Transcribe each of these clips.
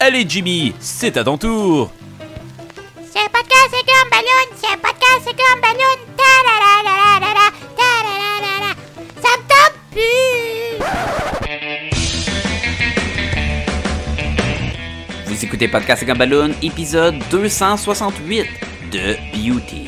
Allez Jimmy, c'est à ton tour. C'est un podcast, c'est comme ballon. C'est un podcast, c'est comme ballon. Ta la la la la la ta la la la la. Ça me tente plus. Vous écoutez Podcast et Gumballoon, épisode 268 de Beauty.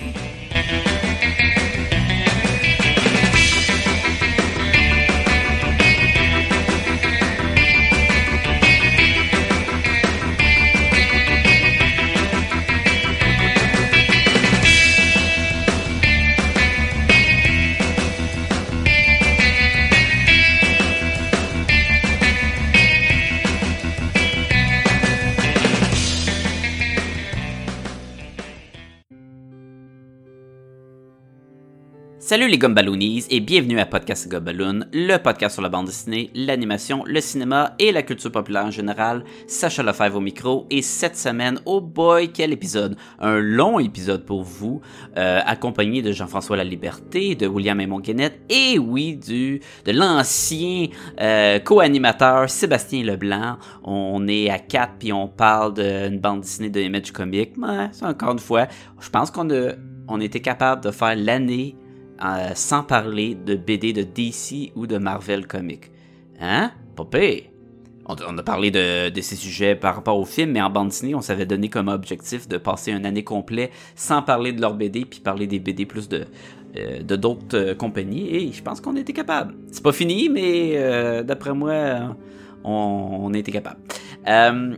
Salut les Gumballoonies et bienvenue à Podcast Gumballoon, le podcast sur la bande dessinée, l'animation, le cinéma et la culture populaire en général. Sacha Lefebvre au micro et cette semaine, oh boy, quel épisode! Un long épisode pour vous, euh, accompagné de Jean-François La Liberté, de William Aymon Guénette et oui, du, de l'ancien euh, co-animateur Sébastien Leblanc. On est à quatre puis on parle d'une bande dessinée de Image Comic. C'est encore une fois, je pense qu'on on était capable de faire l'année sans parler de BD de DC ou de Marvel Comics. Hein? Popé? On, a parlé de, ces sujets par rapport au film, mais en bande dessinée, on s'avait donné comme objectif de passer une année complète sans parler de leur BD, puis parler des BD plus de euh, d'autres euh, compagnies, et je pense qu'on était capable. C'est pas fini, mais euh, d'après moi, on, on a été capable. Euh,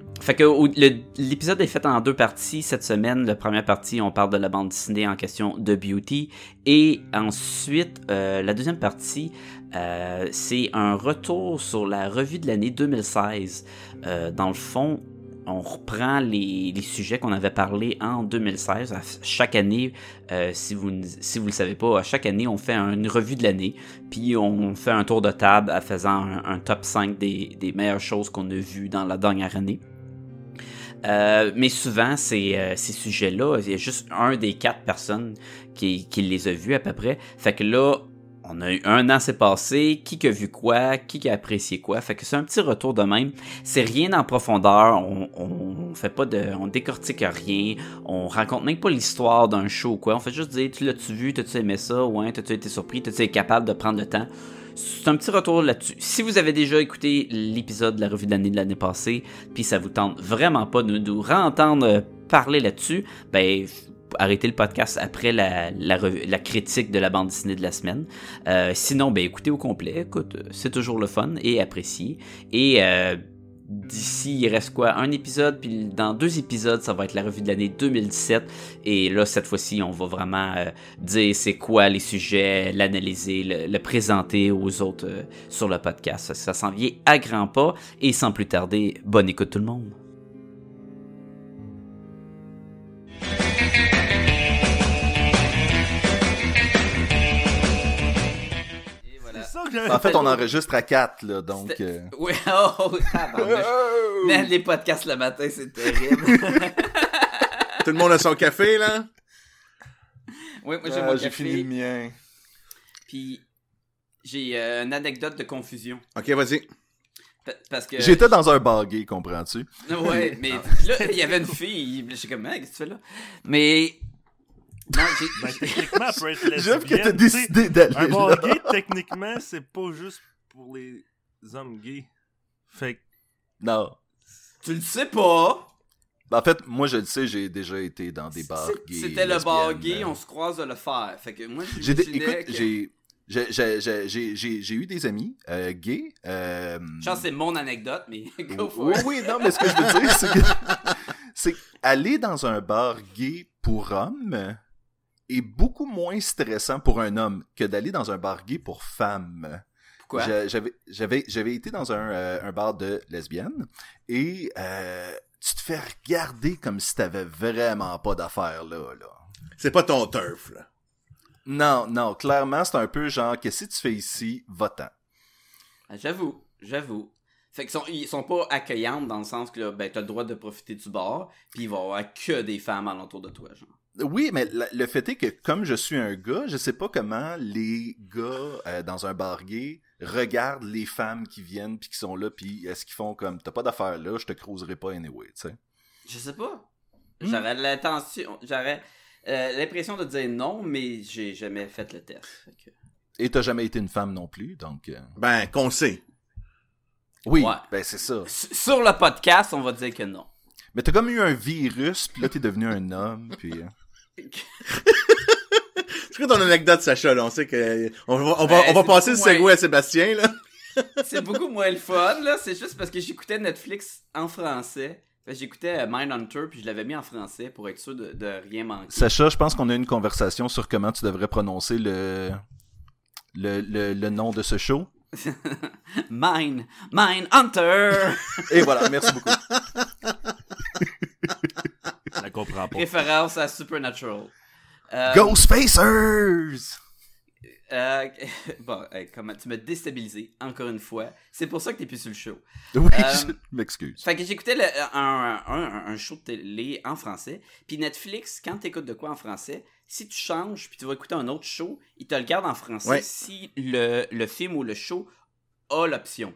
l'épisode est fait en deux parties cette semaine. La première partie, on parle de la bande dessinée en question de Beauty. Et ensuite, euh, la deuxième partie, euh, c'est un retour sur la revue de l'année 2016. Euh, dans le fond, on reprend les, sujets qu'on avait parlé en 2016. À chaque année, euh, si vous vous le savez pas, à chaque année, on fait une revue de l'année, puis on fait un tour de table en faisant un, top 5 des, meilleures choses qu'on a vues dans la dernière année. Euh, mais souvent, ces, euh, ces sujets-là, il y a juste un des quatre personnes qui, qui les a vus à peu près. Fait que là, on a eu un an s'est passé, qui a vu quoi, qui a apprécié quoi? Fait que c'est un petit retour de même. C'est rien en profondeur, on, fait pas de, on décortique rien, on raconte même pas l'histoire d'un show quoi. On fait juste dire, tu l'as-tu vu, t'as-tu aimé ça, ouais, t'as-tu été surpris, t'as-tu été capable de prendre le temps? C'est un petit retour là-dessus. Si vous avez déjà écouté l'épisode de la revue de l'année de l'année passée, puis ça vous tente vraiment pas de nous réentendre parler là-dessus, ben arrêter le podcast après la, critique de la bande dessinée de la semaine. Euh, sinon, ben écoutez au complet. C'est toujours le fun et apprécié. Et euh, d'ici, il reste quoi? Un épisode, puis dans deux épisodes, ça va être la revue de l'année 2017. Et là, cette fois-ci, on va vraiment euh, dire c'est quoi les sujets, l'analyser, le, présenter aux autres sur le podcast. Ça, ça s'en vient à grands pas. Et sans plus tarder, bonne écoute tout le monde. En fait, on enregistre à 4, là, donc... Euh... Oui, oh, Mais les podcasts le matin, c'est terrible. Tout le monde a son café, là? Oui, moi j'ai ah, mon J'ai fini le mien. Puis, j'ai euh, une anecdote de confusion. Ok, vas-y. Parce que... J'étais dans un bar gay, comprends-tu? Ouais, mais là, il y avait une fille, je suis comme, hein, qu'est-ce que tu fais là? Mais non, ben, techniquement, elle peut être lesbienne. J'aime que t'as décidé d'aller Un bar gay, techniquement, c'est pas juste pour les hommes gays. Fait que... Non. Tu le sais pas. Ben, en fait, moi, je le sais, j'ai déjà été dans des bars gays. C'était le bar gay, on se croise de le faire. Fait que moi, j'ai Écoute, que... j'ai... J'ai eu des amis euh, gays. Euh... Je pense que c'est mon anecdote, mais go for Oui, oui, non, mais ce que je veux dire, c'est que c'est aller dans un bar gay pour hommes est beaucoup moins stressant pour un homme que d'aller dans un bar gay pour femmes. Pourquoi? J'avais, j'avais, j'avais été dans un, euh, un bar de lesbiennes et euh, tu te fais regarder comme si t'avais vraiment pas d'affaires là, là. C'est pas ton turf, là. Non, non, clairement, c'est un peu genre, qu'est-ce que tu fais ici, va-t'en. J'avoue, j'avoue. Fait qu'ils sont, ils sont pas accueillants dans le sens que, là, ben, t'as le droit de profiter du bar, puis il va y avoir que des femmes alentour de toi, genre. Oui, mais le fait est que comme je suis un gars, je sais pas comment les gars euh, dans un bar gay regarde les femmes qui viennent puis qui sont là puis est-ce qu'ils font comme t'as pas d'affaires là, je te creuserai pas anyway, tu sais. Je sais pas. Hmm. J'aurais l'intention, j'aurais euh, l'impression de dire non, mais j'ai jamais fait le test. Que- Et t'as jamais été une femme non plus, donc euh, Ben, qu'on sait. oui, Ouais. ben c'est ça. S- Sur le podcast, on va dire que non. Mais t'as comme eu un virus puis là t'es devenu un homme puis euh, C'est quoi ton anecdote, Sacha, là? On sait que, on va, on va, Ben, on va c'est passer le moins- segway à Sébastien, là. C'est beaucoup moins le fun, là. C'est juste parce que j'écoutais Netflix en français. J'écoutais euh, Mindhunter, puis je l'avais mis en français pour être sûr de, de rien manquer. Sacha, je pense qu'on a eu une conversation sur comment tu devrais prononcer le le, le, le nom de ce show. Mine, Mindhunter! Et voilà, merci beaucoup. Je la comprends pas. Référence à Supernatural. Euh, Ghostfacers! euh, bon, hey, comment tu m'as déstabilisé, encore une fois. C'est pour ça que t'es plus sur le show. Oui, Euh, je m'excuse. Fait que j'écoutais le- un, un, un show de télé en français. Puis Netflix, quand t'écoutes de quoi en français, si tu changes puis tu vas écouter un autre show, il te le garde en français Ouais. si le, le film ou le show a l'option.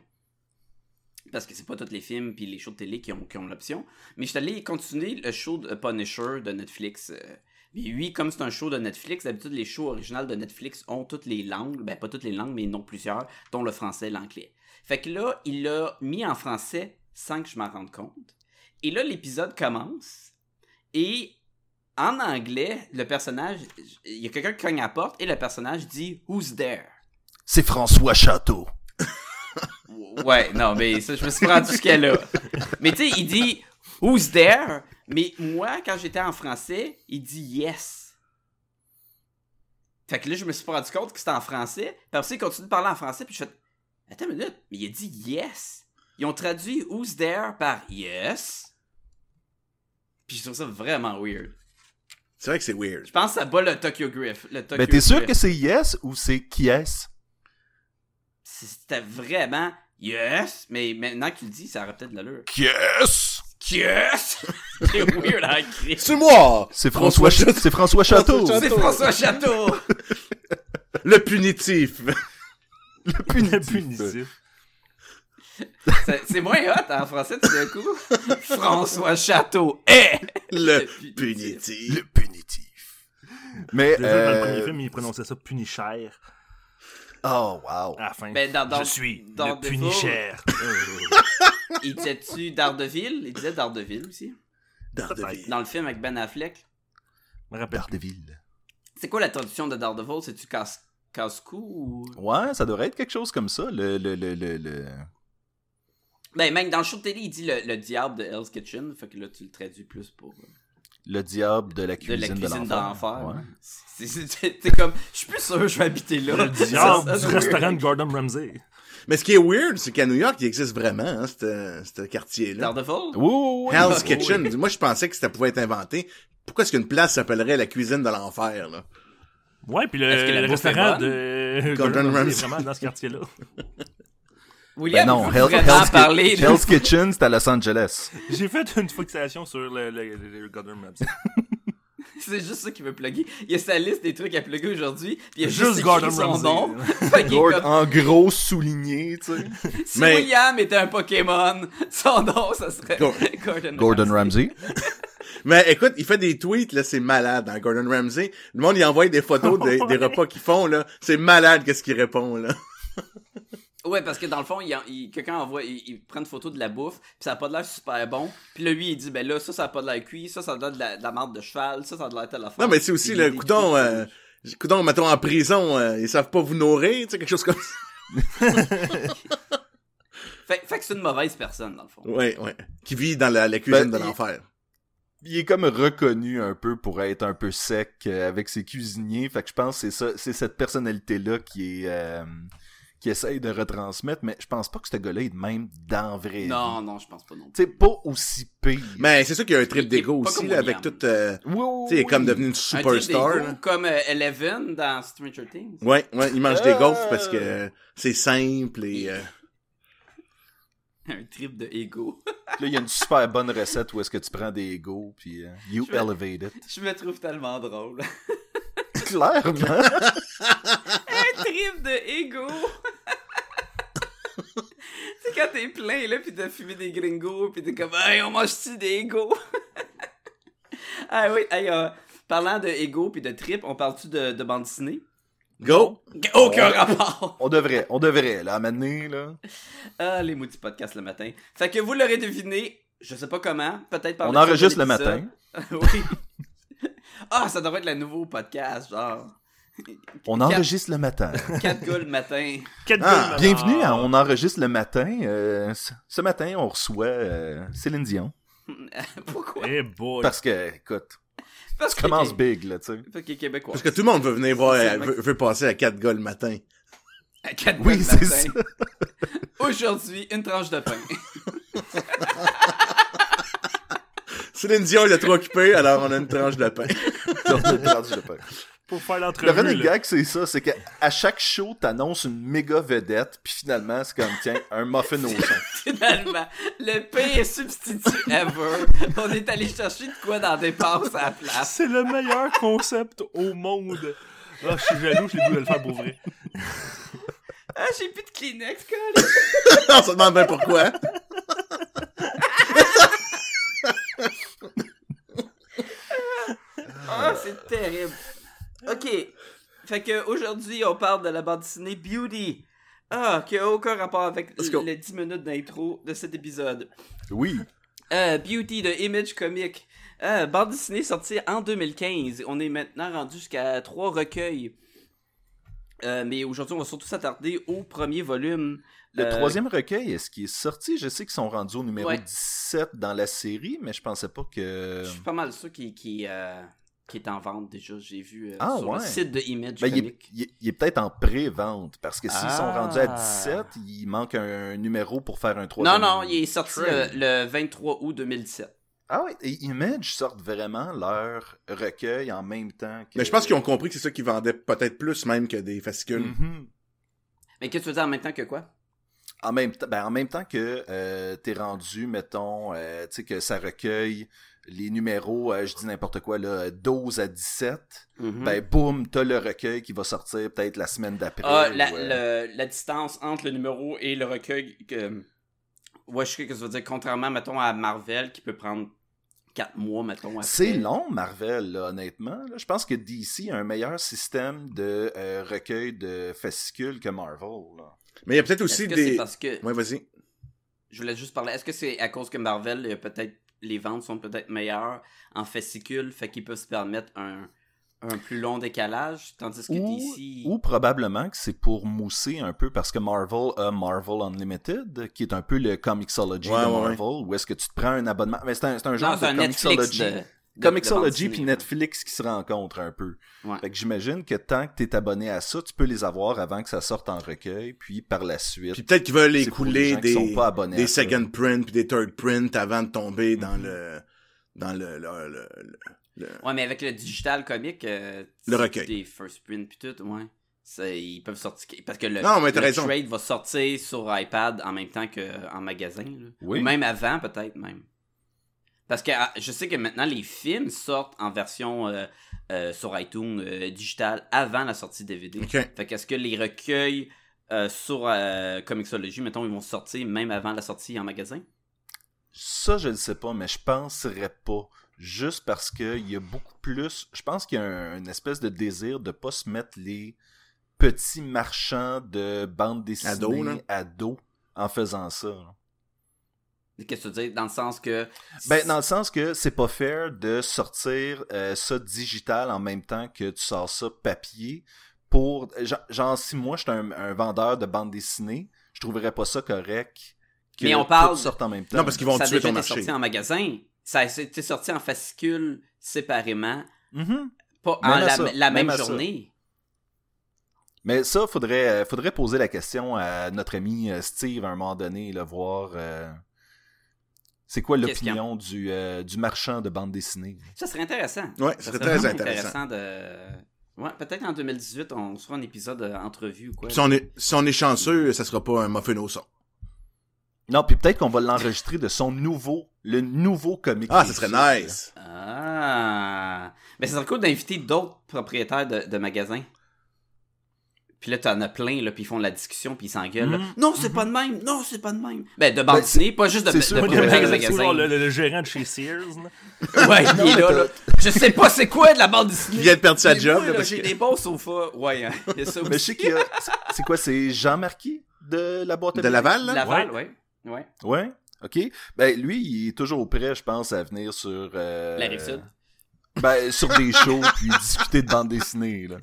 Parce que c'est pas tous les films puis les shows de télé qui ont, qui ont l'option. Mais je suis allé continuer le show de Punisher de Netflix. euh, Mais oui, comme c'est un show de Netflix, d'habitude les shows originaux de Netflix ont toutes les langues. Ben pas toutes les langues, mais non plusieurs, dont le français et l'anglais. Fait que là, il l'a mis en français sans que je m'en rende compte. Et là, l'épisode commence. Et en anglais, le personnage, il y a quelqu'un qui cogne à la porte et le personnage dit Who's there? C'est François Château. Ouais, non, mais ça, je me suis rendu jusqu'à là. Mais tu sais, il dit Who's there? Mais moi, quand j'étais en français, il dit Yes. Fait que là, je me suis rendu compte que c'était en français. Puis après, ça, il continue de parler en français. Puis je fais Attends une minute, mais il a dit Yes. Ils ont traduit Who's there par Yes. Puis je trouve ça vraiment weird. C'est vrai que c'est weird. Je pense que ça bat le Tokyo Griff. Le Tokyo Ben t'es sûr que c'est yes ou c'est qui est C'était vraiment Yes. Mais maintenant que tu le dis, ça aurait peut-être de l'allure. Yes! Yes! C'est weird à écrire. C'est moi! C'est François, Ch- c'est François Château. François C'est François Château! Le punitif! Le Le punitif. punitif. C'est- moins hot en français tout d'un coup. François Château. Eh! Le Le punitif. Le punitif. Mais, Déjà, dans le euh, premier film, il prononçait ça punicher oh wow. à la fin. Ben, dans- dans- Je suis dans le punicher. Il disait-tu Daredevil? Il disait Daredevil aussi. Daredevil. Dans le film avec Ben Affleck. Je me rappelle. Daredevil. C'est quoi la traduction de Daredevil? C'est-tu casse- casse-cou ou... Ouais, ça devrait être quelque chose comme ça. Le, le, le, le, le- Ben, même dans le show de télé, il dit le, le diable de Hell's Kitchen. Fait que là, tu le traduis plus pour... le diable de la de cuisine la de, cuisine l'enfer. d'enfer. Ouais. C'est- C'est c'est- c'est comme... Je suis plus sûr que je vais habiter là. Le diable Ça, ça, du restaurant de Gordon Ramsay. Mais ce qui est weird, c'est qu'à New York, il existe vraiment, hein, ce ce quartier-là. Daredevil? Oui, oui, oui. Hell's Oui, Kitchen. Moi, je pensais que ça pouvait être inventé. Pourquoi est-ce qu'une place s'appellerait la cuisine de l'enfer, là? Ouais, puis le, la restaurant de Gordon Gordon Ramsay Ramsay. est vraiment dans ce quartier-là. William, Ben non, Hell- Hell's, parler Hell's Kitchen, c'est à Los Angeles. J'ai fait une fixation sur le, le, le Gordon Ramsay. C'est juste ça qu'il veut plugger. Il y a sa liste des trucs à plugger aujourd'hui, puis il y a Juste Gordon son Ramsay. nom. Comme, en gros souligné, tu sais. si Mais- William était un Pokémon, son nom, ça serait Go- Gordon, Gordon Ramsay. Mais écoute, il fait des tweets, là, c'est malade, hein, Gordon Ramsay. Le monde, il envoie des photos des, des repas qu'ils font, là. C'est malade qu'est-ce qu'il répond, là. Ouais, parce que dans le fond, il, en- il- quelqu'un envoie, il, il prend une photo de la bouffe, puis ça a pas de l'air super bon. Puis là, lui, il dit, ben là, ça, ça a pas de l'air cuit, ça, ça a de l'air de la, de la marde de cheval, ça, ça a de l'air telle affaire. Non, mais c'est aussi le coudon, euh, coudon, mettons, en prison, euh, ils savent pas vous nourrir, tu sais, quelque chose comme ça. Fait, fait que c'est une mauvaise personne, dans le fond. Ouais, ouais. Qui vit dans la, la cuisine Ben, de l'enfer. Il est comme reconnu un peu pour être un peu sec euh, avec ses cuisiniers. Fait que je pense que c'est ça, c'est cette personnalité-là qui est, euh, qui essaye de retransmettre, mais je pense pas que ce gars-là est de même dans la vraie Non, vie. non, je pense pas non sais, pas aussi pire. Mais c'est sûr qu'il y a un trip d'ego aussi, là, avec tout, euh, Oui, oui, tu sais, il est comme devenu une superstar, comme euh, Eleven dans Stranger Things. Ouais, ouais, il mange des Euh. gaufres parce que c'est simple et, euh, Un trip de ego. Là, il y a une super bonne recette où est-ce que tu prends des égos, puis euh, you Je elevate it. Je me trouve tellement drôle. Clairement. Trip de ego. sais, quand t'es plein, là, pis t'as fumé des gringos, pis t'es comme, hey, on mange-tu des égos? ah oui, hey, euh, parlant de égos pis de trip, on parle-tu de, de bande dessinée? Go! Aucun rapport! On devrait, on devrait, là, à mener, là. Ah, les maudits podcasts le matin. Fait que vous l'aurez deviné, je sais pas comment, peut-être par On enregistre le matin. oui. Ah, ça devrait être le nouveau podcast, genre. On Quatre- enregistre le matin. Quatre gars le matin. Quatre Ah, gars, Bienvenue à ah. On enregistre le matin. Euh, ce- matin, on reçoit euh, Céline Dion. Pourquoi? Eh boy. Parce que, écoute, Parce tu commences que- big, là, tu sais. Parce québécois. Que tout le monde veut venir voir, euh, veut, veut passer à 4 gars le matin. À quatre Oui, gars le c'est matin. Aujourd'hui, une tranche de pain. Céline Dion, il est trop occupé, alors on a une tranche de pain. On a perdu le pain. Pour faire Le l'entrevue. running là. gag, c'est ça, c'est qu'à chaque show, t'annonces une méga vedette, puis finalement, c'est comme, tiens, un muffin au son. Finalement, le pire substitut ever. On est allé chercher de quoi dans des passes à la place. C'est le meilleur concept au monde. Ah, je suis jaloux, j'ai le de le faire pour vrai. Ah, j'ai plus de Kleenex, Colin. on se demande bien pourquoi. Ah, c'est terrible. Ok. Fait que aujourd'hui, on parle de la bande dessinée Beauty. Ah, qui a aucun rapport avec les 10 minutes d'intro de cet épisode. Oui. Euh, Beauty de Image Comic. Euh, bande dessinée sortie en 2015. On est maintenant rendu jusqu'à trois recueils. Euh, mais aujourd'hui, on va surtout s'attarder au premier volume. Le troisième recueil, est-ce qu'il est sorti? Je sais qu'ils sont rendus au numéro Ouais. 17 dans la série, mais je pensais pas que... Je suis pas mal sûr qu'il qui, qui est en vente déjà. J'ai vu euh, Ah, sur ouais. le site de Image Ben, il est, Comic. il est- il est peut-être en pré-vente, parce que s'ils sont Ah. rendus à 17, il manque un, numéro pour faire un Non, troisième. non, il est sorti le, trade. le 23 août 2017. Ah ouais, et Image sortent vraiment leur recueil en même temps que... Mais je pense qu'ils ont compris que c'est ça qui vendait peut-être plus même que des fascicules. Mhm. Mais qu'est-ce que tu veux dire en même temps que quoi? En même temps, ben, en même temps que euh, t'es rendu, mettons, euh, tu sais que ça recueille les numéros, euh, je dis n'importe quoi là, 12 à 17. Mhm. Ben boum, t'as le recueil qui va sortir peut-être la semaine d'après. Ah, ou, la, euh, le- la distance entre le numéro et le recueil. Que... Ouais, je sais ce que ça veut dire. Contrairement, mettons, à Marvel, qui peut prendre 4 mois, mettons. C'est long, Marvel, là, honnêtement. là. Je pense que DC a un meilleur système de euh, recueil de fascicules que Marvel. là. Mais il y a peut-être Est-ce aussi que c'est des... parce que. Ouais, vas-y. Je voulais juste parler. Est-ce que c'est à cause que Marvel, il y a peut-être. Les ventes sont peut-être meilleures en fascicules, fait qu'ils peuvent se permettre un, un plus long décalage, tandis que Ou, DC. ou probablement que c'est pour mousser un peu parce que Marvel a Marvel Unlimited, qui est un peu le Comixology Ouais, de ouais, Marvel, où est-ce que tu te prends un abonnement? Mais c'est un, c'est un genre Non, c'est un de Netflix de. Comixology puis Netflix qui se rencontrent un peu. Ouais. Fait que j'imagine que tant que t'es abonné à ça, tu peux les avoir avant que ça sorte en recueil, puis par la suite. Puis peut-être qu'ils veulent écouler gens qui sont des, pas des second print puis des third print avant de tomber dans Mhm. le dans le, le, le, le- le- Ouais, mais avec le digital comique, euh, Le recueil. Des first print pis tout, ouais. Ils peuvent sortir. Parce que le, Non, mais t'as le raison. trade va sortir sur iPad en même temps qu'en magasin. là. Oui. Ou même avant, peut-être même. Parce que ah, je sais que maintenant, les films sortent en version euh, euh, sur iTunes euh, digital avant la sortie DVD. OK. Fait qu'est-ce que les recueils euh, sur euh, Comixology, mettons, ils vont sortir même avant la sortie en magasin? Ça, je ne sais pas, mais je penserais pas. Juste parce qu'il y a beaucoup plus. Je pense qu'il y a un, une espèce de désir de pas se mettre les petits marchands de bande dessinée Ados, là. à dos en faisant ça. là. Qu'est-ce que tu veux dire? Dans le sens que. Ben, dans le sens que c'est pas fair de sortir euh, ça digital en même temps que tu sors ça papier pour. Genre, si moi je suis un, un vendeur de bande dessinée, je trouverais pas ça correct que Mais on parle sorte en même temps. Non, parce qu'ils vont ça a tuer déjà ton été marché. sorti en magasin. Ça a été sorti en fascicule séparément. Mhm. Pas Même en la, ça, la même ça. journée. Mais ça, faudrait, faudrait poser la question à notre ami euh, Steve à un moment donné, là, voir euh, c'est quoi l'opinion du, euh, du marchand de bande dessinée? Ça serait intéressant. Ouais, Ça c'est serait très intéressant. de. Ouais, peut-être en 2018, on sera un épisode euh, entrevue ou quoi. Si on est si on est chanceux, ça sera pas un muffin au son. Non, puis peut-être qu'on va l'enregistrer de son nouveau, le nouveau comic. Ah, ça serait nice. Ah! Mais ça serait cool d'inviter d'autres propriétaires de, de magasins. Puis là, t'en as plein, là, puis ils font de la discussion, puis ils s'engueulent. là. Mhm. Non, c'est pas de même! Non, c'est pas de même! Ben, de bande Ben, dessinée, pas juste de, c'est de, sûr que- le, le- le gérant de chez Sears. Là. Ouais, il est là, là. Je sais pas c'est quoi de la bande dessinée. Il vient de perdre sa job, là, parce J'ai que- des bons sofas. Ouais, hein, il y a ça Mais je aussi. sais qu'il y a. c'est- quoi, c'est Jean Marquis de la boîte à De? Laval, là? Laval, ouais. Ouais. Ouais. OK. Ben, lui, il est toujours prêt, je pense, à venir sur. euh, La Rive-Sud. Ben, sur des shows, puis discuter de bande dessinée, là.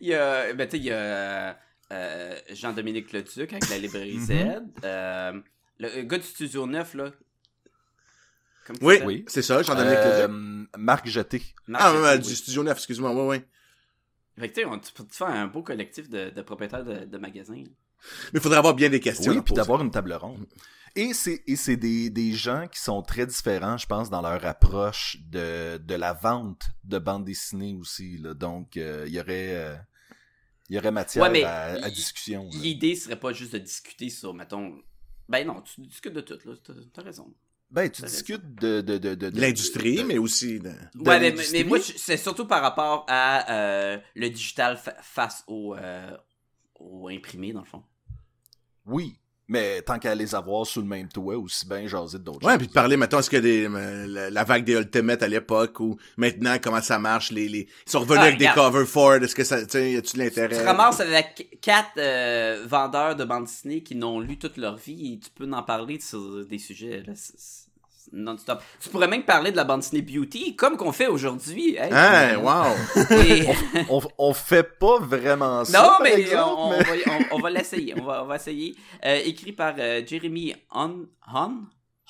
Il y a, ben, tu sais, il y a euh, Jean-Dominique Leduc avec la librairie Z. Mhm. Euh, le gars du Studio 9, là. Comment il Oui? Oui. c'est ça, Jean-Dominique Euh, Leduc. Marc Jeté. Marc Ah, Jeté, ouais, oui. du Studio 9, excuse-moi, ouais, ouais. Fait que, tu sais, on- tu peux te faire un beau collectif de, de propriétaires de, de magasins. Mais il faudrait avoir bien des questions. Oui, puis d'avoir une table ronde. Et c'est et c'est des, des gens qui sont très différents, je pense, dans leur approche de, de la vente de bande dessinée aussi. Là. Donc, euh, il y aurait euh, il y aurait matière Ouais, mais à, discussion. L'idée serait pas juste de discuter sur, mettons. Ben non, tu discutes de tout, là. T'as- raison. Ben, tu discutes de de de de, De L'industrie, mais aussi de... de Ouais, mais, moi, c'est surtout par rapport à euh, le digital fa- face au, euh, au imprimé, dans le fond. Oui, mais tant qu'à les avoir sous le même toit, aussi bien jaser d'autres Ouais, choses. puis de parler, maintenant est-ce que des, euh, la, la vague des Ultimate à l'époque, ou maintenant, comment ça marche, les, les... Ils sont revenus Ah, avec des cover Ford, est-ce que ça, tu sais, y a-tu de Tu l'intérêt? te ramasses avec quatre euh, vendeurs de bande dessinée qui n'ont lu toute leur vie et tu peux en parler sur des sujets là, c'est- c'est non-stop. Tu pourrais même parler de la bande dessinée Beauty, comme qu'on fait aujourd'hui. Hey, Hein, puis, wow! et- on, on fait pas vraiment ça. Non, mais exemple, on, mais- on va, l'essayer. On va, essayer. Euh, écrit par euh, Jeremy Hon, Hon,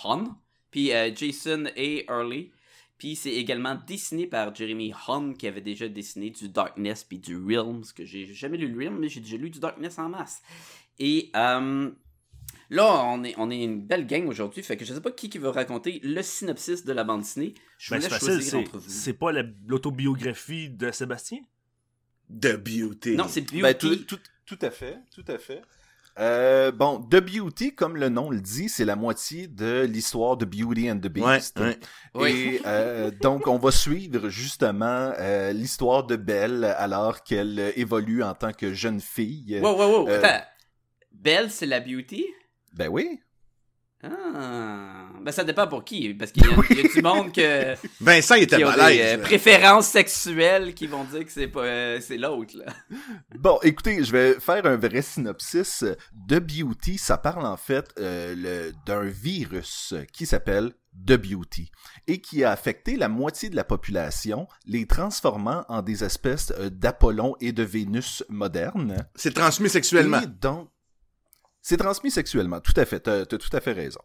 Hon, puis euh, Jason A. Early. Puis c'est également dessiné par Jeremy Hon, qui avait déjà dessiné du Darkness puis du Realms, que j'ai jamais lu le Realms, mais j'ai déjà lu du Darkness en masse. Et euh, là, on est, on est une belle gang aujourd'hui, fait que je sais pas qui, qui veut raconter le synopsis de la bande dessinée. Je Ben, laisse choisir c'est, entre vous. c'est pas la- l'autobiographie de Sébastien? De beauty. Non, c'est Beauty. Ben, tout, tout, tout à fait, tout à fait. Euh, bon, The Beauty, comme le nom le dit, c'est la moitié de l'histoire de Beauty and the Beast. ouais. Oui. Et euh, donc, on va suivre justement euh, l'histoire de Belle alors qu'elle évolue en tant que jeune fille. Wow, wow, wow. Euh, Attends. Belle, c'est la Beauty? Ben oui. Ah, ben ça dépend pour qui, parce qu'il y, a- il y a du monde que, Vincent, il était a des euh, préférences sexuelles qui vont dire que c'est pas euh, c'est l'autre là. Bon, écoutez, je vais faire un vrai synopsis. The Beauty, ça parle en fait euh, le- d'un virus qui s'appelle The Beauty et qui a affecté la moitié de la population, les transformant en des espèces euh, d'Apollon et de Vénus modernes. C'est transmis sexuellement. Et donc, c'est transmis sexuellement, tout à fait, t'as as tout à fait raison.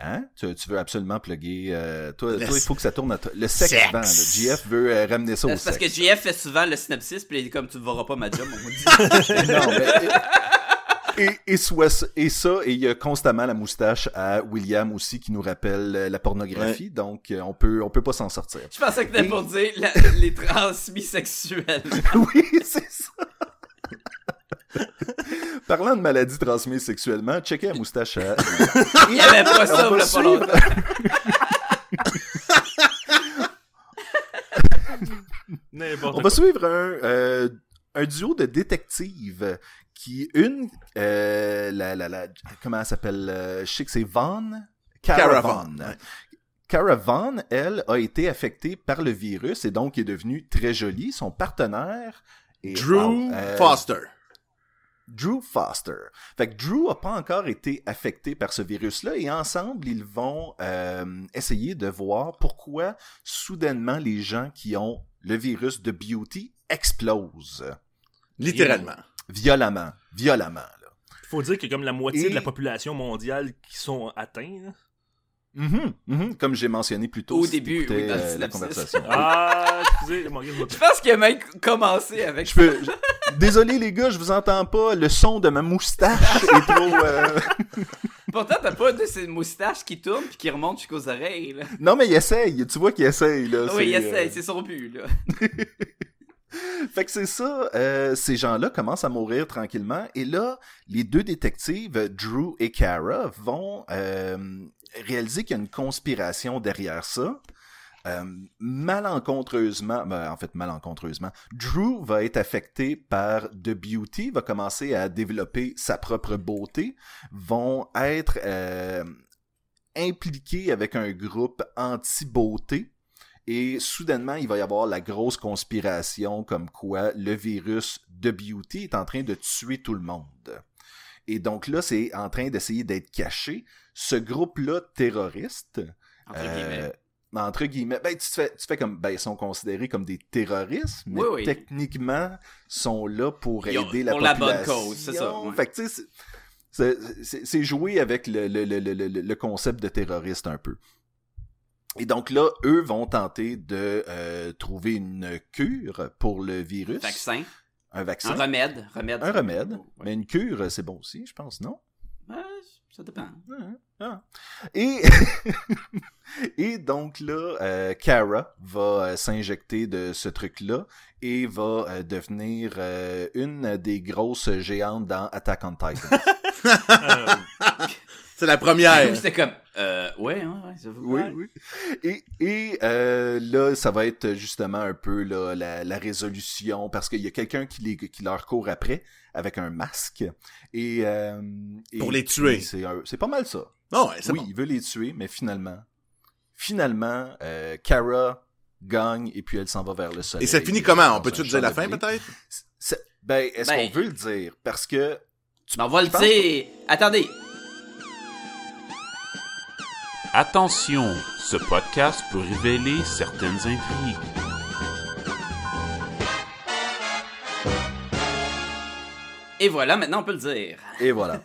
Hein? Tu, tu veux absolument plugger... euh, toi, Le toi, il faut que ça tourne à toi. Le sexe, sexe. vend, là. JF veut euh, ramener ça au C'est parce que sexe. JF fait souvent le synopsis, puis il est comme tu ne verras pas ma job, on me dit. non, mais... Et, et, soit, et ça, et il y a constamment la moustache à William aussi qui nous rappelle euh, la pornographie, donc on peut on peut pas s'en sortir. Je pensais que t'étais pour dire la- les transmis sexuels. oui, c'est ça. Parlant de maladies transmises sexuellement, checkez la moustache à... Il y avait pas ça, On va suivre- longtemps. N'importe On quoi. va suivre un, euh, un duo de détectives qui, une, euh, la, la, la, comment elle s'appelle, euh, je sais que c'est Vaughn? Cara Vaughn. Vaughn, ouais. Cara Vaughn, elle, a été affectée par le virus et donc est devenue très jolie. Son partenaire est... Drew wow, euh, Foster. Drew Foster. Fait que Drew a pas encore été affecté par ce virus-là et ensemble, ils vont euh, essayer de voir pourquoi soudainement les gens qui ont le virus de Beauty explosent Littéralement. violemment, violemment. Là. Faut dire que comme la moitié Et- de la population mondiale qui sont atteints. là. Mhm, mhm, comme j'ai mentionné plus tôt Au si début, oui, euh, la conversation. Ah, excusez, je pense qu'il a même commencé avec Je peux... je- Désolé les gars, je vous entends pas. Le son de ma moustache est trop. euh, Pourtant, t'as pas de ces moustaches qui tournent puis qui remontent jusqu'aux oreilles, là. Non mais il essaye. Tu vois qu'il essaye là. Oui, il c'est, essaie, euh, c'est son but, là. Fait que c'est ça, euh, ces gens-là commencent à mourir tranquillement, et là, les deux détectives, Drew et Kara, vont euh, réaliser qu'il y a une conspiration derrière ça. Euh, malencontreusement, ben, en fait malencontreusement, Drew va être affecté par The Beauty, va commencer à développer sa propre beauté, vont être euh, impliqués avec un groupe anti-beauté. Et soudainement, il va y avoir la grosse conspiration comme quoi le virus de Beauty est en train de tuer tout le monde. Et donc là, c'est en train d'essayer d'être caché. Ce groupe-là terroriste, euh. Entre guillemets, ben, tu, te fais, tu fais comme, ben, ils sont considérés comme des terroristes, mais Oui, oui. techniquement, sont là pour ont- aider la pour la bonne population. cause, c'est ça, ouais. Fait que, tu sais, c'est- jouer avec le, le, le, le, le, le concept de terroriste un peu. Et donc là, eux vont tenter de euh, trouver une cure pour le virus. Vaccin. Un vaccin. Un remède. remède Un remède. Mais une cure, c'est bon aussi, je pense, non? Ça dépend. Ah, ah. Et, et donc là, euh, Kara va euh, s'injecter de ce truc-là et va euh, devenir euh, une des grosses géantes dans Attack on Titan. C'est la première. C'était comme, euh, ouais, ouais, ouais, j'avoue. oui, ouais. oui. Et, et euh, là, ça va être justement un peu là, la, la résolution parce qu'il y a quelqu'un qui, les, qui leur court après avec un masque. Et, euh, et Pour les tuer. C'est pas mal ça. Non, ouais, oui, bon. il veut les tuer, mais finalement, finalement, euh, Kara gagne et puis elle s'en va vers le soleil. Et ça finit comment? On peut-tu dire la fin, peut-être? Ben, est-ce Ben- qu'on veut le dire? Parce que... Mais on va le dire. Attendez. Attention, ce podcast peut révéler certaines intrigues. Et voilà, maintenant on peut le dire. Et voilà.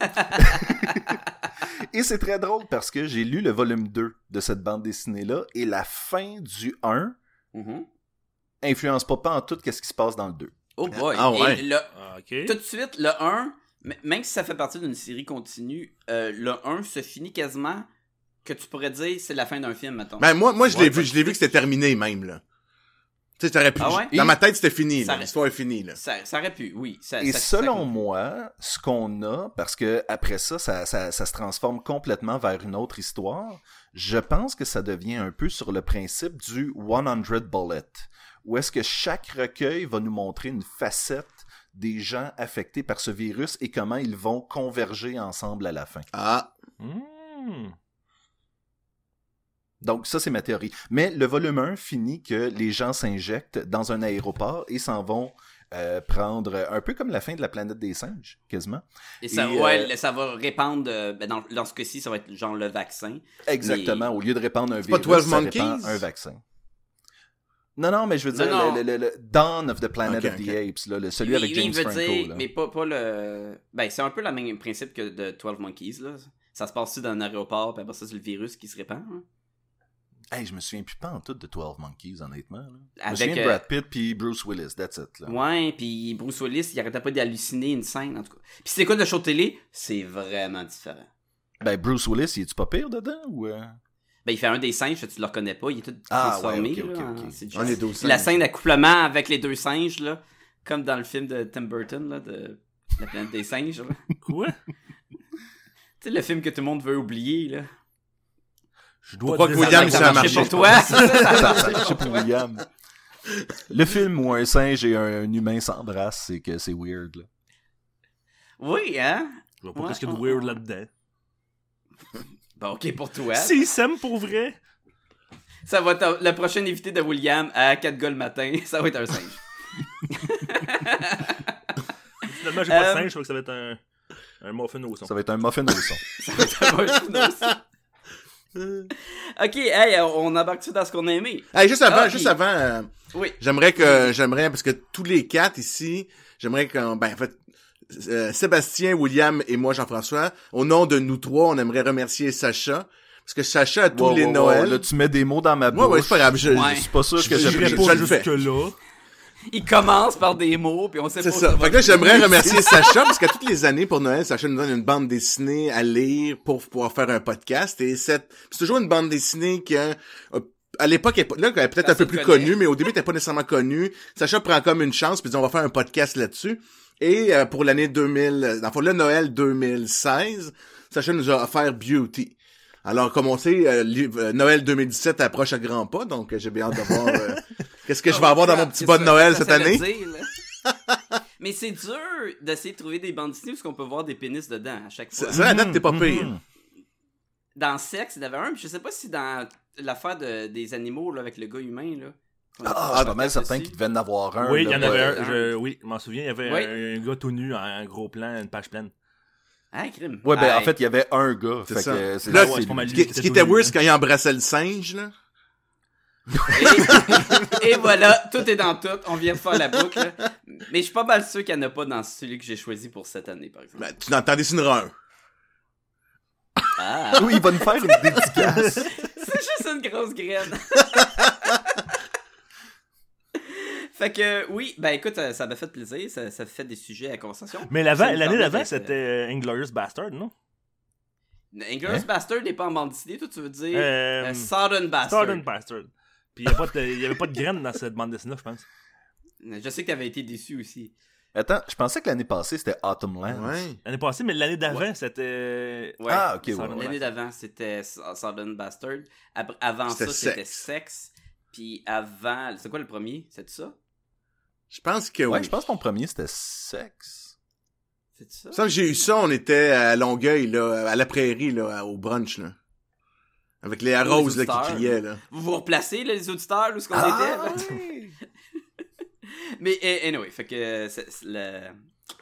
et c'est très drôle parce que j'ai lu le volume 2 de cette bande dessinée-là et la fin du 1 Mhm. influence pas, pas en tout qu'est-ce qui se passe dans le 2. Oh boy. Ah ouais. Et le- ah, tout de suite, le 1, m- même si ça fait partie d'une série continue, euh, le 1 se finit quasiment que tu pourrais dire c'est la fin d'un film, mettons. Ben, moi, moi, je l'ai Ouais, vu, je l'ai vu que c'était terminé, même, là. Tu sais, t'aurais pu. Ah ouais? Dans ma tête, c'était fini. L'histoire est finie, là. ça, ça aurait pu, oui. Ça, Et ça- selon ça- moi, ce qu'on a, parce que après ça, ça, ça, ça se transforme complètement vers une autre histoire, je pense que ça devient un peu sur le principe du 100 Bullet, où est-ce que chaque recueil va nous montrer une facette des gens affectés par ce virus et comment ils vont converger ensemble à la fin. Ah. Hmm. Donc ça, c'est ma théorie. Mais le volume 1 finit que les gens s'injectent dans un aéroport et s'en vont euh, prendre un peu comme la fin de la planète des singes, quasiment. Et ça, Et, ouais, euh, ça va répandre, euh, ben dans, dans ce cas-ci, ça va être genre le vaccin. Exactement. Au lieu de répandre un C'est pas virus, 12 ça Monkeys? répand un vaccin. Non, non, mais je veux dire, non. Le, le- le- Dawn of the Planet of the. Apes, là, le- celui Oui, avec James il veut Franco. dire, là. mais pas, pas le... Ben, c'est un peu le même principe que de 12 Monkeys, là. Ça se passe-tu dans un aéroport, puis après ça, c'est le virus qui se répand, hein? Hey, je me souviens plus pas en tout de 12 Monkeys, honnêtement. Là. je me Avec, souviens de euh, Brad Pitt puis Bruce Willis, that's it. Là. Ouais, puis Bruce Willis, il arrêtait pas d'halluciner une scène, en tout cas. Puis c'est quoi de show télé? C'est vraiment différent. Ben, Bruce Willis, il est-tu pas pire dedans? Ou, euh? Ben, il fait un des singes, tu le reconnais pas, il est tout Ah, transformé, ouais, ok, là, ok, ok. en CGI. On est deux La scène d'accouplement avec les deux singes, là, comme dans le film de Tim Burton, là, de La planète des singes, là. Quoi? Tu sais, le film que tout le monde veut oublier, là. Je dois Pourquoi que William, ça ça a marché marché. pour toi. C'est ça, marché pour. William. Le film où un singe et un, un humain s'embrassent, c'est que c'est weird. Là. Oui, hein? Je vois pas Ouais, qu'est-ce qu'il y a de ouais, weird ouais. là-dedans. Bon, ok, pour toi. S'ils s'aiment pour vrai, Ça va être le prochain invité de William à 4 gars le matin. Ça va être un singe. finalement, j'ai pas Euh, de singe, je crois que ça va être un, un muffin au son. Ça va être un muffin au son. Ça va être un aussi. Ok, hey, on embarque-tu dans ce qu'on a aimé? Hey, juste avant, Ah, juste avant, euh, Oui. j'aimerais que, j'aimerais, parce que tous les quatre ici, j'aimerais qu'on, ben, en fait, euh, Sébastien, William et moi, Jean-François, au nom de nous trois, on aimerait remercier Sacha, parce que Sacha, à tous Wow, les wow, wow, Noëls, Là, tu mets des mots dans ma bouche. Ouais, ouais, c'est pas grave, je- Ouais. Je suis pas sûr que Je- j'ai je- J'irai je- pas jusque-là. Il commence par des mots, puis on sait C'est pas où ça. Fait que là, j'aimerais remercier Sacha parce qu'à toutes les années pour Noël, Sacha nous donne une bande dessinée à lire pour pouvoir faire un podcast. Et c'est toujours une bande dessinée qui a, à l'époque, là, elle est peut-être un peu plus connue, mais au début, elle était pas nécessairement connue. Sacha prend comme une chance puis dit, on va faire un podcast là-dessus. Et euh, pour l'année 2000, dans le fond, le Noël 2016, Sacha nous a offert Beauty. Alors, comme on sait, euh, euh, Noël 2017 approche à grands pas, donc euh, j'ai bien hâte de voir euh, qu'est-ce que je vais avoir dans mon petit C'est bas de ça, Noël ça, cette ça année. dire. Mais c'est dur d'essayer de trouver des bandes dessinées parce qu'on peut voir des pénis dedans à chaque fois. C'est- Ça, à date, t'es pas Mhm. pire. Dans Sexe, il y en avait un, puis je sais pas si dans l'affaire de, des animaux là, avec le gars humain, là. Ah, je suis pas mal certain qu'il devait en avoir un. Oui, il y en avait un. Je, oui, je m'en souviens. Il y avait Oui. un, un gars tout nu, un gros plan, une page pleine. Crime. Ouais, ben en fait, il y avait un gars. C'est fait ça. que, euh, c'est Là, c'est ouais, lui. c'est pas mal Ce qui, ce était qui était tout nu, weird, hein. c'est quand il embrassait le singe, là. Et, et voilà, tout est dans tout. On vient de faire la boucle. Mais je suis pas mal sûr qu'il y en a pas dans celui que j'ai choisi pour cette année, par exemple. Ben, tu en t'en dessineras un. Ah, Oui, il va nous faire une dédicace. c'est juste une grosse graine. fait que, oui, ben écoute, ça m'a fait plaisir. Ça, ça fait des sujets à conversation. Mais l'année d'avant, d'être, c'était euh, Inglorious Bastard, non? Inglourious Hein? Bastard n'est pas en bande dessinée, toi, tu veux dire? Euh, Euh, Southern Bastard. Southern Bastard. Puis il y a pas de- il y avait pas de graines dans cette bande dessinée, je pense. Je sais que t'avais été déçu aussi. Attends, je pensais que l'année passée, c'était Autumn Lands. Ouais. L'année passée, mais l'année d'avant, c'était. Ouais. Ah, ok, ouais. L'année d'avant, c'était Southern Bastard. Après- avant ça, c'était Sex. Sex. Puis avant, c'est quoi le premier? C'est ça? Je pense que Ouais, oui. je pense que ton premier, c'était Sex. C'est ça? Que j'ai eu ça, on était à Longueuil, là, à la prairie, là, au brunch, là. Avec les les roses, là, qui criaient, là. Vous vous replacez, là, les auditeurs, où ce qu'on Ah, était? là? Mais eh, anyway, fait que c'est- c'est le,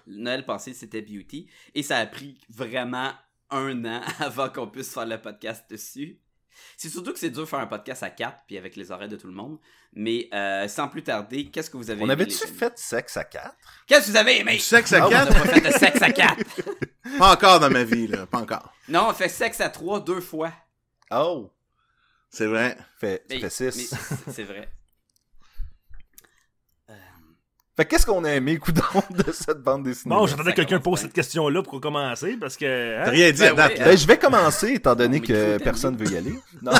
le Noël passé, c'était Beauty. Et ça a pris vraiment un an avant qu'on puisse faire le podcast dessus. C'est surtout que c'est dur de faire un podcast à quatre, puis avec les oreilles de tout le monde. Mais euh, sans plus tarder, qu'est-ce que vous avez On aimé, avait-tu fait Sex à 4? Qu'est-ce que vous avez aimé? Du sexe à Ah, On n'a quatre? pas fait de sexe à quatre. Pas encore dans ma vie, là. Pas encore. Non, on fait sexe à trois deux fois. Oh! C'est vrai. Fait, Mais- fait 6. mais c'est- vrai. Euh, Fait qu'est-ce qu'on a aimé, coudon, de cette bande dessinée? Bon, j'attendais que quelqu'un pose cette question-là pour commencer, parce que. hein? T'as rien dit Ben à date, là. Ben, je vais commencer, étant donné que personne veut y aller. Non.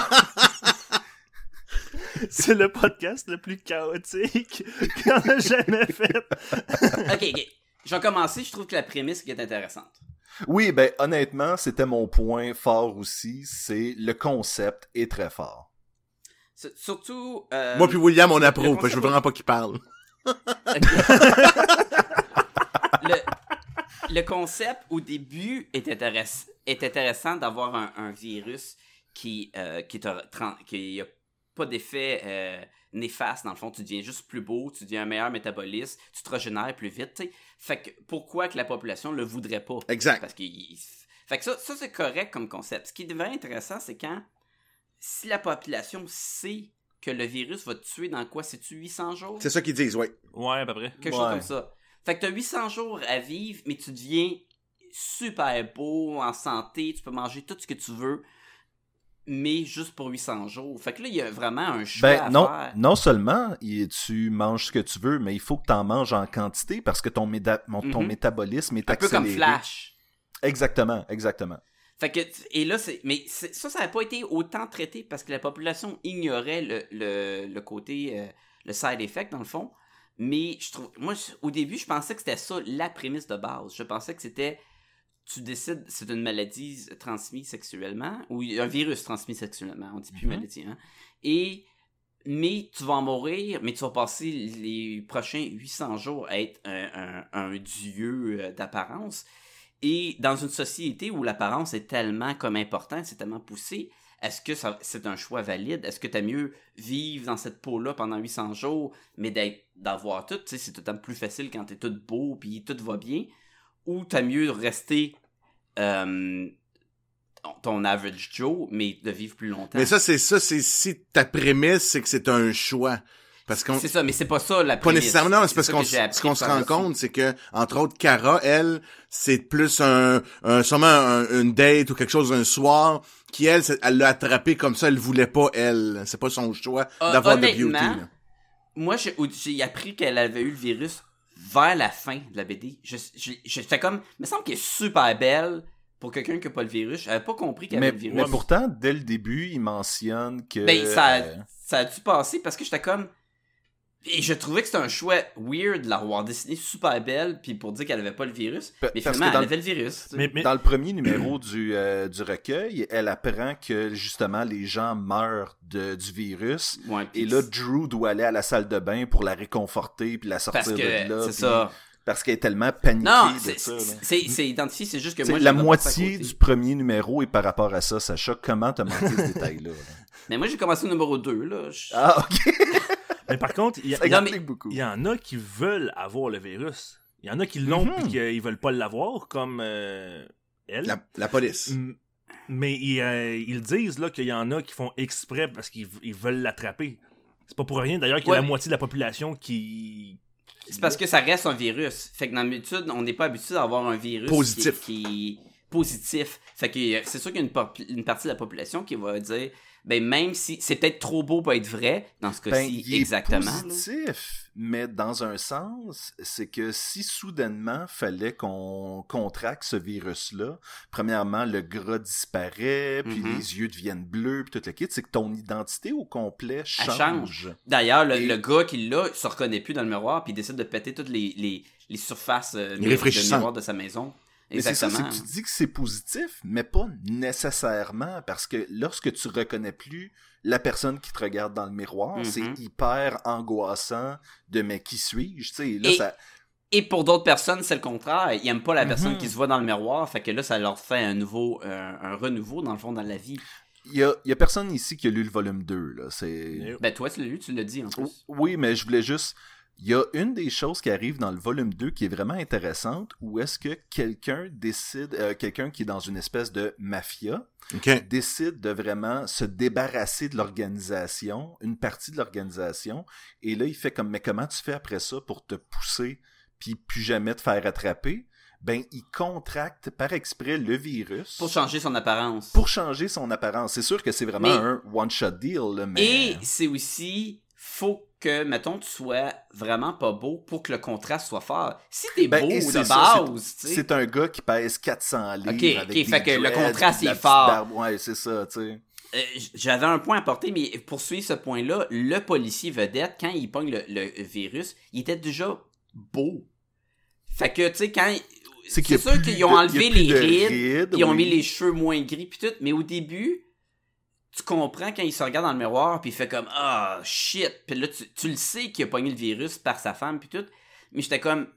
C'est le podcast le plus chaotique qu'on a jamais fait. ok, ok. Je vais commencer. Je trouve que la prémisse est intéressante. Oui, ben, honnêtement, c'était mon point fort aussi. C'est le concept est très fort. C'est- Surtout. euh, Moi puis William, on approuve, que je veux vraiment pas qu'il parle. le, le concept au début est, intéress- est intéressant d'avoir un, un virus qui euh, qui te tran- qui a pas d'effet euh, néfaste dans le fond tu deviens juste plus beau tu deviens un meilleur métabolisme tu te régénères plus vite fait que pourquoi que la population le voudrait pas? Exact. parce que fait que ça, ça c'est correct comme concept ce qui devient intéressant c'est quand si la population sait que le virus va te tuer dans quoi c'est-tu 800 jours? C'est ça qu'ils disent, ouais. Ouais, à peu près. quelque Ouais. chose comme ça. Fait que t'as 800 jours à vivre, mais tu deviens super beau, en santé, tu peux manger tout ce que tu veux, mais juste pour 800 jours. Fait que là, il y a vraiment un choix Ben, à non, faire. non seulement tu manges ce que tu veux, mais il faut que tu en manges en quantité parce que ton, méda- ton Mhm. métabolisme est Un peu comme. Flash. Exactement, exactement. Fait que, et là, c'est, mais ça, ça n'a pas été autant traité parce que la population ignorait le, le, le côté, euh, le side effect dans le fond. Mais je trouve, moi, au début, je pensais que c'était ça la prémisse de base. Je pensais que c'était, tu décides, c'est une maladie transmise sexuellement ou un virus transmis sexuellement. On dit plus Mhm. maladie, hein. Et mais tu vas en mourir, mais tu vas passer les prochains 800 jours à être un, un- un dieu euh, d'apparence. Et dans une société où l'apparence est tellement comme importante, c'est tellement poussé, est-ce que c'est un choix valide? Est-ce que t'as mieux vivre dans cette peau-là pendant 800 jours, mais d'avoir tout, tu sais, c'est tout le temps plus facile quand t'es tout beau puis tout va bien, ou t'as mieux rester euh, ton- average Joe, mais de vivre plus longtemps? Mais ça, c'est ça, c'est si ta prémisse, c'est que c'est un choix. Parce qu'on, c'est ça, mais c'est pas ça la pas prémisse. nécessairement, non, c'est parce qu'on, ce qu'on se rend compte, c'est que, entre autres, Cara, elle, c'est plus un, un sûrement un, une date ou quelque chose un soir, qui elle, elle l'a attrapé comme ça, elle voulait pas, elle. C'est pas son choix Euh, d'avoir de beauty. là. moi, j'ai j'ai appris qu'elle avait eu le virus vers la fin de la BD. Je- je- J'étais comme, il me semble qu'elle est super belle pour quelqu'un qui n'a pas le virus. J'avais pas compris qu'elle avait le virus. mais pourtant, dès le début, il mentionne que... Ben, ça, a- euh, ça a dû passer parce que j'étais comme, Et je trouvais que c'était un choix weird de la revoir dessinée super belle, puis pour dire qu'elle avait pas le virus. Mais parce finalement, que dans elle le- avait le virus. Mais, mais- Dans le premier numéro du, euh, du recueil, elle apprend que justement les gens meurent de, du virus. Ouais, Et là, Drew doit aller à la salle de bain pour la réconforter puis la sortir parce de que là. c'est puis- ça. Parce qu'elle est tellement paniquée Non, de c'est- identifié, c'est juste que moi, la moitié du premier numéro est par rapport à ça, Sacha. Comment t'as manqué ce détail-là? là? Mais moi, j'ai commencé au numéro 2, là. Je- Ah, ok. mais par contre, il y, en a qui veulent avoir le virus. Il y en a qui l'ont Mhm. puis qu'ils veulent pas l'avoir, comme euh, elle. La, la police. M- Mais ils, euh, ils disent là qu'il y en a qui font exprès parce qu'ils ils veulent l'attraper. C'est pas pour rien d'ailleurs qu'il y a Ouais. la moitié de la population qui. C'est parce que ça reste un virus. Fait que d'habitude, on n'est pas habitué d'avoir un virus Positif. Qui, qui- positif. Fait que euh, c'est sûr qu'il y a une partie de la population qui va dire ben même si c'est peut-être trop beau pour être vrai dans ce Ben, cas-ci exactement. positif, mais dans un sens, c'est que si soudainement fallait qu'on contracte ce virus-là, premièrement, le gras disparaît, puis Mhm. les yeux deviennent bleus, puis tout le kit, c'est que ton identité au complet change. change. D'ailleurs, le, Et- le gars qui l'a se reconnaît plus dans le miroir puis décide de péter toutes les, les, les surfaces euh, Les de miroir de sa maison. Mais c'est ça, Exactement. c'est que tu dis que c'est positif, mais pas nécessairement, parce que lorsque tu reconnais plus la personne qui te regarde dans le miroir, Mhm. c'est hyper angoissant de mais qui suis-je, tu sais, là, Et- ça... Et pour d'autres personnes, c'est le contraire. Ils aiment pas la personne Mhm. qui se voit dans le miroir. Fait que là, ça leur fait un nouveau, euh, un renouveau dans le fond dans la vie. Il y a, y a personne ici qui a lu le volume 2, là, c'est... Ben toi, tu l'as lu, tu l'as dit en plus. Oui, mais je voulais juste... Il y a une des choses qui arrive dans le volume 2 qui est vraiment intéressante, où est-ce que quelqu'un décide, euh, quelqu'un qui est dans une espèce de mafia, décide de vraiment se débarrasser de l'organisation, une partie de l'organisation, et là, il fait comme, mais comment tu fais après ça pour te pousser, puis plus jamais te faire attraper? Ben, il contracte par exprès le virus Pour changer son apparence. pour changer son apparence. C'est sûr que c'est vraiment Mais- un one-shot deal, là, mais... Et c'est aussi, faut que, mettons, tu sois vraiment pas beau pour que le contraste soit fort. Si t'es Ben, beau de ça, base. C'est un gars qui pèse 400 livres avec des fait que le contraste, est fort. Ouais, c'est ça, tu sais. Euh, J'avais un point à porter, mais pour suivre ce point-là, le policier vedette, quand il pogne le, le virus, il était déjà beau. Fait que, tu sais, quand. C'est sûr qu'ils ont enlevé les de rides, rides, ils ont oui. mis les cheveux moins gris puis tout, mais au début, tu comprends quand il se regarde dans le miroir puis il fait comme ah shit, puis là tu, tu le sais qu'il a pogné le virus par sa femme puis tout, mais j'étais comme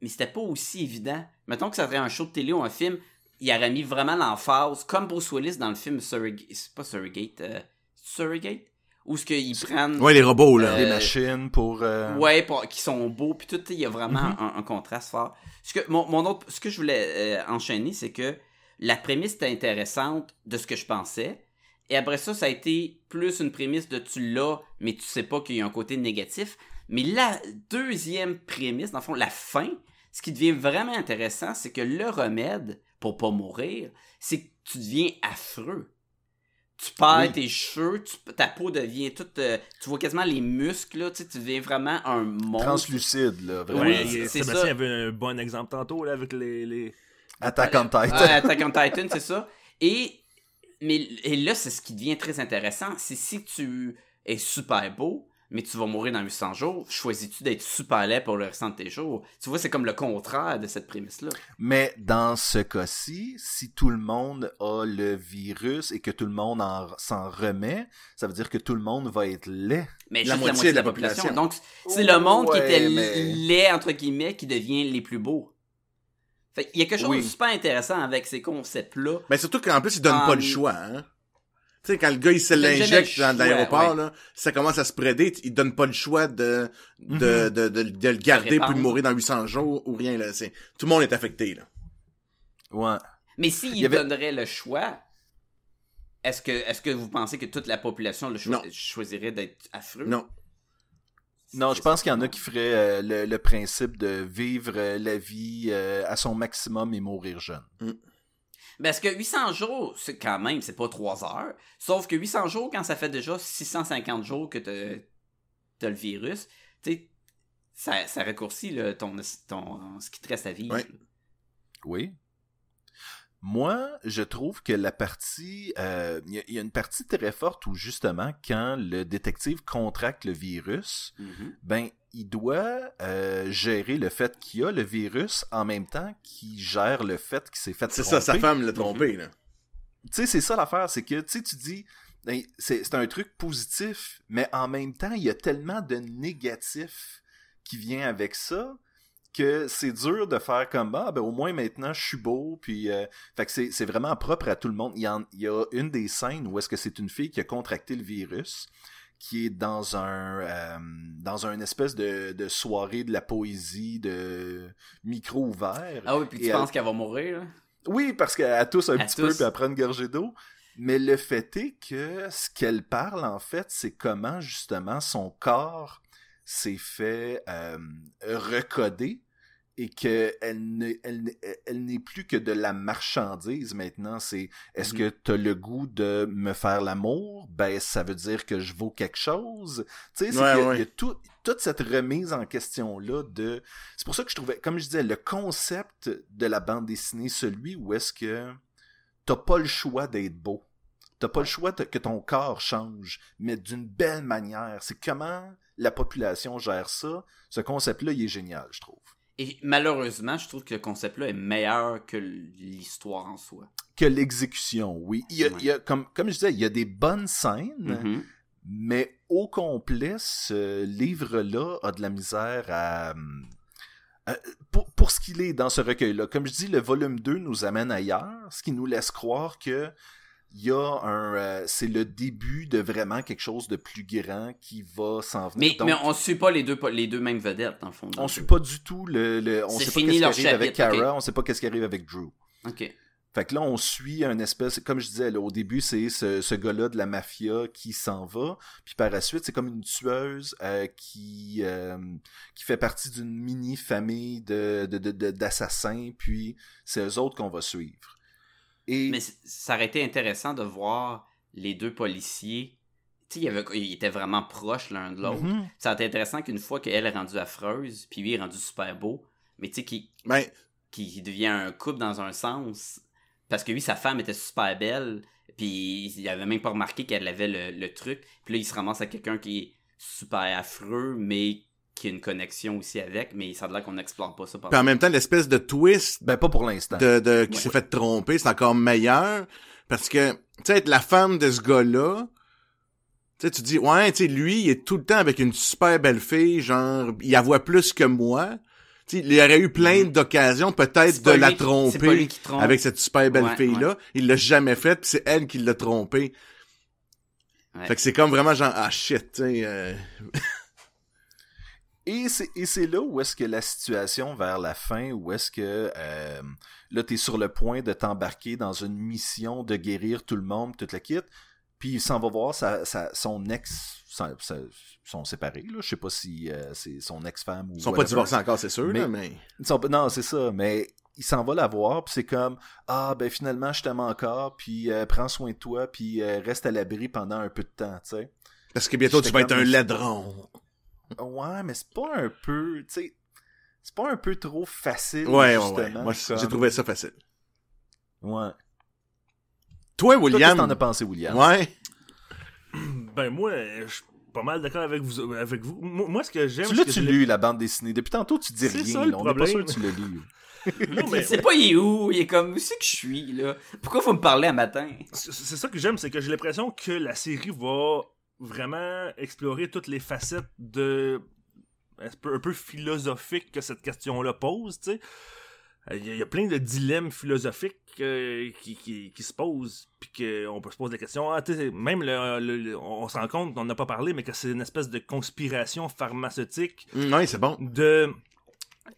mais c'était pas aussi évident. Mettons que ça serait un show de télé ou un film, il aurait mis vraiment l'emphase comme Bruce Willis dans le film Surrogate, c'est pas Surrogate, euh, Surrogate? Où ce qu'ils prennent Ouais, les robots, là. Des Euh, machines pour... euh, Ouais, pour- qui sont beaux, puis tout, il y a vraiment Mhm. un, un contraste fort. Ce que, mon, mon autre, ce que je voulais euh, enchaîner, c'est que la prémisse était intéressante de ce que je pensais. Et après ça, ça a été plus une prémisse de tu l'as, mais tu sais pas qu'il y a un côté négatif. Mais la deuxième prémisse, dans le fond, la fin, ce qui devient vraiment intéressant, c'est que le remède pour pas mourir, c'est que tu deviens affreux. Tu perds Oui. tes cheveux, tu- ta peau devient toute. euh, tu vois quasiment les muscles, là, tu sais, tu deviens vraiment un monstre. translucide, là, vraiment. Oui, c'est Sébastien ça. avait un bon exemple tantôt là, avec les. les... Attack on Titan. Ouais, Attack on Titan, c'est ça. Et, mais, et là, c'est ce qui devient très intéressant. C'est si tu es super beau, mais tu vas mourir dans 800 jours, choisis-tu d'être super laid pour le restant de tes jours? Tu vois, c'est comme le contraire de cette prémisse-là. Mais dans ce cas-ci, si tout le monde a le virus et que tout le monde en- s'en remet, ça veut dire que tout le monde va être laid. Mais La juste moitié de la population. Donc, c'est le monde qui était mais- laid, entre guillemets, qui devient les plus beaux. Fait il y a quelque chose Oui. de super intéressant avec ces concepts-là. Mais surtout qu'en plus, il donne Um, pas le choix, hein. Tu sais, quand le gars, il se l'injecte dans l'aéroport, ouais. là, ça commence à se spreader, il donne pas le choix de, de, Mhm. de, de, de le garder de mourir dans 800 jours ou rien, là. C'est, tout le monde est affecté, là. Ouais. Mais s'il Il avait- donnerait le choix, est-ce que, est-ce que vous pensez que toute la population le Non. choisirait d'être affreux? Non. Non, je pense qu'il y en a qui feraient euh, le, le principe de vivre euh, la vie euh, à son maximum et mourir jeune. Parce que 800 jours, c'est quand même, c'est pas 3 heures. Sauf que 800 jours, quand ça fait déjà 650 jours que t'as le virus, tu sais, ça, ça raccourcit là, ton, ton, ce qui te reste à vivre. Ouais. Oui. Moi, je trouve que la partie, euh, il y, a- il y a une partie très forte où justement, quand le détective contracte le virus, Mhm. ben, il doit euh, gérer le fait qu'il y a le virus en même temps qu'il gère le fait qu'il s'est fait C'est ça, sa tromper. femme l'a trompé, là. Tu sais, c'est ça l'affaire, c'est que tu sais, tu dis, ben, c'est c'est un truc positif, mais en même temps, il y a tellement de négatifs qui vient avec ça que c'est dur de faire comme ah ben au moins maintenant je suis beau puis euh, fait que c'est c'est vraiment propre à tout le monde il y, en- il y a une des scènes où est-ce que c'est une fille qui a contracté le virus qui est dans un euh, dans un espèce de, de soirée de la poésie de micro ouvert Ah oui, puis tu Et penses elle- qu'elle va mourir, là? oui, parce qu'elle tousse un Elle petit tousse. peu puis elle prend une gorgée d'eau. Mais le fait est que ce qu'elle parle, en fait, c'est comment, justement, son corps s'est fait euh, recoder et qu'elle ne, elle, n'est- elle n'est plus que de la marchandise maintenant. C'est est-ce Mhm. que tu as le goût de me faire l'amour? Ben, ça veut dire que je vaux quelque chose. Tu sais, c'est Ouais, qu'il y a- ouais. il y a tout- toute cette remise en question-là de... C'est pour ça que je trouvais, comme je disais, le concept de la bande dessinée, celui où est-ce que t'as pas le choix d'être beau. T'as pas le choix que ton corps change, mais d'une belle manière. C'est comment la population gère ça? Ce concept-là, il est génial, je trouve. Et malheureusement, je trouve que le concept-là est meilleur que l'histoire en soi. Que l'exécution, oui. Il y a, Ouais. il y a- comme, comme je disais, il y a des bonnes scènes, Mhm. mais au complet, ce livre-là a de la misère à... euh, pour, pour ce qu'il est dans ce recueil-là, comme je dis, le volume 2 nous amène ailleurs, ce qui nous laisse croire que il y a un euh, c'est le début de vraiment quelque chose de plus grand qui va s'en venir. Mais, Donc, mais on suit pas les deux, les deux mêmes vedettes, dans le fond. on suit pas du tout le, le on sait pas qu'est-ce qui arrive avec Kara, ok. on sait pas qu'est-ce qui arrive avec Drew. Ok. Fait que là, on suit un espèce, comme je disais, là, au début, c'est ce, ce gars-là de la mafia qui s'en va, puis par la suite, c'est comme une tueuse euh, qui euh, qui fait partie d'une mini famille de de- de- de- d'assassins, puis c'est eux autres qu'on va suivre. Et Mais ça aurait été intéressant de voir les deux policiers. Tu sais, il ils étaient vraiment proches l'un de l'autre. Mhm. Ça aurait été intéressant qu'une fois qu'elle est rendue affreuse, puis lui est rendu super beau, mais tu sais, qu'il Ben, qu'il devient un couple dans un sens. Parce que lui, sa femme était super belle, puis il avait même pas remarqué qu'elle avait le, le truc. Puis là, il se ramasse à quelqu'un qui est super affreux, mais qui a une connexion aussi avec, mais ça a l'air qu'on n'explore pas ça puis en même temps, l'espèce de twist ben pas pour l'instant. de, de qui Ouais. s'est fait tromper, c'est encore meilleur parce que tu sais être la femme de ce gars-là, tu sais tu dis ouais, tu sais lui, il est tout le temps avec une super belle fille, genre il la voit plus que moi. Tu sais, il y aurait eu plein Mhm. d'occasions peut-être de la tromper qui trompe. avec cette super belle Ouais, fille-là. Il l'a jamais fait, puis c'est elle qui l'a trompé. Ouais. Fait que c'est comme vraiment genre ah shit, tu sais. euh, Et c'est, et c'est là où est-ce que la situation vers la fin, où est-ce que euh, là, t'es sur le point de t'embarquer dans une mission de guérir tout le monde, toute la kit, puis il s'en va voir sa, sa- son ex, sa- sont séparés, là, je sais pas si euh, c'est son ex-femme ou Ils sont pas divorcés encore, c'est sûr, Mais- là, mais. Ils sont pas- non, c'est ça, mais il s'en va la voir, puis c'est comme ah ben finalement je t'aime encore, puis euh, prends soin de toi, puis euh, reste à l'abri pendant un peu de temps, tu sais. Parce que bientôt tu vas être un laidron. Ouais, mais c'est pas un peu, tu sais, c'est pas un peu trop facile, Ouais, ouais, justement. ouais. Moi, comme- j'ai trouvé ça facile. Ouais. Toi, Toi, qu'est-ce William. que t'en as pensé, William? Ouais. Ben, moi, je suis pas mal d'accord avec vous. Avec vous. Moi, moi, ce que j'aime. Tu c'est l'as-tu je lu, la bande dessinée? Depuis tantôt, tu dis C'est rien. ça, le là. On n'est pas sûr problème. que tu l'as lu. Non, mais Il sait pas il est où, il est comme où c'est que je suis là? Pourquoi faut me parler un matin? C'est c'est ça que j'aime, c'est que j'ai l'impression que la série va vraiment explorer toutes les facettes de un peu, un peu philosophique que cette question-là pose, tu sais. Euh, Il y, a- il y a plein de dilemmes philosophiques euh, qui, qui, qui se posent, puis qu'on peut se poser la question, ah, même le, le- le- on se rend compte qu'on n'a pas parlé, mais que c'est une espèce de conspiration pharmaceutique Mm, Ouais, c'est bon. de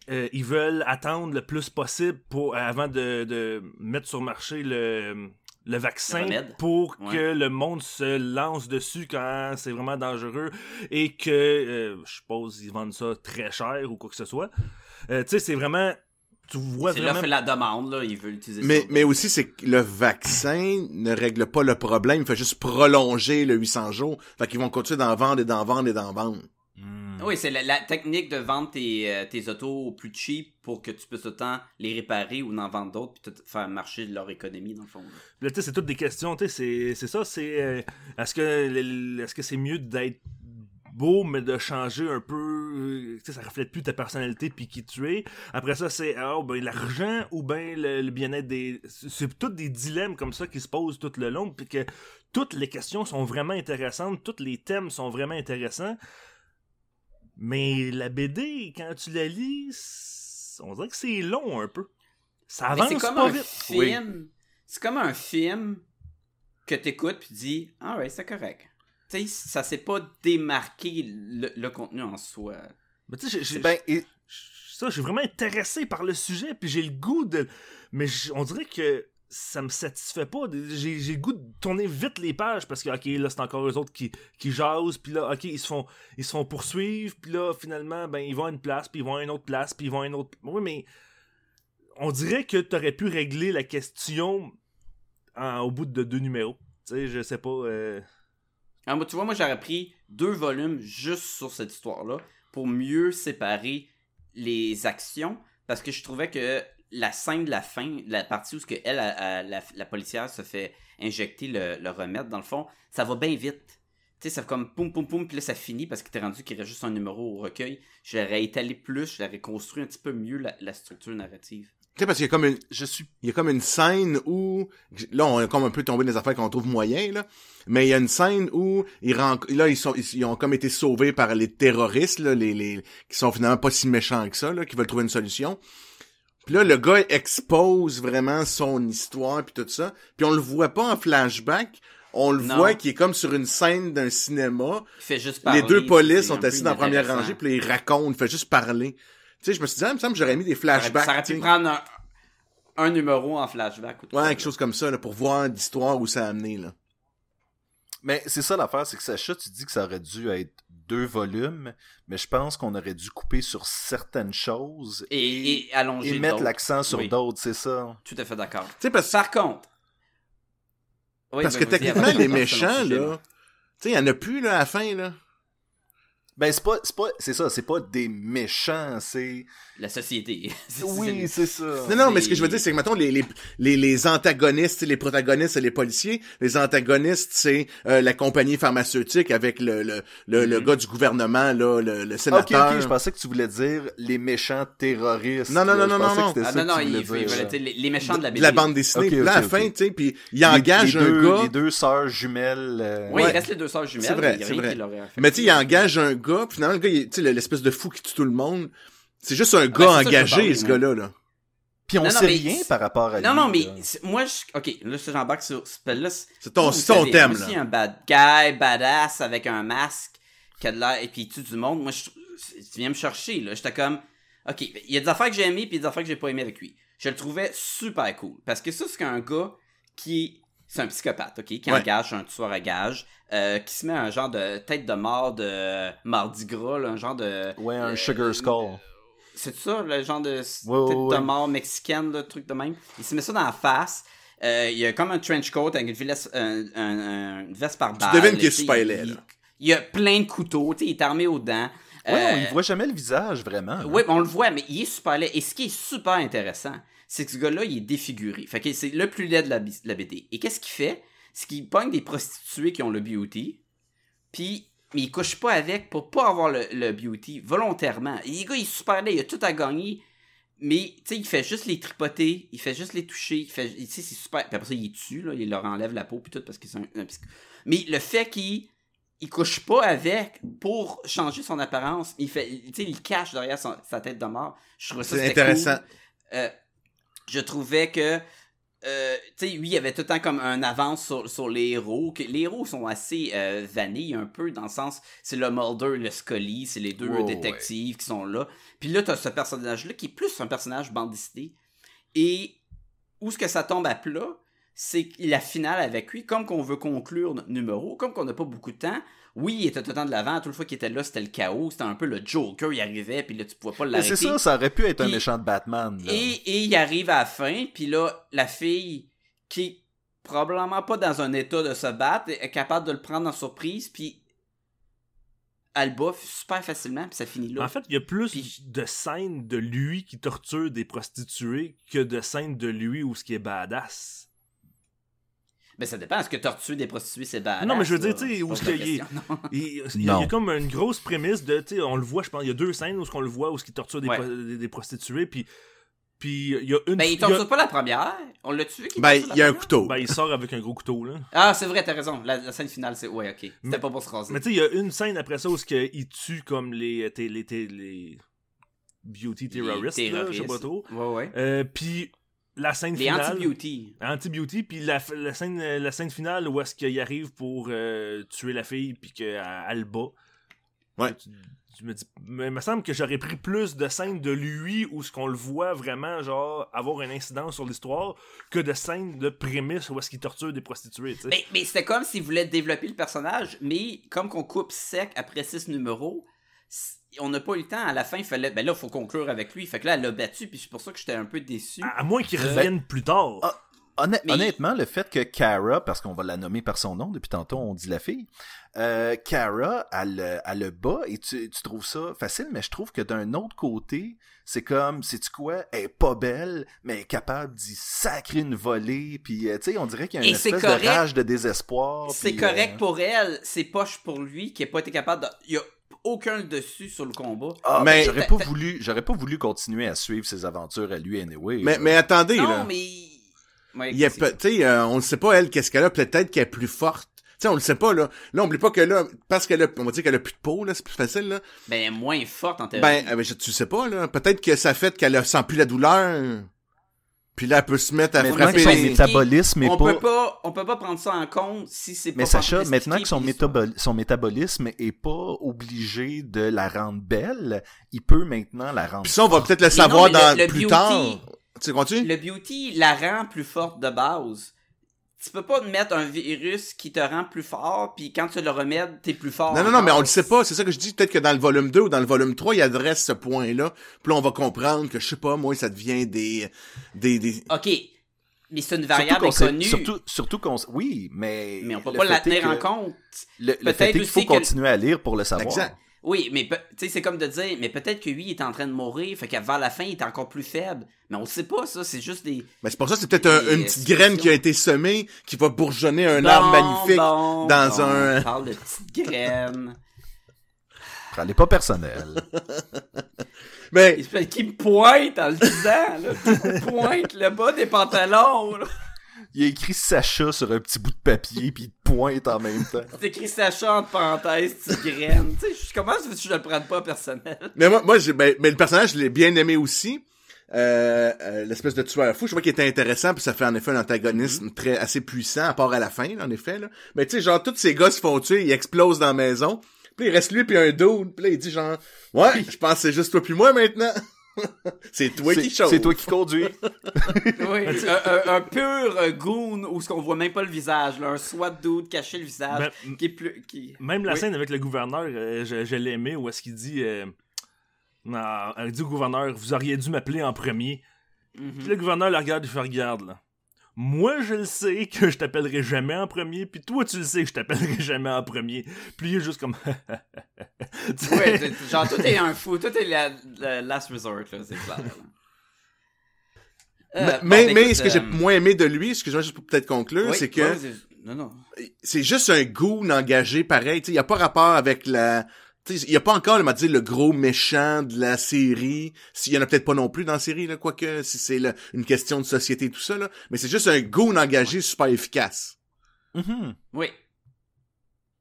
euh, ils veulent attendre le plus possible pour avant de, de mettre sur marché le, le vaccin Le pour Ouais. que le monde se lance dessus quand c'est vraiment dangereux et que euh, je suppose ils vendent ça très cher ou quoi que ce soit. Euh, tu sais c'est vraiment tu vois C'est vraiment là fait la demande là, il veut l'utiliser. Mais, ça. mais aussi, c'est que le vaccin ne règle pas le problème, il fait juste prolonger le 800 jours. Fait qu'ils vont continuer d'en vendre et d'en vendre et d'en vendre. Hmm. Oui, c'est la, la technique de vendre tes, euh, tes autos au plus cheap pour que tu puisses autant les réparer ou en vendre d'autres puis te faire marcher leur économie, dans le fond. là. Là, c'est toutes des questions, tu sais, c'est- c'est ça, c'est... euh, est-ce que est-ce que c'est mieux d'être beau, mais de changer un peu... euh, Tu sais, ça reflète plus ta personnalité puis qui tu es. Après ça, c'est, ah, ben, l'argent ou ben le, le bien-être des... C'est c'est tous des dilemmes comme ça qui se posent tout le long, puis que toutes les questions sont vraiment intéressantes, tous les thèmes sont vraiment intéressants. Mais la BD, quand tu la lis, on dirait que c'est long un peu. Ça avance c'est comme pas un vite. film. C'est comme un film que t'écoutes puis tu dis Ah ouais, c'est correct. Tu sais, ça s'est pas démarqué le, le contenu en soi. Mais tu sais, j'ai- Ben, et- ça, je suis vraiment intéressé par le sujet, puis j'ai le goût de. Mais on dirait que ça me satisfait pas. J'ai le goût de tourner vite les pages parce que, ok, là, c'est encore eux autres qui, qui jasent, puis là, ok, ils se font, ils se font poursuivre, puis là, finalement, ben, ils vont à une place, puis ils vont à une autre place, puis ils vont à une autre. Oui, mais on dirait que t'aurais pu régler la question au bout de deux numéros. Tu sais, je sais pas. euh, Ah, moi, tu vois, moi j'aurais pris deux volumes juste sur cette histoire-là pour mieux séparer les actions parce que je trouvais que la scène de la fin, la partie où ce que elle, la, la policière se fait injecter le, remède, dans le fond, ça va bien vite. Tu sais, ça fait comme poum poum poum, puis là ça finit parce que t'es rendu qu'il reste juste un numéro au recueil. Je l'aurais étalé plus, je l'aurais construit un petit peu mieux la, structure narrative. Tu sais, parce qu'il y a comme une, je suis il y a comme une scène où là on est comme un peu tombé dans des affaires qu'on trouve moyen là mais il y a une scène où ils là ils sont ils ont comme été sauvés par les terroristes là les les qui sont finalement pas si méchants que ça là qui veulent trouver une solution puis là le gars expose vraiment son histoire puis tout ça puis on le voit pas en flashback on le Non. voit qui est comme sur une scène d'un cinéma Il fait juste parler. les deux polices sont assis dans la première rangée puis là, ils racontent il fait juste parler tu sais je me suis dit ah, il me semble que j'aurais mis des flashbacks Ça aurait pu prendre un, un numéro en flashback. ou tout ça, Ouais, là. quelque chose comme ça, là, pour voir l'histoire où ça a amené, là. Mais c'est ça l'affaire, c'est que Sacha, tu dis que ça aurait dû être deux volumes, mais je pense qu'on aurait dû couper sur certaines choses Et, et allonger et mettre l'accent sur Oui. d'autres, c'est ça. Tout à fait d'accord. Tu sais, parce, Par contre. Oui, parce ben, que vas-y, techniquement, les méchants, là, tu sais, il y en a plus, là, à la fin, là. Ben c'est pas c'est pas c'est ça, c'est pas des méchants, c'est La société. Oui, c'est ça. Non, non, mais ce que je veux dire, c'est que, mettons, les, les, les, les antagonistes, les protagonistes, c'est les policiers. Les antagonistes, c'est euh, la compagnie pharmaceutique avec le, le, le, le Mhm. gars du gouvernement, là, le, le Ok, sénateur. ok, je pensais que tu voulais dire les méchants terroristes. Non, non, là. non, Je non, non, c'était Ah non, non, il, il être les, les méchants de la de BD. la bande dessinée. Ok, Puis là, à la ok, fin, ok. tu sais, puis il Les- engage les un deux, gars. Les deux sœurs jumelles. euh, Oui, Ouais. il reste les deux sœurs jumelles. C'est vrai, c'est vrai. Mais tu sais, il engage un gars, puis finalement, le gars, il- tu sais, l'espèce de fou qui tue tout le monde. C'est juste un gars engagé, ce gars-là, là. Puis on Non, non, sait mais rien par rapport à Non, lui, non, mais là. c'est- moi, je... ok, là, je j'embarque sur ce là C'est ton, ton thème, là. si un bad guy, badass, avec un masque, qui a de l'air, et puis il tue du monde, moi, je, tu viens me chercher, là. J'étais comme, ok, il y a des affaires que j'ai aimées, puis des affaires que j'ai pas aimées avec lui. Je le trouvais super cool. Parce que ça, c'est un gars qui, c'est un psychopathe, ok, qui Ouais. engage un tueur à gage, euh, qui se met un genre de tête de mort de Mardi Gras, là, un genre de... Ouais, un euh, Sugar Skull. C'est ça, le genre de Ouais, tête ouais, de mort mexicaine, le truc de même. Il se met ça dans la face. Euh, il y a comme un trench coat avec une, veste- un- un- un- une veste par balle. devines qu'il est tu super laid, il-. Il y a plein de couteaux, tu sais, il est armé aux dents. Ouais, on y voit jamais le visage, vraiment. hein. oui, on le voit, mais il est super laid. Et ce qui est super intéressant, c'est que ce gars-là, il est défiguré. Fait que c'est le plus laid de la, de la BD. Et qu'est-ce qu'il fait? C'est qu'il pogne des prostituées qui ont le beauty, puis mais il couche pas avec pour pas avoir le, le beauty volontairement. Et le gars, il est super laid, il a tout à gagner. Mais, tu sais, il fait juste les tripoter, il fait juste les toucher, il fait, tu sais, c'est super. Puis après ça, il est tue, là, il leur enlève la peau, puis tout, parce qu'ils sont un, un psycho- Mais le fait qu'il il couche pas avec pour changer son apparence, il fait, tu sais, il cache derrière son- sa tête de mort. Je trouvais ça C'est intéressant. cool. Euh, je trouvais que euh, tu sais, lui, il y avait tout le temps comme un avance sur, sur les héros. Que les héros sont assez euh, vanilles un peu, dans le sens, c'est le Mulder et le Scully, c'est les deux détectives qui sont là. Puis là, t'as ce personnage-là qui est plus un personnage dessinée. Et où ce que ça tombe à plat, c'est la finale avec lui, comme qu'on veut conclure notre numéro, comme qu'on n'a pas beaucoup de temps, oui, il était tout le temps de l'avant, toute fois qu'il était là, c'était le chaos, c'était un peu le Joker, il arrivait, puis là, tu pouvais pas Mais l'arrêter. c'est ça, ça aurait pu être un méchant de Batman. Là. Et, et il arrive à la fin, puis là, la fille, qui est probablement pas dans un état de se battre, est capable de le prendre en surprise, puis Alba super facilement, puis ça finit là. En fait, il y a plus Puis- de scènes de lui qui torture des prostituées que de scènes de lui où ce qui est badass. Mais ça dépend, est-ce que torturer des prostituées, c'est badass? Non, mais je veux dire, tu sais, où Il y, a, il y a comme une grosse prémisse de, tu sais, on le voit, je pense, il y a deux scènes où ce qu'on le voit, où ce qui torture des, Ouais. pro- des, des prostituées, puis, puis il y a une... Ben, il il y a- torture pas la première? On l'a tué qui Ben, il y a un couteau. Ben, il sort avec un gros couteau, là. Ah, c'est vrai, t'as raison. La, la scène finale, c'est. Ouais, ok. C'était Mais- pas pour se raser. Mais tu sais, il y a une scène après ça où il tue comme les, les, les, les, les beauty terroristes, Les là, je sais pas terroristes. trop. Ouais, ouais. Euh, puis la scène Les finale... anti-beauty. Anti-beauty, puis la, la, scène, la scène finale où est-ce qu'il arrive pour euh, tuer la fille, puis qu'elle elle bat. Ouais. Tu, tu me dis, mais il me semble que j'aurais pris plus de scènes de lui où ce qu'on le voit vraiment, genre, avoir une incidence sur l'histoire, que de scènes de prémisse où est-ce qu'il torture des prostituées, tu sais. Mais, mais c'était comme s'il voulait développer le personnage, mais comme qu'on coupe sec après six numéros, on n'a pas eu le temps. À la fin, il fallait. Ben là, il faut conclure avec lui. Fait que là, elle l'a battu, puis c'est pour ça que j'étais un peu déçu. À, à moins qu'il Euh, revienne plus tard. Ah, Mais- Honnêtement, le fait que Kara, parce qu'on va la nommer par son nom, depuis tantôt on dit la fille, euh, Kara, elle, le- elle le bat et tu, tu trouves ça facile, mais je trouve que d'un autre côté, c'est comme, sais-tu quoi, elle est pas belle, mais elle est capable d'y sacrer une volée, puis euh, tu sais, on dirait qu'il y a une Et c'est espèce correct. de rage de désespoir. C'est correct euh, pour elle, c'est poche pour lui qui a pas été capable de. Il y a aucun dessus sur le combat. Ah, Mais- mais j'aurais Fait- pas fait- voulu, j'aurais pas voulu continuer à suivre ses aventures à lui anyway. Mais, là. mais attendez, non, là. mais. Ouais, Il y a peut- euh, on ne sait pas, elle, qu'est-ce qu'elle a. Peut-être qu'elle est plus forte. Tu sais, on le sait pas, là. Là, on oublie pas que là, parce qu'elle a, on va dire qu'elle a plus de peau, là, c'est plus facile, là. Ben, moins forte en théorie. Ben, euh, ben, je- tu sais pas, là. Peut-être que ça fait qu'elle a sent plus la douleur. Puis là, elle peut se mettre à Maintenant frapper que son les- métabolisme est on pas... peut pas, on peut pas prendre ça en compte si c'est pas. Mais Sacha, maintenant que son, métabol- métabolisme est pas obligé de la rendre belle, il peut maintenant la rendre. Puis ça, on va peut-être le savoir non, dans le- le plus beauty- tard. Tu comprends-tu? Le beauty la rend plus forte de base. Tu peux pas te mettre un virus qui te rend plus fort, puis quand tu le remèdes, t'es plus fort. Non, non, non, mais on le sait pas. C'est ça que je dis. Peut-être que dans le volume 2 ou dans le volume 3, il adresse ce point-là. Puis là, on va comprendre que, je sais pas, moi, ça devient des... des, des... Ok, mais c'est une Surtout variable inconnue. Surtout, surtout qu'on... s- Oui, mais... Mais on peut pas la tenir en compte. Le, fait qu'il faut que- continuer à lire pour le savoir. Exact. Oui, mais pe- tu sais, c'est comme de dire, mais peut-être que lui il est en train de mourir, fait qu'avant la fin, il est encore plus faible. Mais on le sait pas, ça, c'est juste des. Mais c'est pour ça, c'est peut-être un- une euh, petite graine qui a été semée, qui va bourgeonner un Bon, arbre magnifique bon, dans bon, un... On parle de petites graines. Prenez pas personnel. Mais, Il se fait qui me pointe en le disant, là. Qui me pointe le bas des pantalons, là. Il a écrit Sacha sur un petit bout de papier, puis il te pointe en même temps. C'est écrit Sacha entre parenthèses, petite graine. Tu sais, je- comment veux-tu que je le prenne pas personnel? mais moi, moi j'ai- ben, mais le personnage, je l'ai bien aimé aussi. Euh, euh, l'espèce de tueur fou, je vois qu'il était intéressant, puis ça fait en effet un antagonisme très assez puissant, à part à la fin, là, en effet. Là. Mais tu sais, genre, tous ces gars se font tuer, ils explosent dans la maison. Puis là, il reste lui puis un dude. Puis là, il dit genre, ouais, je pense que c'est juste toi puis moi maintenant. c'est toi qui chauffe. C'est toi qui conduis. Oui, un, un- un pur goon où ce qu'on voit même pas le visage, là, un SWAT dude caché le visage, Ben, qui est plus... Qui... Même la Oui. scène avec le gouverneur, euh, je, je l'ai aimé, où est-ce qu'il dit... Euh, non, il dit au gouverneur, vous auriez dû m'appeler en premier. Mhm. Puis le gouverneur le regarde et fait regarde là. Moi, je le sais que je t'appellerai jamais en premier, puis toi, tu le sais que je t'appellerai jamais en premier. Puis il est juste comme... Tu sais, Ouais, genre, tout est un fou, tout est la, la last resort, là, c'est clair. là. Euh, Mais, bon, mais, ben, écoute, ce que j'ai euh, moins aimé de lui, ce que je juste pour peut-être conclure, oui, c'est que ouais, non, non. c'est juste un goon engagé pareil. Tu sais, il y a pas rapport avec la. Il y a pas encore, m'a dit, le gros méchant de la série. S'il y en a peut-être pas non plus dans la série, là, quoique, si c'est une question de société et tout ça, là. Mais c'est juste un goon engagé super efficace. Mhm. Oui.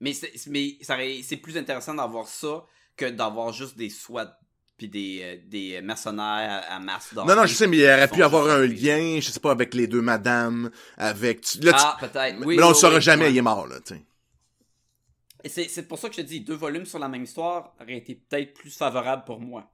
Mais c'est mais ça aurait- c'est plus intéressant d'avoir ça que d'avoir juste des SWAT puis des, euh, des mercenaires à, à masse d'or. Non, non, je sais, mais il aurait pu avoir un lien, je sais pas, avec les deux madames, avec... tu- Ah, peut-être. Oui, mais là, on oui, le saura oui, jamais, il est mort, là, tu sais. Et c'est pour ça que je te dis, deux volumes sur la même histoire auraient été peut-être plus favorables pour moi.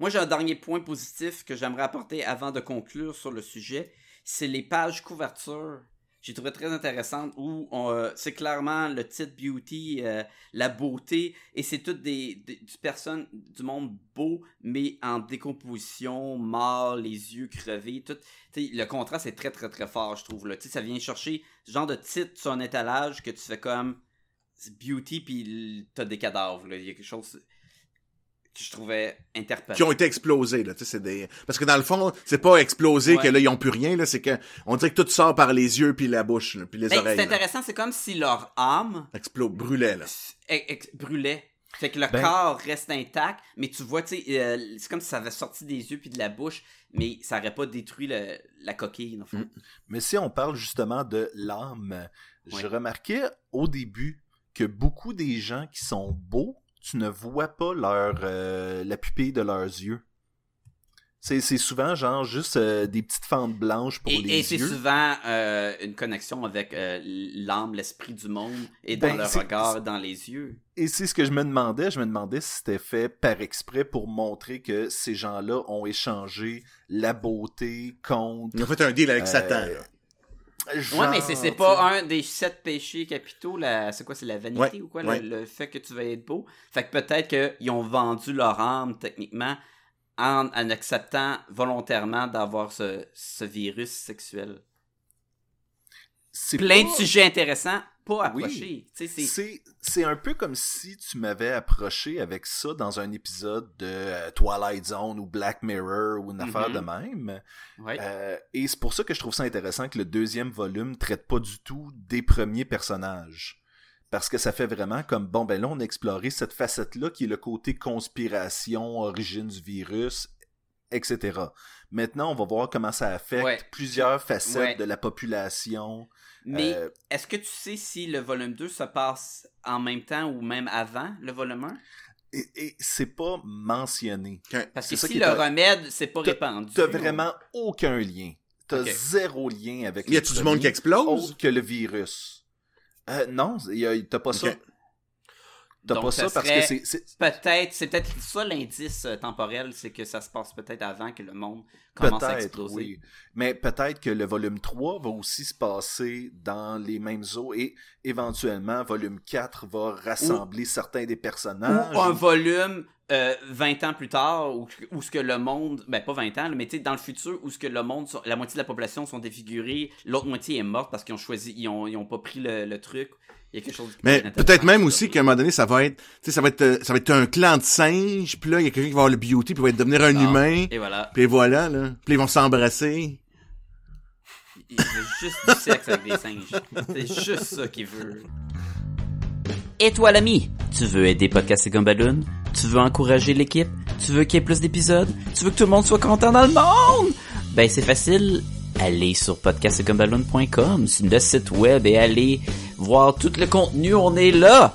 Moi, j'ai un dernier point positif que j'aimerais apporter avant de conclure sur le sujet. C'est les pages couverture. J'ai trouvé très intéressante où euh, c'est clairement le titre beauty, euh, la beauté, et c'est toutes des, des, du monde beau, mais en décomposition, mort, les yeux crevés, tout. Le contraste est très très très fort, je trouve. Là. Ça vient chercher ce genre de titre sur un étalage que tu fais comme beauty, puis t'as des cadavres. là. Il y a quelque chose que je trouvais interpellant. qui ont été explosés là, tu sais, c'est des parce que dans le fond, c'est pas explosé Ouais. que là ils ont plus rien là, c'est que on dirait que tout sort par les yeux puis la bouche là, puis les Ben, oreilles. c'est intéressant, c'est comme si leur âme Explo brûlait là. ex- ex- brûlait. Fait que le Ben- corps reste intact, mais tu vois, tu sais, euh, c'est comme si ça avait sorti des yeux puis de la bouche, mais ça aurait pas détruit le- la coquille, le fond. Mm. Mais si on parle justement de l'âme, je Ouais. remarquais au début que beaucoup des gens qui sont beaux, tu ne vois pas leur euh, la pupille de leurs yeux. C'est c'est souvent genre juste euh, des petites fentes blanches pour Et, les et c'est yeux. souvent euh, une connexion avec euh, l'âme, l'esprit du monde, et dans Ben, le c'est- regard, dans les yeux. Et c'est ce que je me demandais. Je me demandais si c'était fait par exprès pour montrer que ces gens-là ont échangé la beauté contre. Ils ont fait un deal avec Euh, Satan. là. Ouais, mais c'est c'est pas un des sept péchés capitaux, la... c'est quoi, c'est la vanité Ouais, ou quoi, ouais. le, le fait que tu vas être beau? Fait que peut-être qu'ils ont vendu leur âme, techniquement, en, en acceptant volontairement d'avoir ce, ce virus sexuel. C'est Plein de sujets intéressants, pas Oui. approchés. Sais, c'est... Un peu comme si tu m'avais approché avec ça dans un épisode de euh, Twilight Zone ou Black Mirror ou une affaire de même. Ouais. Euh, et c'est pour ça que je trouve ça intéressant que le deuxième volume traite pas du tout des premiers personnages. Parce que ça fait vraiment comme, bon, ben là, on a exploré cette facette-là qui est le côté conspiration, origine du virus, etc. Maintenant, on va voir comment ça affecte Ouais. plusieurs facettes Ouais. de la population. Mais Euh, est-ce que tu sais si le volume 2 se passe en même temps ou même avant le volume 1? et et c'est pas mentionné. Parce que si qui le remède, c'est pas répandu. T'as vraiment aucun lien. T'as Ok. zéro lien avec Y le a-tu du monde qui explose? autre que le virus. Euh, non, y a- t'as pas ça. T'as pas ça ça parce que c'est- Peut-être, c'est peut-être ça l'indice euh, temporel, c'est que ça se passe peut-être avant que le monde commence à exploser. oui. Mais peut-être que le volume 3 va aussi se passer dans les mêmes eaux et éventuellement, volume 4 va rassembler certains des personnages. Ou un volume euh, 20 ans plus tard, où, où ce que le monde, ben pas 20 ans, mais tu sais, dans le futur, où ce que le monde, la moitié de la population sont défigurés, l'autre moitié est morte parce qu'ils ont choisi, ils ont, ils ont pas pris le, le truc. Il y a quelque chose. qui Mais peut être peut-être même aussi qu'à un moment donné, ça va être, tu sais, ça va être, euh, ça va être un clan de singes, puis là, il y a quelqu'un qui va avoir le beauty, puis va devenir un humain, Et voilà. puis voilà, là. Puis ils vont s'embrasser. Il veut juste du sexe avec des singes. C'est juste ça qu'il veut. Et toi, l'ami, tu veux aider Podcast et Gumballoon? Tu veux encourager l'équipe? Tu veux qu'il y ait plus d'épisodes? Tu veux que tout le monde soit content dans le monde? Ben, c'est facile. Allez sur podcastgumballoon.com, c'est le site web et allez voir tout le contenu, on est là!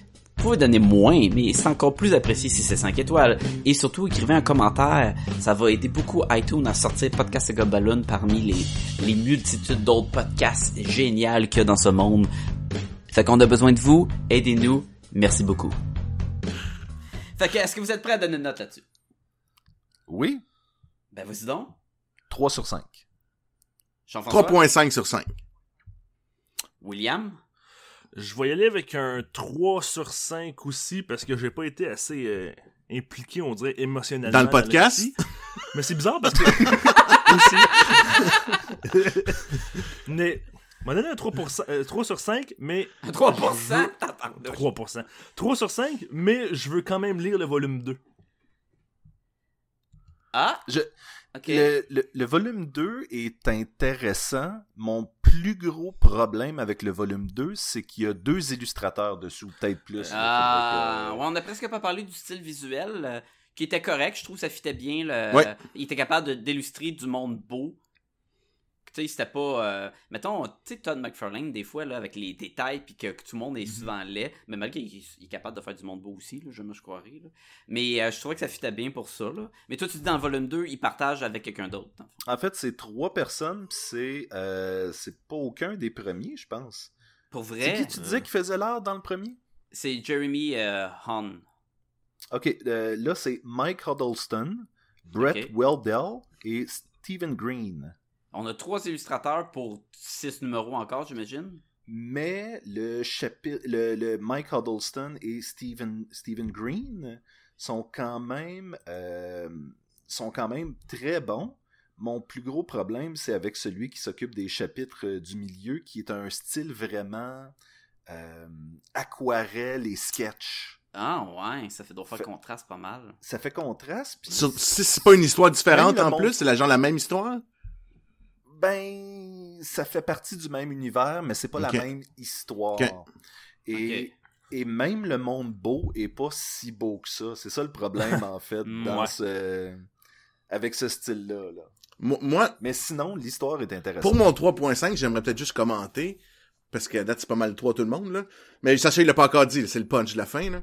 Vous pouvez donner moins, mais c'est encore plus apprécié si c'est 5 étoiles. Et surtout, écrivez un commentaire. Ça va aider beaucoup iTunes à sortir Podcast et Gobaloon parmi les, les multitudes d'autres podcasts géniaux qu'il y a dans ce monde. Fait qu'on a besoin de vous. Aidez-nous. Merci beaucoup. Fait que, est-ce que vous êtes prêts à donner une note là-dessus? Oui, Ben, vas-y donc. 3 sur 5. Jean-François? 3.5 sur 5. William? Je vais y aller avec un 3 sur 5 aussi parce que j'ai pas été assez euh, impliqué, on dirait, émotionnellement. Dans le podcast? Mais c'est bizarre parce que. aussi. mais. m'a donné un 3, pour cent- euh, 3 sur 5, mais. 3%? 3%. 3 sur 5, mais je veux quand même lire le volume 2. Ah! Je- Le, le- le volume 2 est intéressant. Mon plus gros problème avec le volume 2, c'est qu'il y a deux illustrateurs dessus, ou peut-être plus. Ah, ouais, on a presque pas parlé du style visuel, euh, qui était correct. Je trouve que ça fitait bien. Le... Ouais. Il était capable d'illustrer du monde beau. Tu sais, c'était pas. euh, Mettons, tu sais, Todd McFarlane, des fois, là, avec les détails, puis que, que tout le monde est Mhm. souvent laid, mais malgré qu'il il est capable de faire du monde beau aussi, là, je, moi, je croirais. là. Mais euh, je trouvais que ça fitait bien pour ça. Là. Mais toi, tu dis dans le volume 2, il partage avec quelqu'un d'autre. En fait, c'est trois personnes, pis c'est euh, c'est pas aucun des premiers, je pense. Pour C'est vrai, qui tu disais qui faisait l'art dans le premier? c'est Jeremy Hahn. Ok, là c'est Mike Huddleston, Brett. Weldell et Stephen Green. On a trois illustrateurs pour six numéros encore, j'imagine. Mais le chapitre, le, le Mike Huddleston et Stephen, Stephen Green sont quand même euh, sont quand même très bons. Mon plus gros problème, c'est avec celui qui s'occupe des chapitres euh, du milieu, qui est un style vraiment euh, aquarelle et sketch. Ah ouais, ça fait donc faire Fait- contraste pas mal. Ça fait contraste. si c'est pas une histoire différente en monde- plus, c'est la genre la même histoire? Ben, ça fait partie du même univers, mais c'est pas la même histoire. Et, et même le monde beau est pas si beau que ça. C'est ça le problème, en fait, dans Ouais. ce... avec ce style-là. là. Mo- Moi, Mais sinon, l'histoire est intéressante. pour mon 3.5, j'aimerais peut-être juste commenter, parce que à date, c'est pas mal 3 tout le monde, là. Mais Sacha, il l'a pas encore dit, c'est le punch de la fin, là.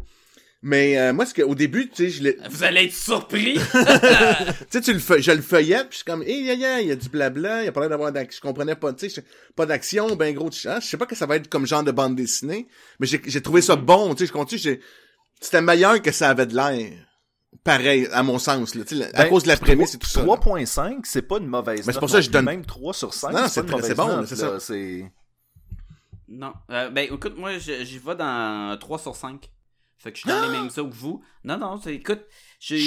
Mais euh, moi, ce que, au début, tu sais, je l'ai... Vous allez être surpris! Tu sais, tu le feu- je le feuillette, puis je suis comme, hé, hey, il y a du blabla, il y a pas l'air d'avoir d'action. Je comprenais pas, tu sais, pas d'action, ben gros, tu- hein, je sais pas que ça va être comme genre de bande dessinée, mais j'ai j'ai trouvé ça bon, tu sais, je continue, j'ai, c'était meilleur que ça avait de l'air. Pareil, à mon sens, là, tu sais, à Ben, cause de la prémisse et tout ça. là. 3.5, c'est pas une mauvaise Mais c'est pour ça que je donne-. Même 3 sur 5, Non, c'est bon, note, c'est là. ça. C'est... non. Euh, ben écoute, moi je- j'y vais dans 3 sur 5. Fait que je suis dans les mêmes eaux que vous. Non, non, écoute, j'ai.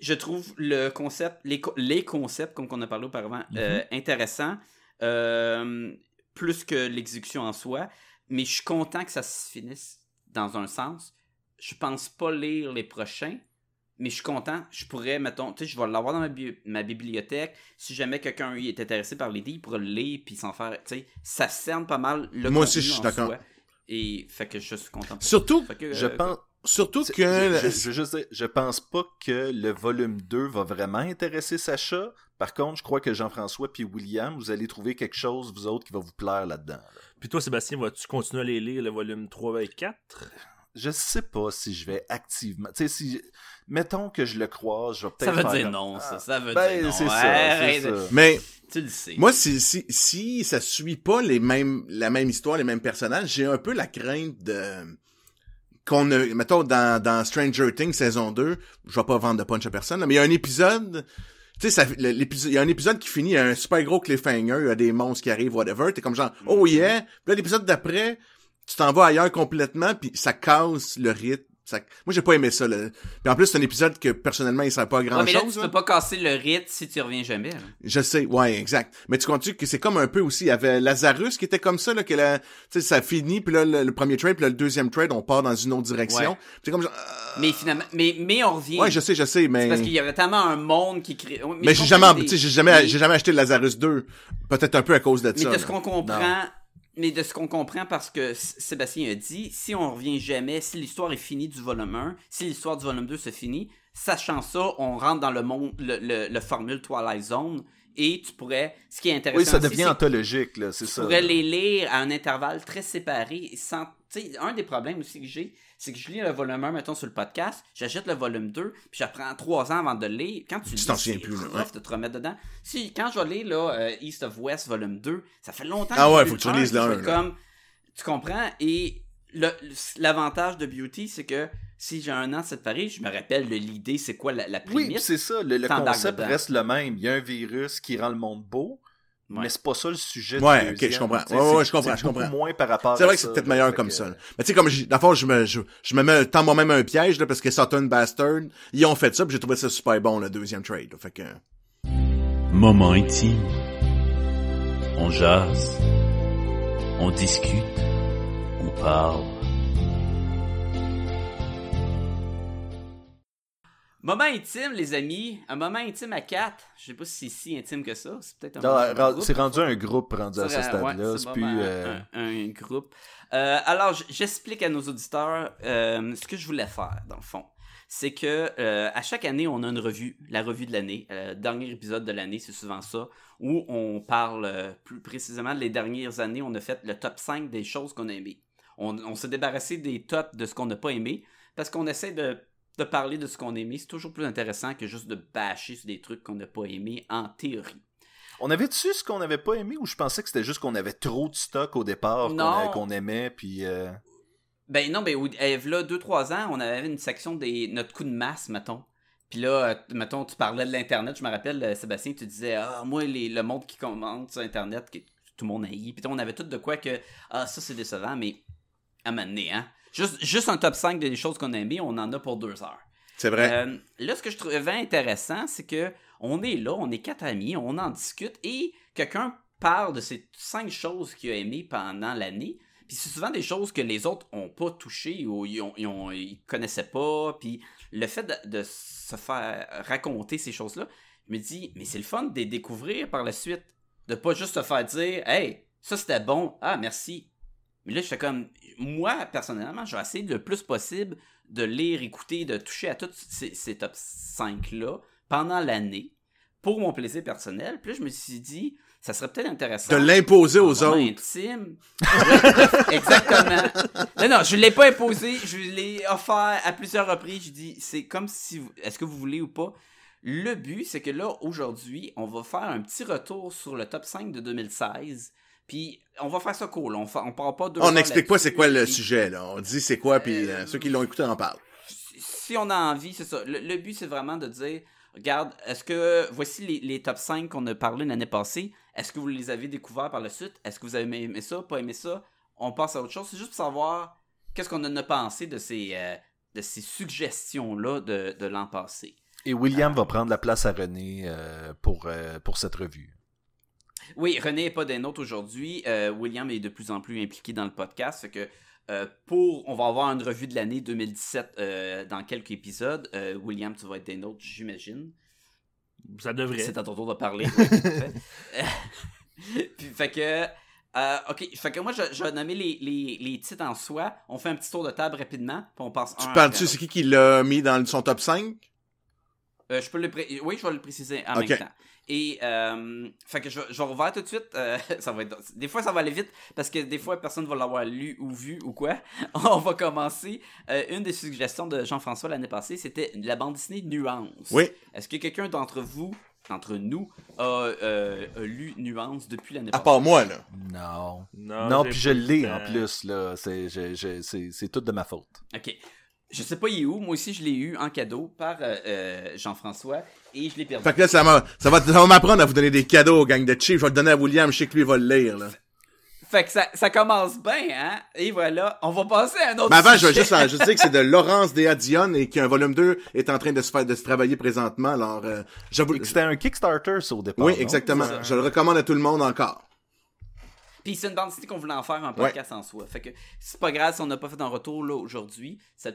Je trouve le concept, les, les concepts, comme on a parlé auparavant, euh, intéressants, euh, plus que l'exécution en soi. Mais je suis content que ça se finisse dans un sens. Je pense pas lire les prochains, mais je suis content. Je pourrais, mettons, tu sais, je vais l'avoir dans ma, bi- ma bibliothèque. Si jamais quelqu'un est intéressé par l'idée, il pourra le lire puis s'en faire. Tu sais, ça cerne pas mal le Moi aussi, je suis d'accord. Et fait que je suis content. Surtout. Fait que, Je euh, pense... surtout que, Je, je- pense pas que le volume 2 va vraiment intéresser Sacha. Par contre, je crois que Jean-François puis William, vous allez trouver quelque chose, vous autres, qui va vous plaire là-dedans. là. Puis toi, Sébastien, vas-tu continuer à les lire le volume 3 et 4 Je sais pas si je vais activement. Tu sais, si. Mettons que je le croise, je vais Ça peut-être. veut faire dire comme- non, ça. Ah, Ça veut Ben, dire non. c'est ça. Ça. mais, Tu le sais. Moi, si, si, si ça suit pas les mêmes, la même histoire, les mêmes personnages, j'ai un peu la crainte de, qu'on a, mettons, dans, dans Stranger Things saison 2, je vais pas vendre de punch à personne, là, mais il y a un épisode, tu sais, ça, il y a un épisode qui finit, il y a un super gros cliffhanger, il y a des monstres qui arrivent, whatever, t'es comme genre, oh yeah, puis là, l'épisode d'après, tu t'en vas ailleurs complètement, puis ça casse le rythme. Ça... Moi, j'ai pas aimé ça. Là. Puis en plus, c'est un épisode que personnellement, il sert pas à grand Ouais, mais là, chose. tu peux pas casser le rythme si tu reviens jamais. là. Je sais, ouais, exact. Mais tu comprends que c'est comme un peu aussi, il y avait Lazarus qui était comme ça, là, que la, ça finit, puis là, le, le premier trade, puis là, le deuxième trade, on part dans une autre direction. Ouais. C'est comme genre, euh, Mais finalement, mais, mais on revient. ouais, je sais, je sais, mais, parce qu'il y avait tellement un monde qui crée. Mais j'ai jamais, des- j'ai jamais, mais- j'ai jamais acheté Lazarus 2. Peut-être un peu à cause de Mais ça. de là. ce qu'on comprend, mais de ce qu'on comprend parce que Sébastien a dit, si on revient jamais, si l'histoire est finie du volume 1, si l'histoire du volume 2 se finit, sachant ça, on rentre dans le monde, le, le formule Twilight Zone, et tu pourrais, ce qui est intéressant Oui, ça devient que anthologique, là, c'est tu ça. pourrais là. les lire à un intervalle très séparé, et sans, tu sais, un des problèmes aussi que j'ai, c'est que je lis le volume 1, mettons, sur le podcast, j'achète le volume 2, puis j'apprends 3 ans avant de le lire. Quand tu, Tu lis, t'en souviens plus, ouais. de te remettre dedans. Si, quand je vais lire, là, euh, East of West, volume 2, ça fait longtemps Ah j'ai ouais, lu faut que tu lises le comme, tu comprends? Et l'avantage de Beauty, c'est que si j'ai un an de cette Paris, je me rappelle l'idée, c'est quoi la, la Oui, prémisse? puis c'est ça. Le, le concept dedans. reste le même. Il y a un virus qui rend le monde beau, Ouais. mais c'est pas ça le sujet Ouais, du ok, je comprends. Ouais, ouais, je comprends, c'est je comprends. moins par rapport C'est vrai que c'est peut-être meilleur comme que- ça. là. Mais tu sais, comme, j'ai- dans le fond, je me, je, je me mets, tends moi-même un piège, là, parce que Sutton Bastard, ils ont fait ça, puis j'ai trouvé ça super bon, le deuxième trade. là. Fait que, Moment intime. On jase. On discute. On parle. Moment intime, les amis. Un moment intime à 4. Je sais pas si c'est si intime que ça. C'est peut-être un c'est rendu un groupe rendu à ce stade-là. ouais, c'est plus. euh, un, un groupe. Euh, alors, j'explique à nos auditeurs euh, ce que je voulais faire, dans le fond. C'est que euh, à chaque année, on a une revue, la revue de l'année. Euh, dernier épisode de l'année, c'est souvent ça, où on parle euh, plus précisément les dernières années. On a fait le top 5 des choses qu'on a aimées. On, on s'est débarrassé des tops de ce qu'on n'a pas aimé, parce qu'on essaie de, de parler de ce qu'on a aimé. C'est toujours plus intéressant que juste de bâcher sur des trucs qu'on n'a pas aimé en théorie. On avait-tu ce qu'on n'avait pas aimé ou je pensais que c'était juste qu'on avait trop de stock au départ qu'on aimait puis euh, Ben non, ben là, 2-3 ans, on avait une section des notre coup de masse, mettons. Puis là, euh, mettons, tu parlais de l'Internet, je me rappelle, euh, Sébastien, tu disais, ah, moi, les, le monde qui commente sur Internet, que tout le monde haït. Puis on avait tout de quoi que, ah, ça, c'est décevant, mais à donné, hein. Juste, juste un top 5 des choses qu'on a aimées, on en a pour deux heures. C'est vrai. Euh, là, ce que je trouvais intéressant, c'est que on est là, on est quatre amis, on en discute et quelqu'un parle de ces cinq choses qu'il a aimées pendant l'année. Puis c'est souvent des choses que les autres ont pas touchées ou ils, ont, ils, ont- ils connaissaient pas. Puis le fait de, de se faire raconter ces choses-là, je me dis, mais c'est le fun de les découvrir par la suite. De pas juste se faire dire, hey, ça c'était bon, ah merci. Mais là, je fais comme, moi, personnellement, je vais essayer le plus possible de lire, écouter, de toucher à tous ces, ces top 5-là pendant l'année pour mon plaisir personnel. Puis là, je me suis dit, ça serait peut-être intéressant. De l'imposer aux autres. intime. Exactement. Non, non, je l'ai pas imposé, je l'ai offert à plusieurs reprises. Je dis, c'est comme si, vous- est-ce que vous voulez ou pas? Le but, c'est que là, aujourd'hui, on va faire un petit retour sur le top 5 de 2016. Puis, on va faire ça cool. On, fa- on parle pas de. On n'explique pas c'est quoi le Puis- sujet, là. On dit c'est quoi, puis Euh, euh, ceux qui l'ont écouté en parlent. si on a envie, c'est ça. Le, le but, c'est vraiment de dire, regarde, est-ce que voici les, les top 5 qu'on a parlé l'année passée? Est-ce que vous les avez découverts par la suite? Est-ce que vous avez aimé ça, pas aimé ça? On passe à autre chose. C'est juste pour savoir qu'est-ce qu'on en a pensé de ces, euh, de ces suggestions-là de, de l'an passé. Et William va prendre la place à René euh, pour, euh, pour cette revue. Oui, René n'est pas des nôtres aujourd'hui. Euh, William est de plus en plus impliqué dans le podcast. Fait que euh, pour, on va avoir une revue de l'année 2017 euh, dans quelques épisodes. Euh, William, tu vas être des nôtres, j'imagine. Ça devrait. C'est à ton tour de parler. oui, fait. Puis, fait que. euh, ok, fait que moi je, je vais nommer les, les, les titres en soi. On fait un petit tour de table rapidement, puis on passe Tu parles-tu, c'est qui qui l'a mis dans son top 5? Euh, je peux le pré- Oui, je vais le préciser en Ok. même temps. Et, euh, fait que je, je vais tout de suite. euh, ça va être, des fois, ça va aller vite parce que des fois, personne va l'avoir lu ou vu ou quoi. On va commencer. Euh, une des suggestions de Jean-François l'année passée, c'était la bande dessinée Nuance. Oui. Est-ce que quelqu'un d'entre vous, d'entre nous, a, euh, a lu Nuance depuis l'année À passée? part moi, là. Non. Non, Non, puis je l'ai en plus, là. C'est tout de ma faute. Ok. Je sais pas il est où. Moi aussi, je l'ai eu en cadeau par euh, euh, Jean-François et je l'ai perdu. Fait que là, ça, m'a- ça va, ça va m'apprendre à vous donner des cadeaux aux gang de chief. Je vais le donner à William, je sais que lui va le lire, là. Fait que ça, ça commence bien, hein? Et voilà, on va passer à un autre Mais avant, je vais juste, je sais que c'est de Laurence Dion et qu'un volume 2 est en train de se faire, de se travailler présentement. Alors, euh, j'avoue. Et que C'était un Kickstarter, ça, au départ. Oui, exactement. Je le recommande à tout le monde encore. Puis c'est une bande dessinée qu'on voulait en faire un podcast en soi. Fait que c'est pas grave si on n'a pas fait un retour là aujourd'hui. Ça-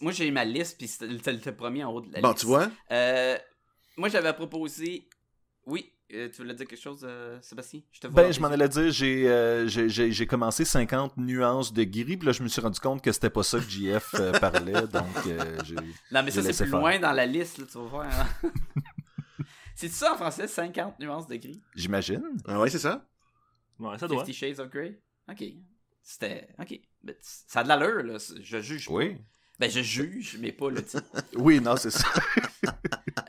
Moi j'ai ma liste, puis c'était le premier en haut de la Bon, liste. tu vois? Euh, moi j'avais proposé. Oui, euh, tu voulais dire quelque chose, euh, Sébastien? Je te vois Ben, je m'en allais dire, j'ai euh, j'ai- j'ai j'ai commencé 50 nuances de gris, puis là, je me suis rendu compte que c'était pas ça que JF euh, parlait, donc euh, j'ai... Non, mais ça, c'est plus faire. loin dans la liste, là, tu vas voir. hein. c'est ça en français, 50 nuances de gris J'imagine. Ah ouais, c'est ça? Ouais, ça doit. 50 Shades of Grey? Ok. C'était. Ok. Ça a de l'allure, là. Je juge. pas. Ben, je juge, mais pas le titre. Oui, non, c'est ça.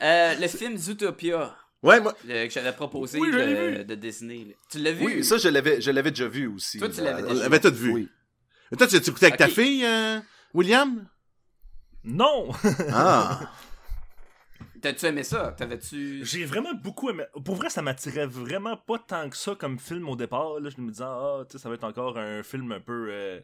Euh, le film Zootopia, Ouais, moi. le- que j'avais proposé Oui, de, vu. de Disney. là. Tu l'as vu? Oui, ça, je l'avais je l'avais déjà vu aussi. Toi, tu l'avais On déjà l'avait tout vu. Oui. Et toi, tu as écouté avec ta fille, euh, William? Non! Ah. T'as-tu aimé ça? T'avais-tu. J'ai vraiment beaucoup aimé. Pour vrai, ça m'attirait vraiment pas tant que ça comme film au départ. Là, je me disais, ah, tu sais, ça va être encore un film un peu. euh,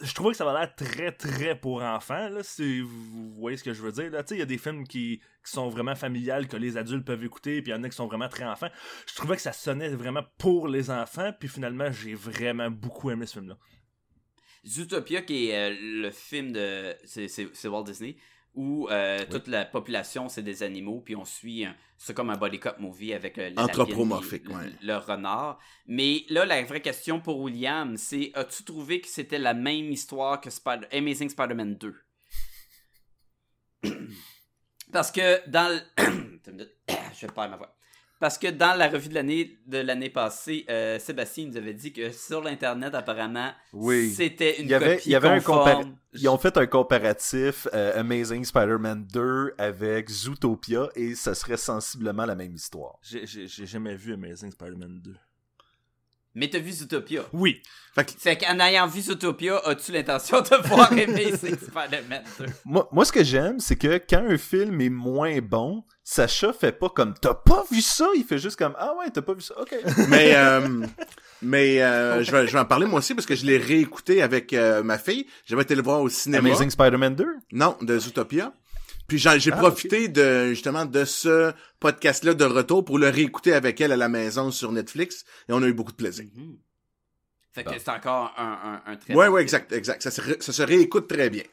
Je trouvais que ça avait l'air très très pour enfants, là, si vous voyez ce que je veux dire. Là. Tu sais, Il y a des films qui, qui sont vraiment familiales, que les adultes peuvent écouter, puis il y en a qui sont vraiment très enfants. Je trouvais que ça sonnait vraiment pour les enfants, puis finalement, j'ai vraiment beaucoup aimé ce film-là. Zootopia, qui est euh, le film de. C'est Walt Disney, où euh, toute la population, c'est des animaux, puis on suit. C'est comme un body cop movie avec euh, le. Anthropomorphique, ouais. le, le renard. Mais là, la vraie question pour William, c'est as-tu trouvé que c'était la même histoire que Spider- Amazing Spider-Man 2 Parce que dans le... Je vais perdre ma voix. Parce que dans la revue de l'année de l'année passée, euh, Sébastien nous avait dit que sur l'internet apparemment Oui. c'était une Il y avait, copie il y avait un conforme. Ils ont fait un comparatif euh, Amazing Spider-Man 2 avec Zootopia et ça serait sensiblement la même histoire. J'ai- jamais vu Amazing Spider-Man 2. Mais t'as vu Zootopia. Oui. C'est qu'en ayant vu Zootopia, as-tu l'intention de voir Amazing Spider-Man 2 Moi, moi, ce que j'aime, c'est que quand un film est moins bon, Sacha fait pas comme t'as pas vu ça, il fait juste comme ah ouais t'as pas vu ça, ok. mais euh, mais euh, je, vais, je vais en parler moi aussi parce que je l'ai réécouté avec euh, ma fille. J'avais été le voir au cinéma. Amazing Spider-Man 2. Non, de Zootopia. Puis j'en- j'ai Ah, profité de justement de ce podcast-là de retour pour le réécouter avec elle à la maison sur Netflix et on a eu beaucoup de plaisir. Mhm. Fait Bon. que c'est encore un, un, un très Ouais, bon ouais, film. exact, exact. Ça se, ré- ça se réécoute très bien.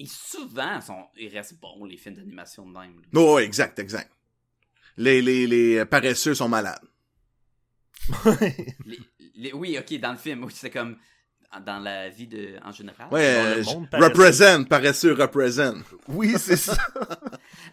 Et souvent, sont, ils restent bons, les films d'animation de même. là. Oh, exact, exact. Les, les, les paresseux sont malades. Les- les- oui, ok, dans le film, oui, c'est comme dans la vie de, en général. Ouais, Dans le euh, monde paresseux. represent, paresseux represent. Oui c'est ça.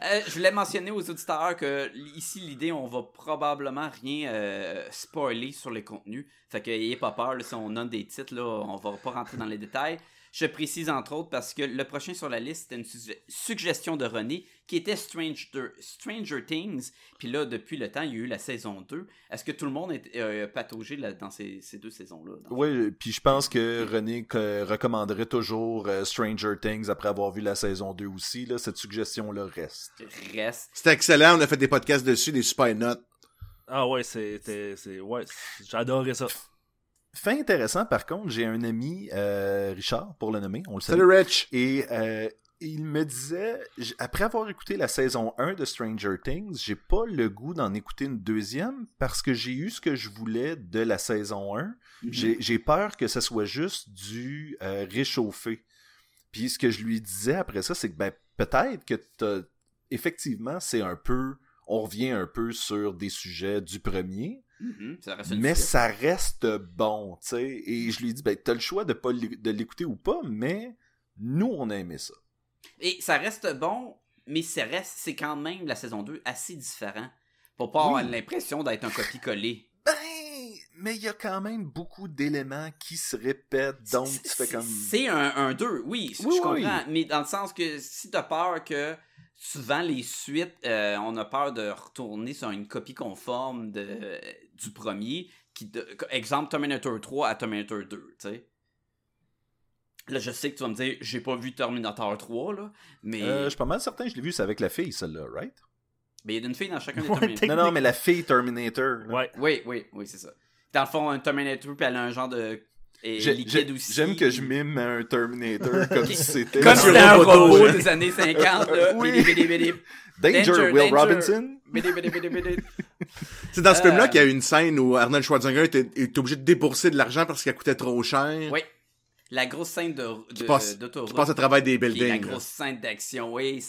Euh, je voulais mentionner aux auditeurs que ici, l'idée, on va probablement rien euh, spoiler sur les contenus. Fait que ayez pas peur, là, si on donne des titres, là, on va pas rentrer dans les détails. Je précise entre autres parce que le prochain sur la liste, c'était une su- suggestion de René qui était Stranger, Stranger Things. Puis là, depuis le temps, il y a eu la saison 2. Est-ce que tout le monde est euh, pataugé là, dans ces, ces deux saisons-là? Oui, puis je pense que René que- recommanderait toujours euh, Stranger Things après avoir vu la saison 2 aussi. Là, cette suggestion-là reste. Reste. C'était excellent, on a fait des podcasts dessus, des super notes. Ah ouais, c'était. c'est- Ouais, adoré ça. Fait intéressant, par contre, j'ai un ami, euh, Richard, pour le nommer, on le salue. Salut Rich! Et euh, il me disait, après avoir écouté la saison 1 de Stranger Things, j'ai pas le goût d'en écouter une deuxième parce que j'ai eu ce que je voulais de la saison 1. J'ai j'ai peur que ce soit juste du euh, réchauffé. Puis ce que je lui disais après ça, c'est que ben, peut-être que t'as- effectivement, c'est un peu. On revient un peu sur des sujets du premier, Mhm, ça reste une mais ça reste bon, tu sais. Et je lui dis, ben, t'as le choix de pas de l'écouter ou pas, mais nous, on a aimé ça. Et ça reste bon, mais ça reste, c'est quand même la saison 2 assez différent. Pour pas avoir l'impression d'être un copier-coller. Ben, mais il y a quand même beaucoup d'éléments qui se répètent, donc tu fais comme... C'est un, un 2, oui, Oui, je comprends. oui. Mais dans le sens que si t'as peur que souvent les suites, euh, on a peur de retourner sur une copie conforme de, du premier. Qui de- exemple Terminator 3 à Terminator 2, tu sais. Là, je sais que tu vas me dire, j'ai pas vu Terminator 3, là, mais Euh, je suis pas mal certain, je l'ai vu, c'est avec la fille, celle-là, right? mais il y a une fille dans chacun des Ouais, Terminators. Non, non, mais la fille Terminator. là. Ouais. Oui, oui, oui, c'est ça. Dans le fond, un Terminator, puis elle a un genre de. Et J'ai- liquide j'ai- aussi. J'aime que je mime un Terminator comme si c'était... Comme un un robot, robot ouais. des années 50, là. Oui. Bidi, bidi, bidi. Danger, Danger, Will danger. Robinson? Bidi, bidi, bidi, bidi. C'est dans ce Euh, film-là qu'il y a eu une scène où Arnold Schwarzenegger était, était obligé de débourser de l'argent parce qu'elle coûtait trop cher. Oui. La grosse scène de, de, passe- d'autoroute. Qui passe à travers des la buildings. là. grosse scène d'action, oui,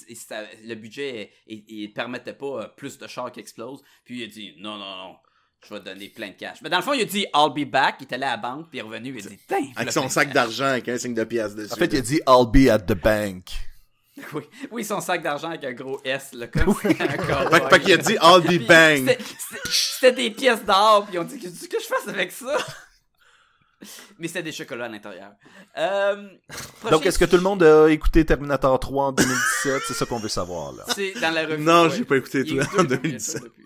le budget, il, il permettait pas euh, plus de chars qui explosent. Puis il a dit, non, non, non, je vais donner plein de cash. Mais dans le fond, il a dit, I'll be back. Il est allé à la banque, puis il est revenu, il a dit, Avec son sac d'argent avec un signe de pièce dessus. En fait, il a dit « I'll be at the bank Oui, oui, son sac d'argent avec un gros S, là, comme cowboy. Fait, fait qu'il a dit I'll be bang. c'était- des pièces d'or, puis on dit qu'est-ce que je fasse avec ça? Mais c'était des chocolats à l'intérieur. Euh, ». Donc, est-ce que tout le monde a écouté Terminator 3 en 2017? C'est ça qu'on veut savoir, là. C'est dans la revue. Non, ouais. j'ai pas écouté tout en deux, 2017. depuis.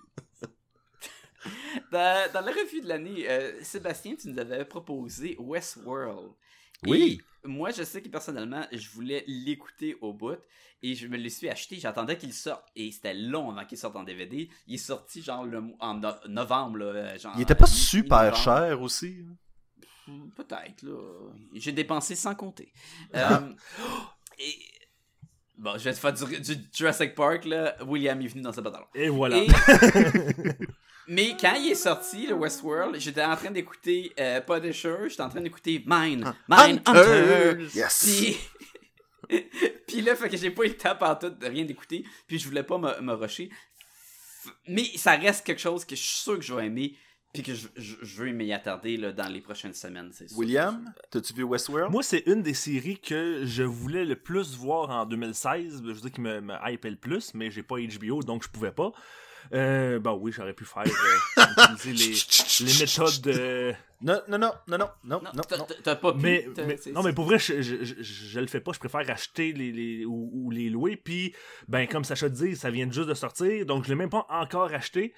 Dans, dans la revue de l'année, euh, Sébastien, tu nous avais proposé Westworld. Oui. Et moi, je sais que personnellement, je voulais l'écouter au bout et je me le suis acheté. J'attendais qu'il sorte et c'était long avant qu'il sorte en DVD. Il est sorti genre le, en no- novembre. Là, euh, genre, Il était pas mi- super cher aussi. Hmm, Peut-être, là. J'ai dépensé sans compter. Euh, et... Bon, je vais te faire du, du Jurassic Park, là. William est venu dans ce pantalon. Et voilà. Et... Mais quand il est sorti, le Westworld, j'étais en train d'écouter euh, Punisher, j'étais en train d'écouter Mine, Mine Hunter. Hunters. Yes! Puis, puis là, fait que j'ai pas eu le temps par tout de rien d'écouter, puis je voulais pas me, me rusher. Mais ça reste quelque chose que je suis sûr que je vais aimer, puis que je, je, je veux m'y attarder là, dans les prochaines semaines, c'est sûr. William, t'as-tu vu Westworld? Moi, c'est une des séries que je voulais le plus voir en 2016. Je veux dire qui me, me hypait le plus, mais j'ai pas HBO, donc je pouvais pas. Euh, bah oui, j'aurais pu faire euh, utiliser les, les méthodes de... Non, non, non, non, non, non, Non, non, t'as- pas pu. Mais, mais- non, mais pour vrai, je, je, je, je le fais pas. Je préfère acheter les, les ou, ou les louer. Puis, ben, comme Sacha dit, ça vient juste de sortir. Donc, je l'ai même pas encore acheté.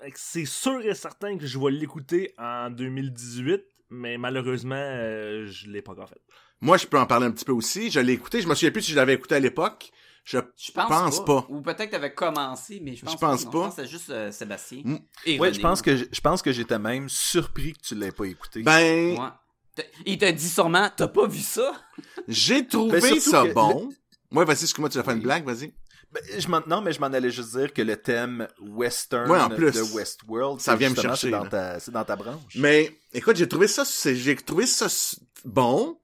Fait que C'est sûr et certain que je vais l'écouter en 2018. Mais malheureusement, euh, je l'ai pas encore fait. Moi, je peux en parler un petit peu aussi. Je l'ai écouté. Je me souviens plus si je l'avais écouté à l'époque. Je Je pense, pense pas. pas. Ou peut-être que t'avais commencé, mais je pense, Je pense non. pas. Je pense que juste euh, Sébastien. Mm. Et Ouais, René. je pense que je pense que j'étais même surpris que tu l'aies pas écouté. ben, Ouais. Il t'a dit sûrement, t'as pas vu ça? j'ai trouvé Ben, surtout ça que bon. Ouais, vas-y, excuse-moi, tu vas faire une blague, vas-y. Ben, je m'en- non, mais je m'en allais juste dire que le thème western Ouais, en plus. de Westworld, Ça vient me chercher, C'est dans, ta, dans ta branche. Mais, écoute, j'ai trouvé ça, j'ai trouvé ça bon.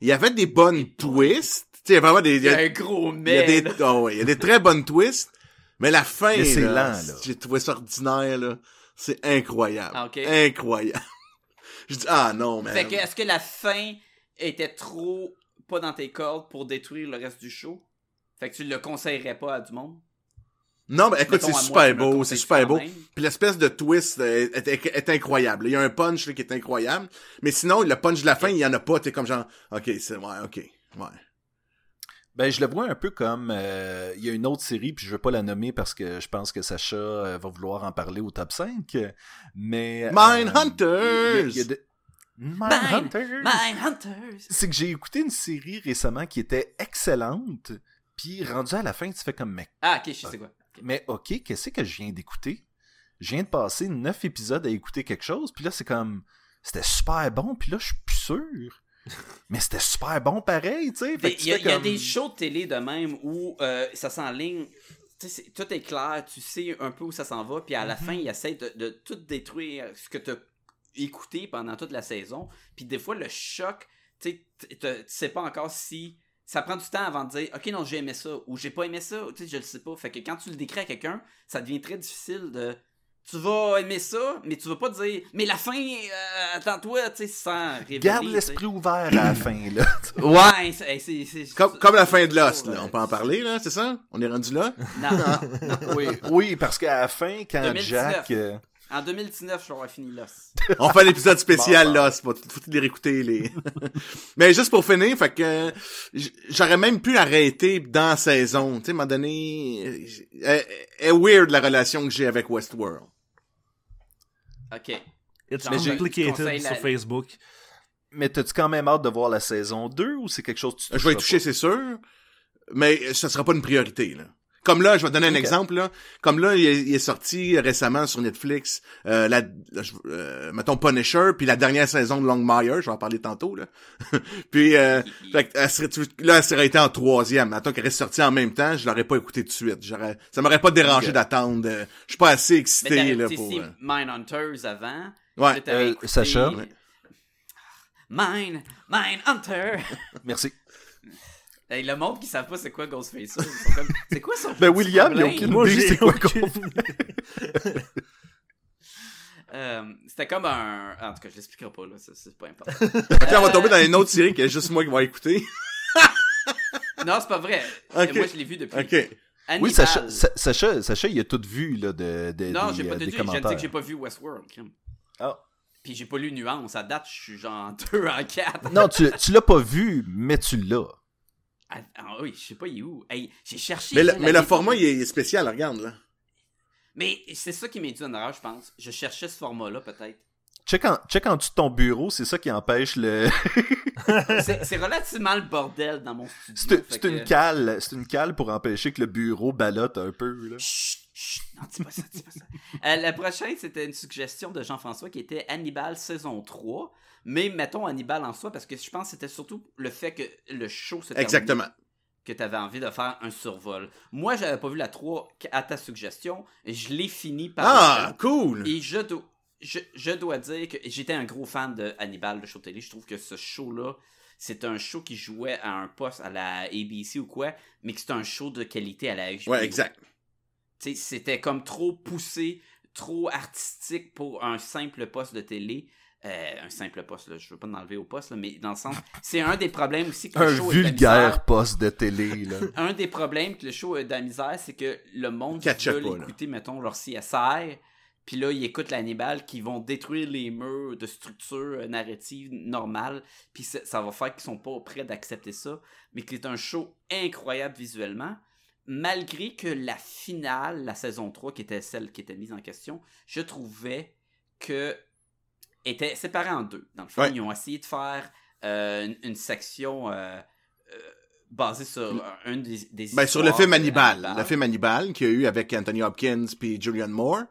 Il y avait des bonnes twists. Il y a vraiment des, il y a- un gros il y a mec. des, oh ouais, il y a des très bonnes twists. Mais la fin, Mais c'est là, lent, là. j'ai trouvé ça ordinaire, là. C'est incroyable. Ah, ok. Incroyable. Je dis, ah non, man. Fait que, est-ce que la fin était trop pas dans tes cordes pour détruire le reste du show? Fait que tu le conseillerais pas à du monde? Non, mais écoute, Mettons, c'est moi, super beau, c'est super beau. même? Puis l'espèce de twist euh, est, est- est incroyable. Il y a un punch là, qui est incroyable. Mais sinon, le punch de la fin, il y en a pas. T'es comme genre, ok, c'est ouais, ok, ouais. Ben, je le vois un peu comme euh, il y a une autre série, puis je veux pas la nommer parce que je pense que Sacha euh, va vouloir en parler au top 5. Mais euh, Mindhunters! de- Mine, Mindhunters! Mindhunters! C'est que j'ai écouté une série récemment qui était excellente, puis rendu à la fin, tu fais comme mec. Ah, ok, je sais quoi. Mais ok, qu'est-ce que je viens d'écouter? Je viens de passer neuf épisodes à écouter quelque chose, puis là c'est comme c'était super bon, puis là je suis plus sûr. Mais c'était super bon pareil, tu sais. Il y, a- y des shows de télé de même où euh, ça s'enligne. C'est- tout est clair, tu sais un peu où ça s'en va, puis à la fin, ils essayent de, de tout détruire ce que tu as écouté pendant toute la saison. Puis des fois, le choc, tu sais pas encore si. Ça prend du temps avant de dire, ok, non, j'ai aimé ça, ou j'ai pas aimé ça, tu sais, je le sais pas. Fait que quand tu le décris à quelqu'un, ça devient très difficile de. Tu vas aimer ça, mais tu vas pas dire, mais la fin, euh, attends-toi, tu sais, sans révéler. Garde l'esprit ouvert à la fin, là. Ouais, c'est. c'est- c'est- Comme, comme la fin de Lost, là. On peut en parler, là, c'est ça? On est rendu là? Non, non. oui, oui, parce qu'à la fin, quand 2019. Jack. euh, En 2019, je l'aurais fini là. On fait l'épisode spécial, Bon, bon. Lost. Faut, faut les réécouter, les... Mais juste pour finir, fait que, j'aurais même pu arrêter dans la saison. Tu sais, à un moment donné, euh, est, est weird la relation que j'ai avec Westworld. Ok. It's Genre, j'ai- complicated sur Facebook? Mais t'as-tu quand même hâte de voir la saison 2 ou c'est quelque chose que tu Je vais y toucher, c'est sûr, mais ça sera pas une priorité, là. Comme là, je vais donner un exemple, là. Comme là, il est, il est sorti récemment sur Netflix, euh, la, la- je- euh, mettons Punisher, puis la dernière saison de Longmire, je vais en parler tantôt, là. puis, euh, fait que, elle serait, tu- là, elle serait été en troisième. Mettons qu'elle reste sortie en même temps, je l'aurais pas écouté tout de suite. J'aurais, ça m'aurait pas dérangé d'attendre. euh, je suis pas assez Mais excité, t'aurais là, pour... si euh, Mindhunters avant. Ouais. Puis t'aurais Euh, écouté- Sacha? Mine, Mindhunter. Merci. Hey, le monde qui savent pas c'est quoi Ghostface, ils sont comme, c'est quoi ça? Ben, William, il a aucune Moi, idée c'est quoi aucune- qu'on Euh, c'était comme un. En tout cas, je l'expliquerai pas là, ça, c'est pas important. Attends, on va tomber dans une autre série qu'il y a juste moi qui va écouter. non, c'est pas vrai. Ok. Moi, je l'ai vu depuis. OK. Hannibal. Oui, Sacha, Sa- Sacha, Sacha, il a tout vu, là, de, de, Non, des, j'ai pas euh, tout des dit. Je commentaires. que j'ai pas vu Westworld. Ah. Puis j'ai pas lu Nuance. À date, je suis genre 2 en 4. Non, tu, tu l'as pas vu, mais tu l'as. Ah, oui, je sais pas, il est où? Hey, j'ai cherché. Mais, le, mais le format, il est, il est spécial, regarde, là. Mais c'est ça qui m'a dit en erreur, je pense. Je cherchais ce format-là, peut-être. Check en, check en dessous de ton bureau, c'est ça qui empêche le. C'est relativement le bordel dans mon studio. c'est que- une cale, c'est une cale pour empêcher que le bureau ballotte un peu, là. Chut, chut, non, dis pas ça, dis pas ça. Euh, la prochaine, c'était une suggestion de Jean-François qui était Hannibal saison 3. Mais mettons Hannibal en soi, parce que je pense que c'était surtout le fait que le show se. Exactement. que tu avais envie de faire un survol. Moi, j'avais pas vu la 3 à ta suggestion. Je l'ai fini par. Ah, cool! Et je dois, je, je dois dire que j'étais un gros fan de Hannibal de show télé. Je trouve que ce show-là, c'est un show qui jouait à un poste à la ABC ou quoi, mais que c'est un show de qualité à la HBO. Ouais, exact. Tu sais, c'était comme trop poussé, trop artistique pour un simple poste de télé. Euh, un simple poste, là, je veux pas m'enlever au poste, là, mais dans le sens, c'est un des problèmes aussi que le Un show misère. vulgaire poste de télé, là. Un des problèmes que le show a de la misère, c'est que le monde qui veut écouter, mettons, leur CSR, puis là, ils écoutent l'Hannibal qui vont détruire les murs de structure euh, narrative normale, puis ça, ça va faire qu'ils sont pas prêts d'accepter ça, mais qui est un show incroyable visuellement, malgré que la finale, la saison 3, qui était celle qui était mise en question, je trouvais que était séparée en deux. Dans le fond, Ouais. ils ont essayé de faire euh, une, une section euh, euh, basée sur un des, des Ben, sur le film Hannibal. Le film Hannibal qu'il y a eu avec Anthony Hopkins puis Julianne Moore.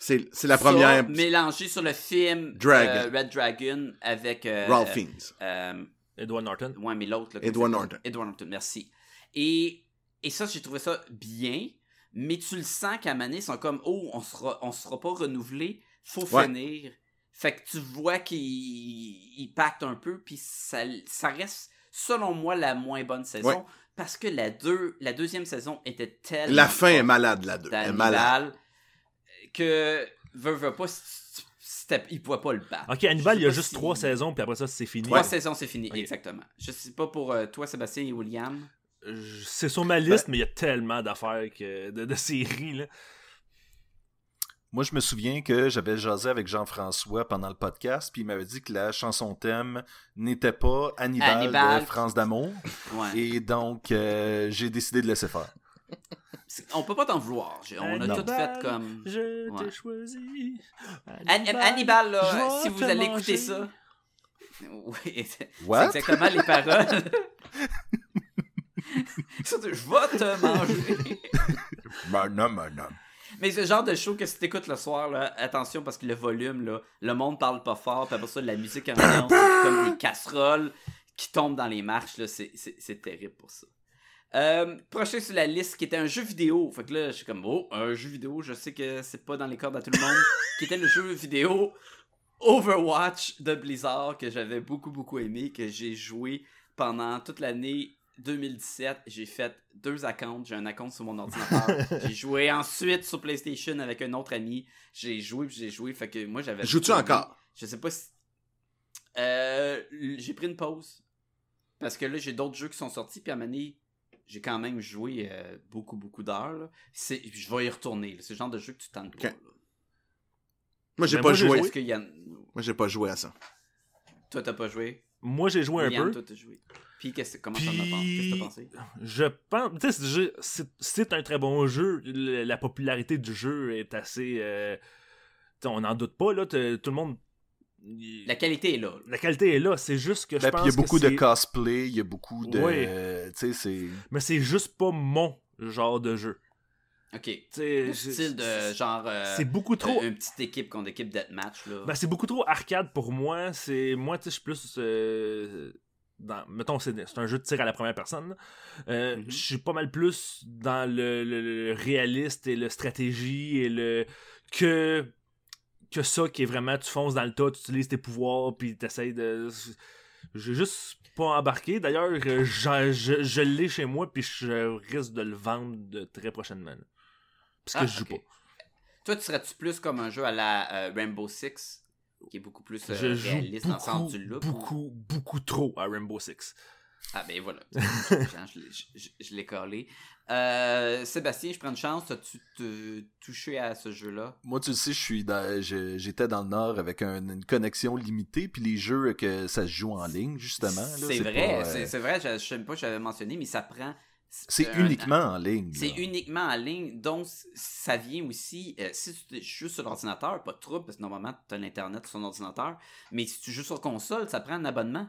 C'est, c'est la première. mélangé sur le film Dragon. euh, Red Dragon avec euh, Ralph Fiennes. euh, Edward Norton. ouais, mais l'autre. Edward? Norton. Edward Norton, merci. Et, et ça, j'ai trouvé ça bien, mais tu le sens qu'à Mané, ils sont comme, oh, on sera, on sera pas renouvelé, faut Ouais. finir. Fait que tu vois qu'ils ils pactent un peu, puis ça, ça reste, selon moi, la moins bonne saison. Ouais. Parce que la, deux, la deuxième saison était tellement. La fin est malade, la deux. Elle est malade. que veut, veut pas il pouvait pas le battre. Ok, Hannibal, il y a juste si- trois saisons, puis après ça, c'est fini. Trois saisons, c'est fini, exactement. Je sais pas pour euh, toi, Sébastien et William. Je- C'est sur ma liste, mais il y a tellement d'affaires que de, de séries, là. Moi, je me souviens que j'avais jasé avec Jean-François pendant le podcast, puis il m'avait dit que la chanson thème n'était pas Hannibal, Hannibal. de France d'amour. Ouais. Et donc, euh, j'ai décidé de laisser faire. On peut pas t'en vouloir. On a tout fait comme. Je Ouais. t'ai choisi. Ann- Hannibal, là, si vous allez manger. écouter ça. Oui, c'est exactement les paroles. Je vais te manger. Madame, madame. Mais ce genre de show que si t'écoutes le soir, là, attention parce que le volume, là, le monde parle pas fort, puis après ça, la musique ambiance, c'est comme des casseroles qui tombent dans les marches, là, c'est terrible pour ça. Euh, prochain sur la liste, qui était un jeu vidéo. Fait que là, je suis comme, oh, un jeu vidéo, je sais que c'est pas dans les cordes à tout le monde. qui était le jeu vidéo Overwatch de Blizzard, que j'avais beaucoup, beaucoup aimé, que j'ai joué pendant toute l'année 2017. J'ai fait deux accounts. J'ai un account sur mon ordinateur. j'ai joué ensuite sur PlayStation avec un autre ami. J'ai joué, puis j'ai joué. Fait que moi, j'avais. Joues-tu encore? Je sais pas si. Euh, j'ai pris une pause. Parce que là, j'ai d'autres jeux qui sont sortis. Puis à un moment donné, j'ai quand même joué euh, beaucoup, beaucoup d'heures. Je vais y retourner. C'est le genre de jeu que tu tentes pas. Ok. là. Moi, j'ai Mais pas moi, joué. Est-ce qu'il y a... Moi, j'ai pas joué à ça. Toi, t'as pas joué? Moi, j'ai joué un peu. toi, t'as joué. Puis, qu'est-ce- comment t'en as pensé? Qu'est-ce que Puis, t'as pensé? je pense, c'est- un très bon jeu. Le- La popularité du jeu est assez, euh, on n'en doute pas là. Tout le monde, La qualité est là. la qualité est là. C'est juste que je pense il y a beaucoup de cosplay, il y a beaucoup de. Oui. Tu sais, c'est. mais c'est juste pas mon genre de jeu. Ok. Le c'est- style de genre. euh, C'est beaucoup trop. Une petite équipe contre équipe deathmatch, là. Ben, c'est beaucoup trop arcade pour moi. C'est moi, tu sais, je suis plus euh, dans. Mettons, c'est un jeu de tir à la première personne. Euh, Mhm. Je suis pas mal plus dans le, le- le réaliste et le stratégie et le que que ça qui est vraiment tu fonces dans le tas, tu utilises tes pouvoirs puis t'essayes de. J'ai juste pas embarqué. D'ailleurs, je, je l'ai chez moi puis je risque de le vendre de très prochainement. là. Parce que Ah, je joue pas. Toi, tu serais-tu plus comme un jeu à la euh, Rainbow Six, qui est beaucoup plus euh, Je joue réaliste dans le sens beaucoup, du look? ou- beaucoup, beaucoup trop à Rainbow Six. Ah ben voilà. Je l'ai- je- je l'ai collé. Euh, Sébastien, je prends une chance. As-tu te touché à ce jeu-là? Moi, tu le sais, je suis j'étais dans le Nord avec un- une connexion limitée, puis les jeux que ça se joue en ligne, justement. C'est vrai, euh, c'est vrai. Je, je sais pas, j'avais mentionné, mais ça prend. C'est un- uniquement en ligne. C'est uniquement en ligne, donc ça vient aussi. euh, si tu joues sur l'ordinateur, pas de trouble, parce que normalement tu as l'internet sur ton ordinateur, mais si tu joues sur console, ça prend un abonnement.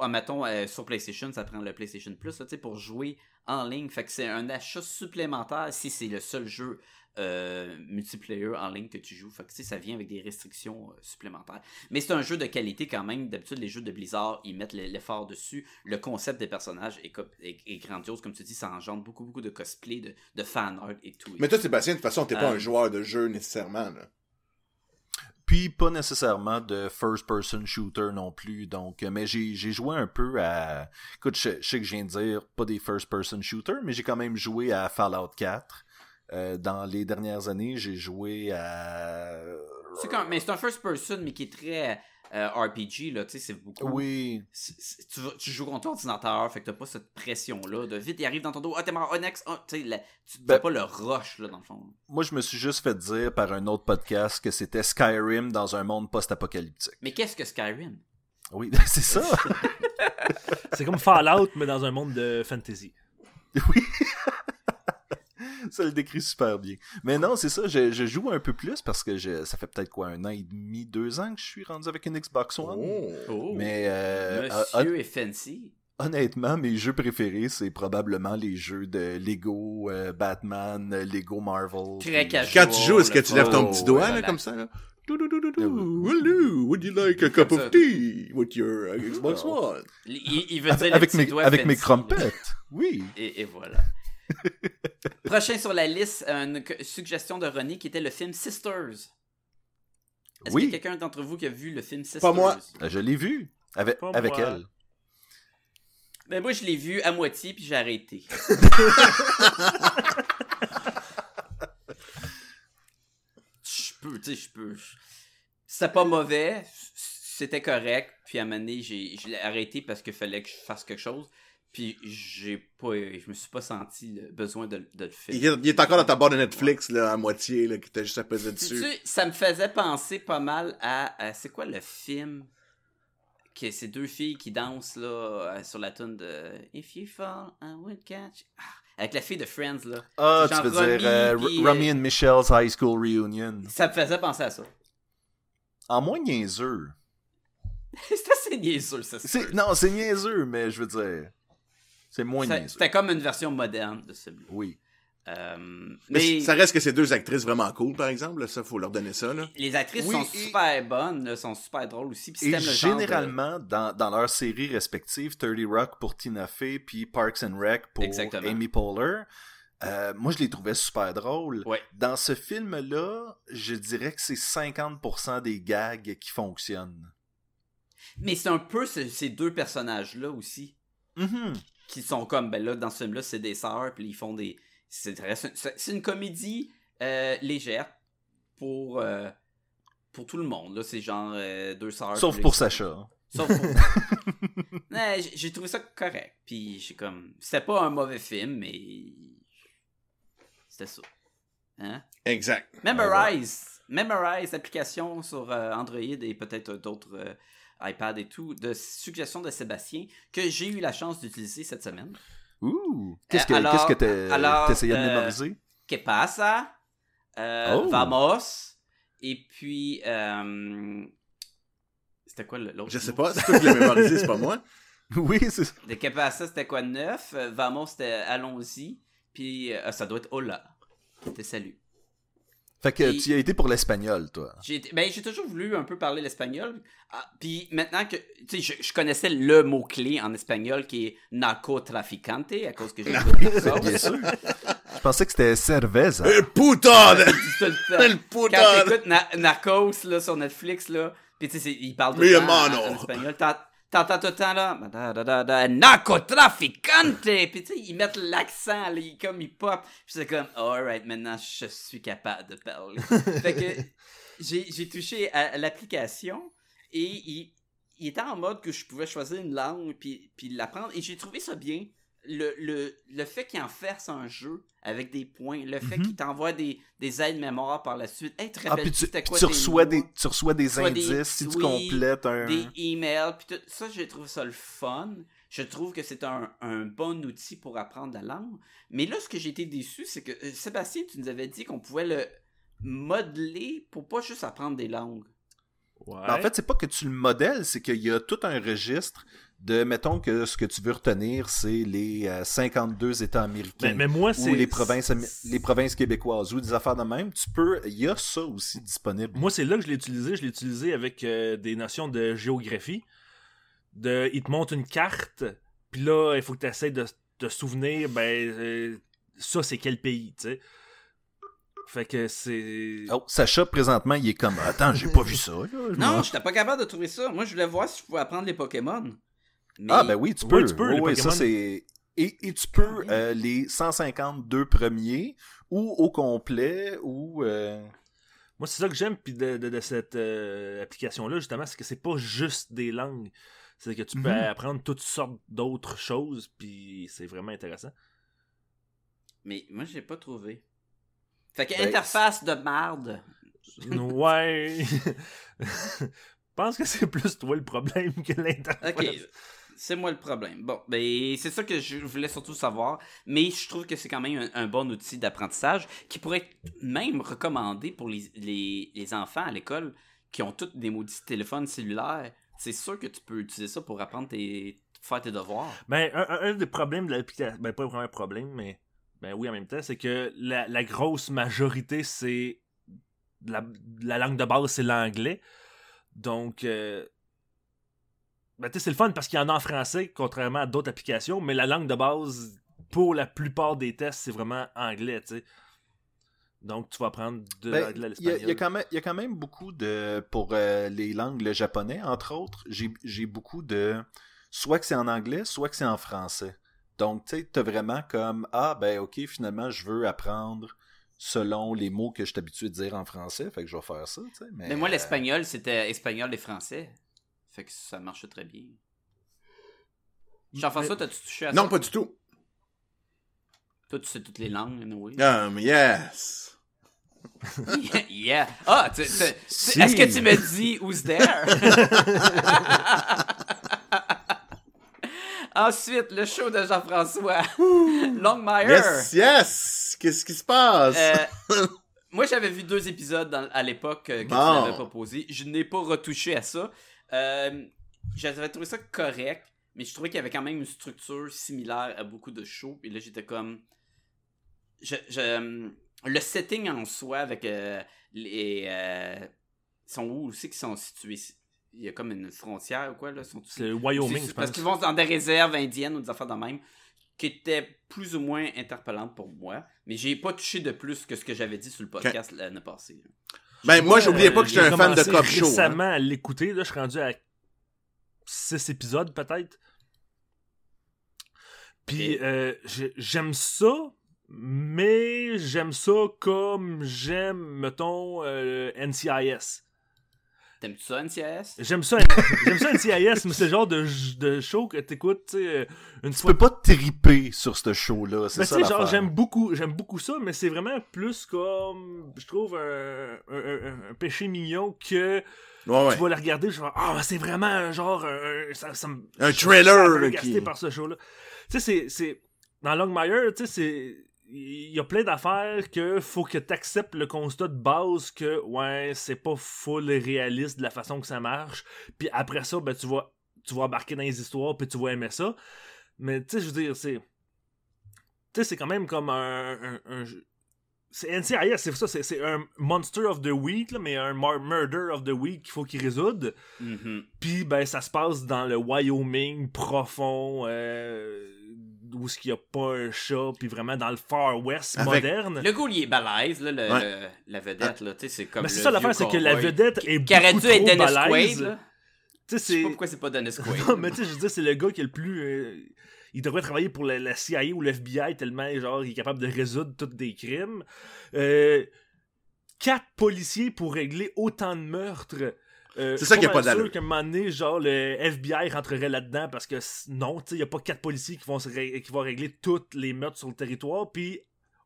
ah, mettons, euh, sur PlayStation, ça prend le PlayStation Plus, là, tu sais, pour jouer en ligne. Fait que c'est un achat supplémentaire si c'est le seul jeu euh, multiplayer en ligne que tu joues. Fait que, tu sais, ça vient avec des restrictions euh, supplémentaires. Mais c'est un jeu de qualité quand même. D'habitude, les jeux de Blizzard, ils mettent l'effort dessus. Le concept des personnages est, co- est- est grandiose. Comme tu dis, ça engendre beaucoup, beaucoup de cosplay, de, de fan art et tout. Mais toi, Sébastien, de toute façon, t'es pas Euh, un joueur de jeu nécessairement, là. Puis pas nécessairement de first-person shooter non plus. Donc, euh, mais j'ai joué un peu à. Écoute, je, je sais que je viens de dire pas des first-person shooters, mais j'ai quand même joué à Fallout 4. Euh, dans les dernières années, j'ai joué à. C'est quand- mais c'est un first person, mais qui est très euh, RPG, là, tu sais, c'est beaucoup... Oui, c'est- c'est- tu, joues contre ton ordinateur, fait que t'as pas cette pression-là de vite, il arrive dans ton dos, ah t'es mort, oh next, ah, tu sais, tu Ben- t'as pas le rush, là, dans le fond. moi je me suis juste fait dire par un autre podcast que c'était Skyrim dans un monde post-apocalyptique. Mais qu'est-ce que Skyrim? Oui, c'est ça. C'est comme Fallout, mais dans un monde de fantasy. Oui. ça le décrit super bien. Mais non, c'est ça, je, je joue un peu plus parce que je- ça fait peut-être quoi, un an et demi, deux ans que je suis rendu avec une Xbox One. Oh. Oh, Mais euh, Monsieur est fancy. hon- honnêtement, mes jeux préférés, c'est probablement les jeux de Lego, euh, Batman, euh, Lego Marvel. Très puis- casual. Quand tu joues, est-ce que tu lèves ton Oh, petit doigt, là, comme ça, là? Hello, would you like a cup of tea with your uh, Xbox One? Il, il- veut dire Avec, mes, avec mes crumpets. Oui. Et, et voilà. Prochain sur la liste, une suggestion de René qui était le film Sisters. Est-ce qu'il y a Oui. quelqu'un d'entre vous qui a vu le film Sisters? Pas moi. Je l'ai vu. Avec, Pas avec moi. elle. Ben moi je l'ai vu à moitié puis j'ai arrêté. Je peux, tu sais, je peux. C'était pas mauvais, c'était correct, puis à un moment donné, j'ai, je l'ai arrêté parce qu'il fallait que je fasse quelque chose, puis j'ai pas, je me suis pas senti le besoin de, de le faire. Il est, il est encore dans ta barre de Netflix, là, à moitié, là, qui t'a juste à peser dessus. ça me faisait penser pas mal à, à- c'est quoi le film que ces deux filles qui dansent là euh, sur la tune de If you fall I will catch Ah, avec la fille de Friends là. Ah, C'est tu veux dire euh, Romy euh, and Michelle's High School Reunion. Ça me faisait penser à ça. En moins niaiseux. C'était assez niaiseux ça. C'est- Non, c'est niaiseux, mais je veux dire. C'est moins. C'était comme une version moderne de celui. Oui. Euh, Mais mais ça reste que ces deux actrices vraiment cool, par exemple, là, ça, faut leur donner ça, là. les actrices Oui, sont et- super bonnes, là, sont super drôles aussi. puis Et de- généralement, dans, dans leurs séries respectives, 30 Rock pour Tina Fey, puis Parks and Rec pour Exactement. Amy Poehler, euh, moi je les trouvais super drôles. Ouais. Dans ce film-là, je dirais que c'est 50% des gags qui fonctionnent. Mais c'est un peu ce- ces deux personnages-là aussi. Mhm. Qui sont comme ben là dans ce film là c'est des sœurs puis ils font des c'est une comédie euh, légère pour euh, pour tout le monde là. C'est genre euh, deux sœurs Sauf pour Sacha. sauf pour Ouais, j'ai- trouvé ça correct puis j'ai comme c'était pas un mauvais film mais c'était ça hein? Exact. Memorize! Memorize! Application sur euh, Android et peut-être d'autres euh, iPad et tout de suggestions de Sébastien que j'ai eu la chance d'utiliser cette semaine Ouh! Qu'est-ce que alors- qu'est-ce que alors, t'essayais de euh, mémoriser? Que pasa? Euh, Oh. Vamos. Et puis, euh, c'était quoi l'autre? Je sais pas, c'est toi qui l'as mémorisé, c'est pas moi. Oui, c'est ça. De c'était quoi neuf? Euh, Vamos, c'était allons-y. Puis, euh, ça doit être hola. C'était salut. Fait que tu y as été pour l'espagnol, toi. J'ai ben, j'ai toujours voulu un peu parler l'espagnol. Ah, puis maintenant que, tu sais, je, je connaissais le mot-clé en espagnol qui est narcotraficante à cause que j'ai ça. Bien sûr. Je pensais que c'était cerveza. Euh, putain! El puto. Quand t'écoutes Na- Narcos là, sur Netflix, là, pis tu sais, ils parlent en, hermano. en espagnol. T'en- T'entends tout le temps, là, da, da, da, da, narcotraficante! Pis tu sais, ils mettent l'accent, là, ils, comme ils pop. Pis c'est comme, alright, maintenant, je suis capable de parler. fait que, j'ai j'ai touché à, à l'application, et il, il était en mode que je pouvais choisir une langue, puis, puis l'apprendre, et j'ai trouvé ça bien. Le, le, le fait qu'il en fasse un jeu avec des points, le fait Mhm. qu'il t'envoie des, des aides mémoire par la suite. Hey, te Ah, puis tu, c'était puis quoi tu tes reçois des, tu reçois des indices si tu oui, complètes un. des emails, puis tout ça, j'ai trouvé ça le fun. Je trouve que c'est un, un bon outil pour apprendre la langue. Mais là, ce que j'ai été déçu, c'est que euh, Sébastien, tu nous avais dit qu'on pouvait le modeler pour pas juste apprendre des langues. Ouais. Ben, En fait, c'est pas que tu le modèles, c'est qu'il y a tout un registre de, mettons que ce que tu veux retenir, c'est les euh, 52 États américains. Mais, mais moi, c'est. ou les provinces, les provinces québécoises, ou des affaires de même, tu peux, il y a ça aussi disponible. Moi, c'est là que je l'ai utilisé. Je l'ai utilisé avec euh, des notions de géographie. De, il te montre une carte, puis là, il faut que tu essaies de te souvenir, ben, euh, ça, c'est quel pays, tu sais. Fait que c'est. Oh, Sacha, présentement, il est comme, attends, j'ai pas vu ça. là, je Non, j'étais pas capable de trouver ça. Moi, je voulais voir si je pouvais apprendre les Pokémon. Mais- Ah, ben oui, tu Oui, peux. tu peux, Oui, les oui, ça, c'est... Et, et tu peux euh, les 152 premiers, ou au complet, ou... euh, Moi, c'est ça que j'aime puis de, de- de cette euh, application-là, justement, c'est que c'est pas juste des langues. C'est que tu peux Mhm. apprendre toutes sortes d'autres choses, puis c'est vraiment intéressant. Mais moi, j'ai pas trouvé. Fait que Ben, interface de marde. ouais. Je pense que c'est plus toi le problème que l'interface. Ok, c'est moi le problème. Bon, ben c'est ça que je voulais surtout savoir. Mais je trouve que c'est quand même un, bon outil d'apprentissage qui pourrait être même recommandé pour les, les, les enfants à l'école qui ont tous des maudits téléphones cellulaires. C'est sûr que tu peux utiliser ça pour apprendre tes faire tes devoirs. Ben, un, des problèmes de l'application, ben, pas vraiment un problème, mais ben oui, en même temps, c'est que la, la grosse majorité, c'est. La, la langue de base, c'est l'anglais. Donc, euh, ben, tu sais, c'est le fun parce qu'il y en a en français, contrairement à d'autres applications, mais la langue de base, pour la plupart des tests, c'est vraiment anglais, tu sais. Donc, tu vas apprendre de ben, l'anglais à il y l'espagnol. quand même, il y a quand même beaucoup de... Pour euh, les langues, le japonais, entre autres, j'ai j'ai beaucoup de... Soit que c'est en anglais, soit que c'est en français. Donc, tu sais, t'as vraiment comme, ah, ben, ok, finalement, je veux apprendre selon les mots que je suis habitué de dire en français, fait que je vais faire ça, tu sais. Mais, Mais moi, euh, l'espagnol, c'était espagnol et français. Fait que ça marche très bien. Jean-François, t'as-tu touché à ça? Non, pas du tout. Toi, tu sais toutes les langues, oui. Um, yes. yeah. Ah, tu- tu- tu- Si. est-ce que tu me dis who's there? Ensuite, le show de Jean-François. Longmire. Yes, yes. Qu'est-ce qui se passe? Euh, moi, j'avais vu deux épisodes dans- à l'époque euh, que Bon. tu m'avais proposé. Je n'ai pas retouché à ça. Euh, J'avais trouvé ça correct, mais je trouvais qu'il y avait quand même une structure similaire à beaucoup de shows. Et là, j'étais comme. Je, je- le setting en soi avec euh, les. euh, ils sont où aussi qu'ils sont situés? Il y a comme une frontière ou quoi là? Sont C'est le Wyoming, je Parce pense. qu'ils vont dans des réserves indiennes ou des affaires de même qui étaient plus ou moins interpellantes pour moi. Mais j'ai pas touché de plus que ce que j'avais dit sur le podcast l'année passée. là. Ben, moi, j'oubliais pas Euh, que j'étais un fan de Cop Show. hein. récemment à l'écouter. Là, je suis rendu à 6 épisodes, peut-être. Puis, euh, j'ai- j'aime ça, mais j'aime ça comme j'aime, mettons, euh, NCIS. T'aimes-tu ça, NCIS? J'aime ça, j'aime ça NCIS, mais c'est le genre de, de show que t'écoutes, tu sais, euh, une Tu fois peux pas triper sur ce show-là, c'est mais ça tu sais, genre, j'aime beaucoup, j'aime beaucoup ça, mais c'est vraiment plus comme, je trouve, un, un- un- un péché mignon que Ouais, ouais. tu vas le regarder, je vais ah, c'est vraiment un genre, un, ça, ça me- Un je suis trailer, là, agacé qui- par ce show-là. Tu sais, c'est, c'est, dans Longmire, tu sais, c'est, il y a plein d'affaires que faut que t'acceptes le constat de base que, ouais, c'est pas full réaliste de la façon que ça marche, puis après ça, ben, tu vas, tu vas embarquer dans les histoires, puis tu vas aimer ça. Mais, tu sais, je veux dire, c'est, tu sais, c'est quand même comme un, un- un jeu- c'est NCIS, c'est ça, c'est, un Monster of the Week, là, mais un Murder of the Week qu'il faut qu'il résoudre. Mhm. Puis ben ça se passe dans le Wyoming profond euh, où ce qu'il y a pas un chat puis vraiment dans le Far West Avec- moderne. Le gars, il est balèze, là, le, Ouais. le- la vedette, là, tu sais, c'est comme Mais c'est ça l'affaire, c'est que la vedette est beaucoup dû être trop Dennis balèze. Quaid, là. Tu sais Je sais pas c'est pourquoi c'est pas Dennis Quaid. Non, mais tu sais je veux dire c'est le gars qui est le plus euh, il devrait travailler pour la, la CIA ou l'FBI tellement genre il est capable de résoudre tous des crimes. Euh, quatre policiers pour régler autant de meurtres. Euh, C'est ça qui a pas d'allure. sûr qu'à un moment donné, genre, le FBI rentrerait là-dedans parce que non, tu sais, il n'y a pas quatre policiers qui vont, se ré- qui vont régler tous les meurtres sur le territoire. Puis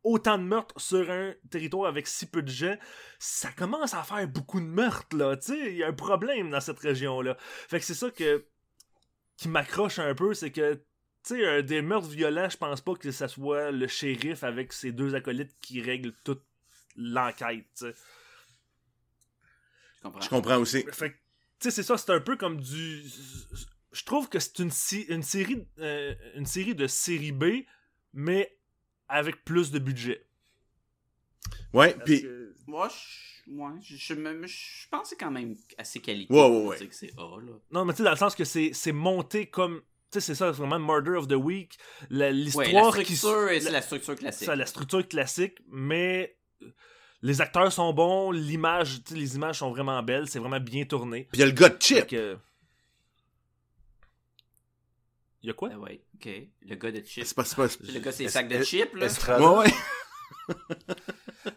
autant de meurtres sur un territoire avec si peu de gens, ça commence à faire beaucoup de meurtres, là. Tu sais, il y a un problème dans cette région-là. Fait que c'est ça que qui m'accroche un peu, c'est que tu sais, des meurtres violents, je pense pas que ça soit le shérif avec ses deux acolytes qui règlent toute l'enquête, tu sais. Je comprends. Je comprends aussi. Fait que, tu sais, c'est ça, c'est un peu comme du. je trouve que c'est une, si- une série euh, une série de série B, mais avec plus de budget. Ouais, puis que- Moi, je, ouais, je, je, me- je pense que c'est quand même assez qualité. Ouais, ouais, ouais. que c'est A, là. Non, mais tu sais, dans le sens que c'est c'est monté comme. Tu sais, c'est ça, c'est vraiment Murder of the Week. La- Ouais, la L'histoire qui. c'est la structure classique. ça, la structure classique, mais les acteurs sont bons, l'image, les images sont vraiment belles, c'est vraiment bien tourné. puis il y a le gars de Chip. Il y a quoi? Ah ouais, ok. Le gars de. C'est pas, pas... Le gars, c'est Est- sac de chips, là. Ouais, ouais.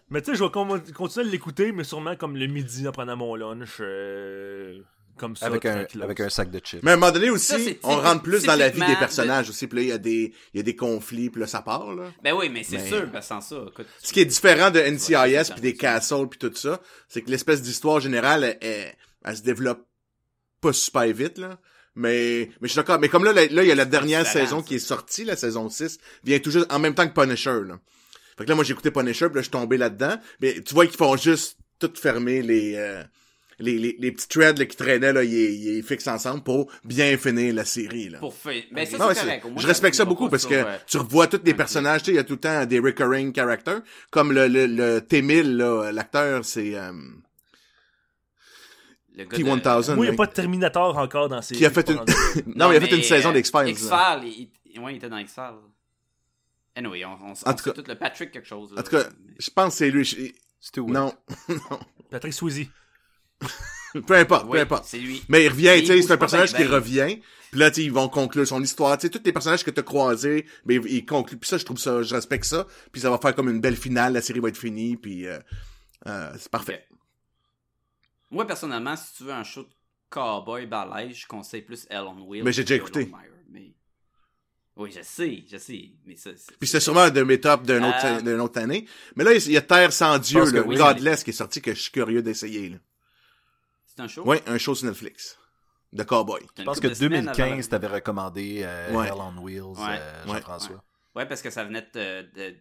Mais tu sais, je vais con- continuer à l'écouter, mais sûrement comme le midi en prenant mon lunch. euh, comme ça, Avec un, avec un sac de chips. Mais à un moment donné aussi, Ça, on rentre plus dans la vie des personnages aussi. Puis là, il y a des, il y a des conflits, puis là, ça part, là. Ben oui, mais c'est Mais- sûr, ben sans ça, écoute. Ce qui est différent de NCIS puis des. Castles puis tout ça, c'est que l'espèce d'histoire générale, elle, elle- elle se développe pas super vite, là. Mais, mais je suis d'accord. Mais comme là, là, là, il y a la dernière saison ça. qui est sortie, la saison 6, vient tout juste en même temps que Punisher, là. Fait que là, moi, j'ai écouté Punisher, puis là, je suis tombé là-dedans. Mais tu vois qu'ils font juste tout fermer les, euh, les, les, les petits threads là, qui traînaient, là, ils, ils fixent ensemble pour bien finir la série, là. Pour ça, Non, mais c'est correct. Je respecte ça beaucoup parce que tu revois tous les personnages, tu sais, il y a tout le temps des recurring characters, comme le, le, le T-1000, là, l'acteur, c'est, euh, le gars T-1000. de- Oui, il n'y a mec. pas de Terminator encore dans ces. Qui a fait une- non, mais il a fait une saison euh, d'X-Files. X-Files, il, ouais, il était dans X-Files. Anyway, on, on, En tout cas- tout le Patrick quelque chose. là. En tout cas, je pense que c'est lui. je- C'était où? Non, Patrick Swayze. peu importe, Oui, peu importe. c'est lui. Mais il revient, Mais tu sais, c'est un personnage qui revient. Puis là, tu ils vont conclure son histoire. Tu sais, tous les personnages que t'as croisés, ben, ils concluent. Puis ça, je trouve ça, je respecte ça. Puis ça va faire comme une belle finale. La série va être finie. Puis euh, euh, c'est parfait. Moi, personnellement, si tu veux un show de cowboy balèze, je conseille plus Hell on Wheels. Mais j'ai déjà écouté. Mais... Oui, je sais, je sais. Mais ça, Puis c'est sûrement un de mes tops d'une autre, Euh, d'une autre année. Mais là, il y a Terre sans Dieu, oui. Godless, qui est sorti, que je suis curieux d'essayer. Là. C'est un show? Ouais, un show sur Netflix. De cowboy. Je pense que couple de semaines avant 2015, la- t'avais recommandé euh, Ouais. Hell on Wheels, Ouais. euh, Ouais. Jean-François. Ouais, parce que ça venait de... de-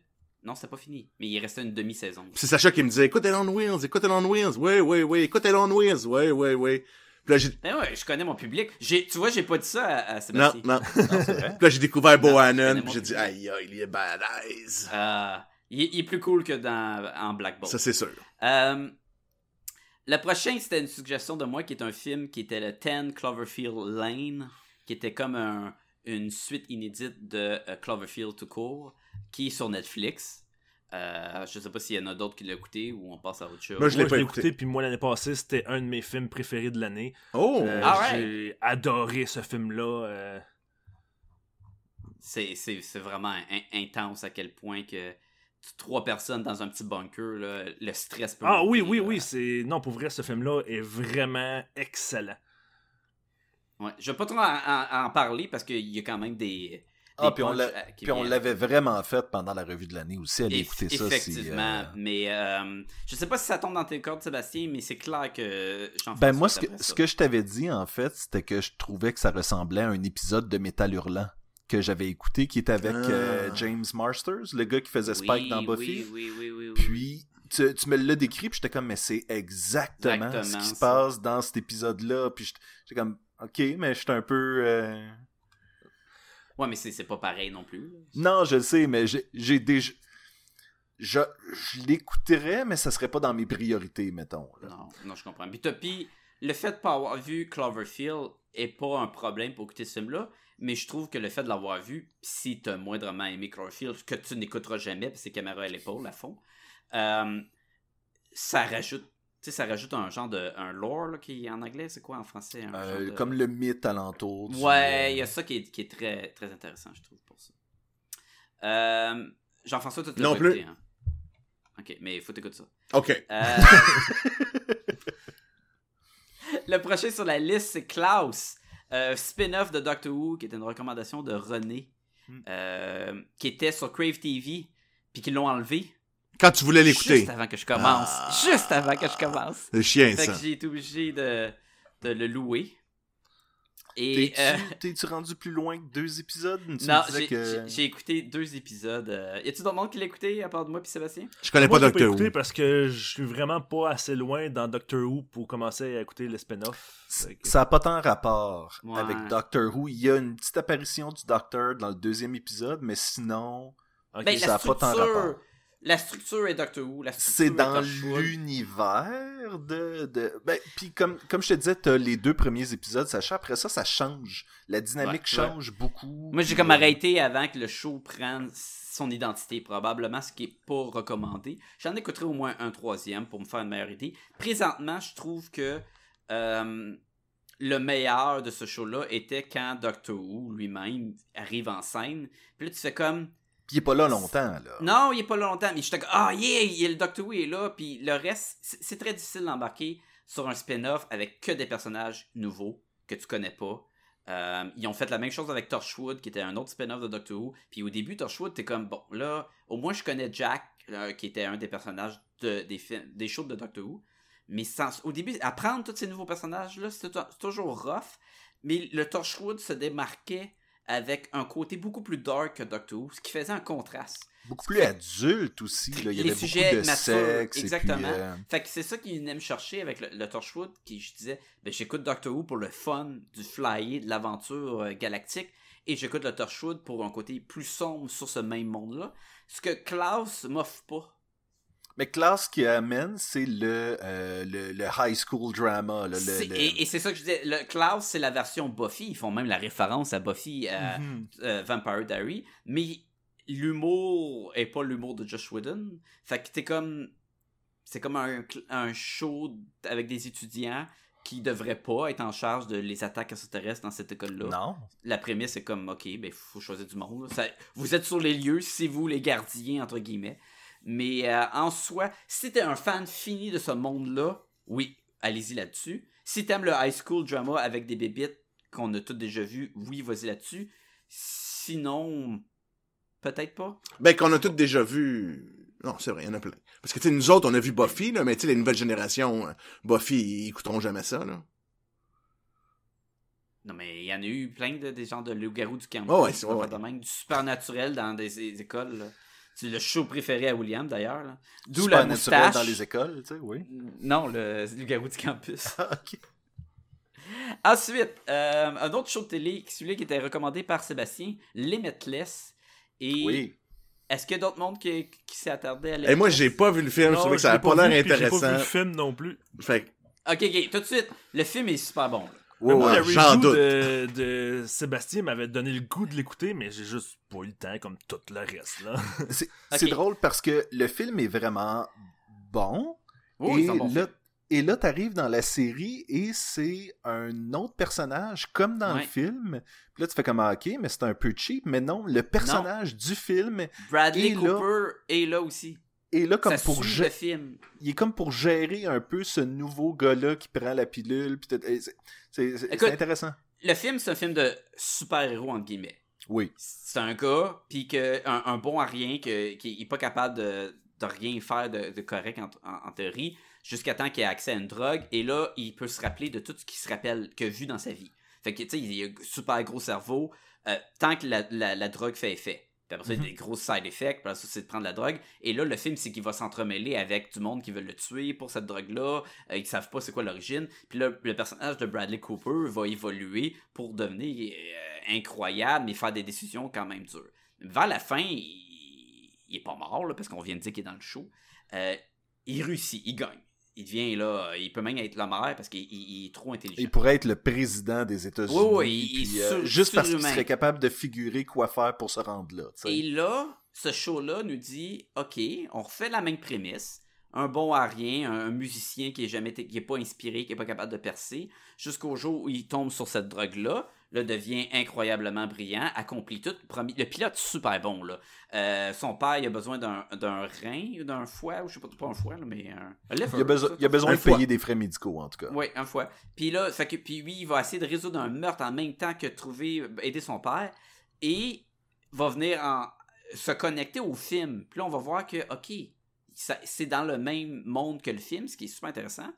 Non, c'était pas fini. Mais il restait une demi-saison. C'est Sacha qui me disait, écoute Elon Wheels, écoute Elon Wheels, ouais, ouais, ouais, écoute Elon Wheels, ouais, ouais, ouais. Puis là, j'ai, Ben ouais, je connais mon public. J'ai, tu vois, j'ai pas dit ça à, à non, Sébastien. non. Non. Puis là, j'ai découvert Bohannon, puis j'ai dit, aïe, aïe, il est badass. Euh, il, est- il est plus cool que dans en Black Bolt. Ça, c'est sûr. Euh, le prochain, c'était une suggestion de moi qui est un film qui était le 10 Cloverfield Lane, qui était comme un- une suite inédite de euh, Cloverfield tout court, qui est sur Netflix. Euh, je sais pas s'il y en a d'autres qui l'ont écouté ou on passe à autre chose. Moi, je l'ai écouté. écouté, puis moi, l'année passée, c'était un de mes films préférés de l'année. Oh! Euh, Alright. J'ai adoré ce film-là. euh, C'est, c'est, c'est vraiment in- intense à quel point que trois personnes dans un petit bunker, là, le stress peut Ah oui, monter, oui, là. oui. c'est Non, pour vrai, ce film-là est vraiment excellent. Ouais. Je vais pas trop en, en- en parler parce qu'il y a quand même des. Ah, puis on punchs, l'a- qui Puis on l'avait vraiment fait pendant la revue de l'année aussi. Allez Eff- écouter ça. si, Effectivement. euh, Mais euh, je sais pas si ça tombe dans tes cordes, Sébastien, mais c'est clair que Ben moi, ce que, ce que je t'avais dit, en fait, c'était que je trouvais que ça ressemblait à un épisode de Métal Hurlant que j'avais écouté, qui était avec Ah. euh, James Marsters, le gars qui faisait Spike dans Buffy. Oui, oui, oui, oui, oui. Puis, tu, tu me l'as décrit, puis j'étais comme, mais c'est exactement, Exactement ce qui se passe dans cet épisode-là. Puis j'étais- comme, ok, mais j'étais un peu... euh, Ouais, mais c'est pas pareil non plus. Non, je le sais, mais j'ai déjà... Je, je l'écouterais, mais ça serait pas dans mes priorités, mettons. là. Non, non, je comprends. Puis, le fait de pas avoir vu Cloverfield est pas un problème pour écouter ce film-là, mais je trouve que le fait de l'avoir vu, si t'as moindrement aimé Cloverfield, que tu n'écouteras jamais, parce que c'est caméra à l'épaule, à fond, euh, ça rajoute, tu sais, ça rajoute un genre de, un lore, là, qui en anglais, c'est quoi en français? Un Euh, genre de- Comme le mythe alentour. du- Ouais, il y a ça qui est, qui est très, très intéressant, je trouve, pour ça. Euh, Jean-François, tu l'as plus. écouté, hein? Ok, mais il faut t'écouter ça. OK. Euh, le prochain sur la liste, c'est Klaus, euh, spin-off de Doctor Who, qui était une recommandation de René, Hmm. euh, qui était sur Crave TV, puis qu'ils l'ont enlevé Quand tu voulais l'écouter. juste avant que je commence. Ah. Juste avant que je commence. C'est chien, Fait ça. que j'ai été obligé de, de le louer. Et T'es-tu euh, t'es-tu rendu plus loin que deux épisodes? Tu non, j'ai que... j'ai- j'ai écouté deux épisodes. euh, Y a-tu d'autres monde qui l'a écouté à part de moi puis Sébastien? Je connais Moi, pas Doctor Who. écouté parce que je suis vraiment pas assez loin dans Doctor Who pour commencer à écouter le spin-off. Ça n'a pas tant rapport Ouais. avec Doctor Who. Il y a une petite apparition du Docteur dans le deuxième épisode, mais sinon. Ben, ça la a pas tant structure, rapport. La structure est Doctor Who. la structure c'est est dans l'univers de, de... Ben, puis comme, comme je te disais, t'as les deux premiers épisodes, Sacha. Après ça, ça change. La dynamique Ouais, change beaucoup. Moi, j'ai comme euh, arrêté avant que le show prenne son identité, probablement, ce qui est pas recommandé. J'en écouterai au moins un troisième pour me faire une meilleure idée. Présentement, je trouve que euh, le meilleur de ce show-là était quand Doctor Who lui-même arrive en scène. Puis là, tu fais comme. Puis il est pas là longtemps, là. Non, il est pas là longtemps, mais j'étais comme, ah yeah, il y a le Doctor Who est là, puis le reste, c'est très difficile d'embarquer sur un spin-off avec que des personnages nouveaux que tu connais pas. Euh, ils ont fait la même chose avec Torchwood, qui était un autre spin-off de Doctor Who. Puis au début, Torchwood, t'es comme, bon, là, au moins je connais Jack, euh, qui était un des personnages de, des, films, des shows de Doctor Who. Mais sans, au début, apprendre tous ces nouveaux personnages-là, c'est toujours rough. Mais le Torchwood se démarquait avec un côté beaucoup plus dark que Doctor Who, ce qui faisait un contraste. Beaucoup plus adulte aussi. Là. Il y avait beaucoup de sexe. exactement. Puis, euh, Fait que c'est ça qu'il venait me chercher avec le, le Torchwood, qui je disais, ben j'écoute Doctor Who pour le fun, du flyer, de l'aventure euh, galactique, et j'écoute le Torchwood pour un côté plus sombre sur ce même monde-là. Ce que Klaus m'offre pas. Mais Klaus qui amène, c'est le, euh, le, le high school drama. Là, le- Et, et c'est ça que je disais, le Klaus, c'est la version Buffy, ils font même la référence à Buffy, euh, Mhm. euh, Vampire Diary, mais l'humour est pas l'humour de Josh Whedon. Fait que t'es comme. C'est comme un, un show avec des étudiants qui devraient pas être en charge de les attaques extraterrestres dans cette école-là. Non. La prémisse est comme, ok, ben faut choisir du monde. Ça- vous êtes sur les lieux, c'est vous les gardiens, entre guillemets. Mais euh, en soi, si t'es un fan fini de ce monde-là, oui, allez-y là-dessus. Si t'aimes le high school drama avec des bébites qu'on a toutes déjà vues, oui, vas-y là-dessus. Sinon, peut-être pas. Ben, qu'on a tous déjà vu. Non, c'est vrai, il y en a plein. Parce que, tu sais, nous autres, on a vu Buffy, là, mais tu sais, les nouvelles générations, euh, Buffy, ils écouteront jamais ça, là. Non, mais il y en a eu plein de des gens de loup-garou du campus. Oh ouais, ouais, même, du supernaturel dans des, des écoles. là. C'est le show préféré à William, d'ailleurs. là. D'où la Supernatural moustache. dans les écoles, tu sais, oui. Non, le loup-garou du campus. Ah, ok. Ensuite, euh, un autre show de télé, celui qui était recommandé par Sébastien, Limitless. Et Oui. est-ce qu'il y a d'autres mondes qui, qui s'est attardé à Et Limitless? moi, j'ai pas vu le film, je Non, trouvais que ça a pas pas l'air puis J'ai pas vu intéressant. le film non plus. Fait que, Ok, ok, tout de suite, le film est super bon. là. Ouais, Moi, ouais, le review doute. de, de Sébastien m'avait donné le goût de l'écouter, mais j'ai juste pas eu le temps comme tout le reste. Là. C'est drôle parce que le film est vraiment bon. Oui, et, bon là, et là, t'arrives dans la série et c'est un autre personnage comme dans Ouais. le film. Puis là, tu fais comme ah, ok, mais c'est un peu cheap. Mais non, le personnage du film Bradley là- Cooper est là aussi. Est là comme ça pour suit gé- le film. il est comme pour gérer un peu ce nouveau gars-là qui prend la pilule. et c'est- intéressant. Le film, c'est un film de super-héros, entre guillemets. Oui. c'est un gars puis que un, un bon à rien que, qui est pas capable de, de rien faire de, de correct en, en- en théorie jusqu'à temps qu'il ait accès à une drogue et là il peut se rappeler de tout ce qu'il se rappelle qu'il a vu dans sa vie fait que tu sais il a un super gros cerveau euh, tant que la, la- la drogue fait effet puis après ça, il y a des gros side effects, puis après ça, c'est de prendre la drogue. Et là, le film, c'est qu'il va s'entremêler avec du monde qui veut le tuer pour cette drogue-là, euh, ils savent pas c'est quoi l'origine. Puis là, le personnage de Bradley Cooper va évoluer pour devenir euh, incroyable, mais faire des décisions quand même dures. Vers la fin, il, il est pas mort, là, parce qu'on vient de dire qu'il est dans le show. Euh, il réussit, il gagne. Il devient là, il peut même être le maire parce qu'il il- il est trop intelligent. Il pourrait être le président des États-Unis. Oui, oui, il- puis, il euh, juste parce qu'il serait capable de figurer quoi faire pour se rendre là. Et là, ce show-là nous dit OK, on refait la même prémisse. Un bon à rien, un, musicien qui est jamais été- qui est pas inspiré, qui est pas capable de percer, jusqu'au jour où il tombe sur cette drogue-là, là devient incroyablement brillant, accomplit tout. Promis- Le pilote super bon là. Euh, son père il a besoin d'un d'un rein ou d'un foie, ou je sais pas pas un foie là, mais un, Il a besoin, ça, il a besoin de foie. payer des frais médicaux, en tout cas. oui, un fois. Puis là, fait que, puis lui, il va essayer de résoudre un meurtre en même temps que trouver, aider son père. Et va venir en, se connecter au film. Puis là, on va voir que, OK, c'est dans le même monde que le film, ce qui est super intéressant.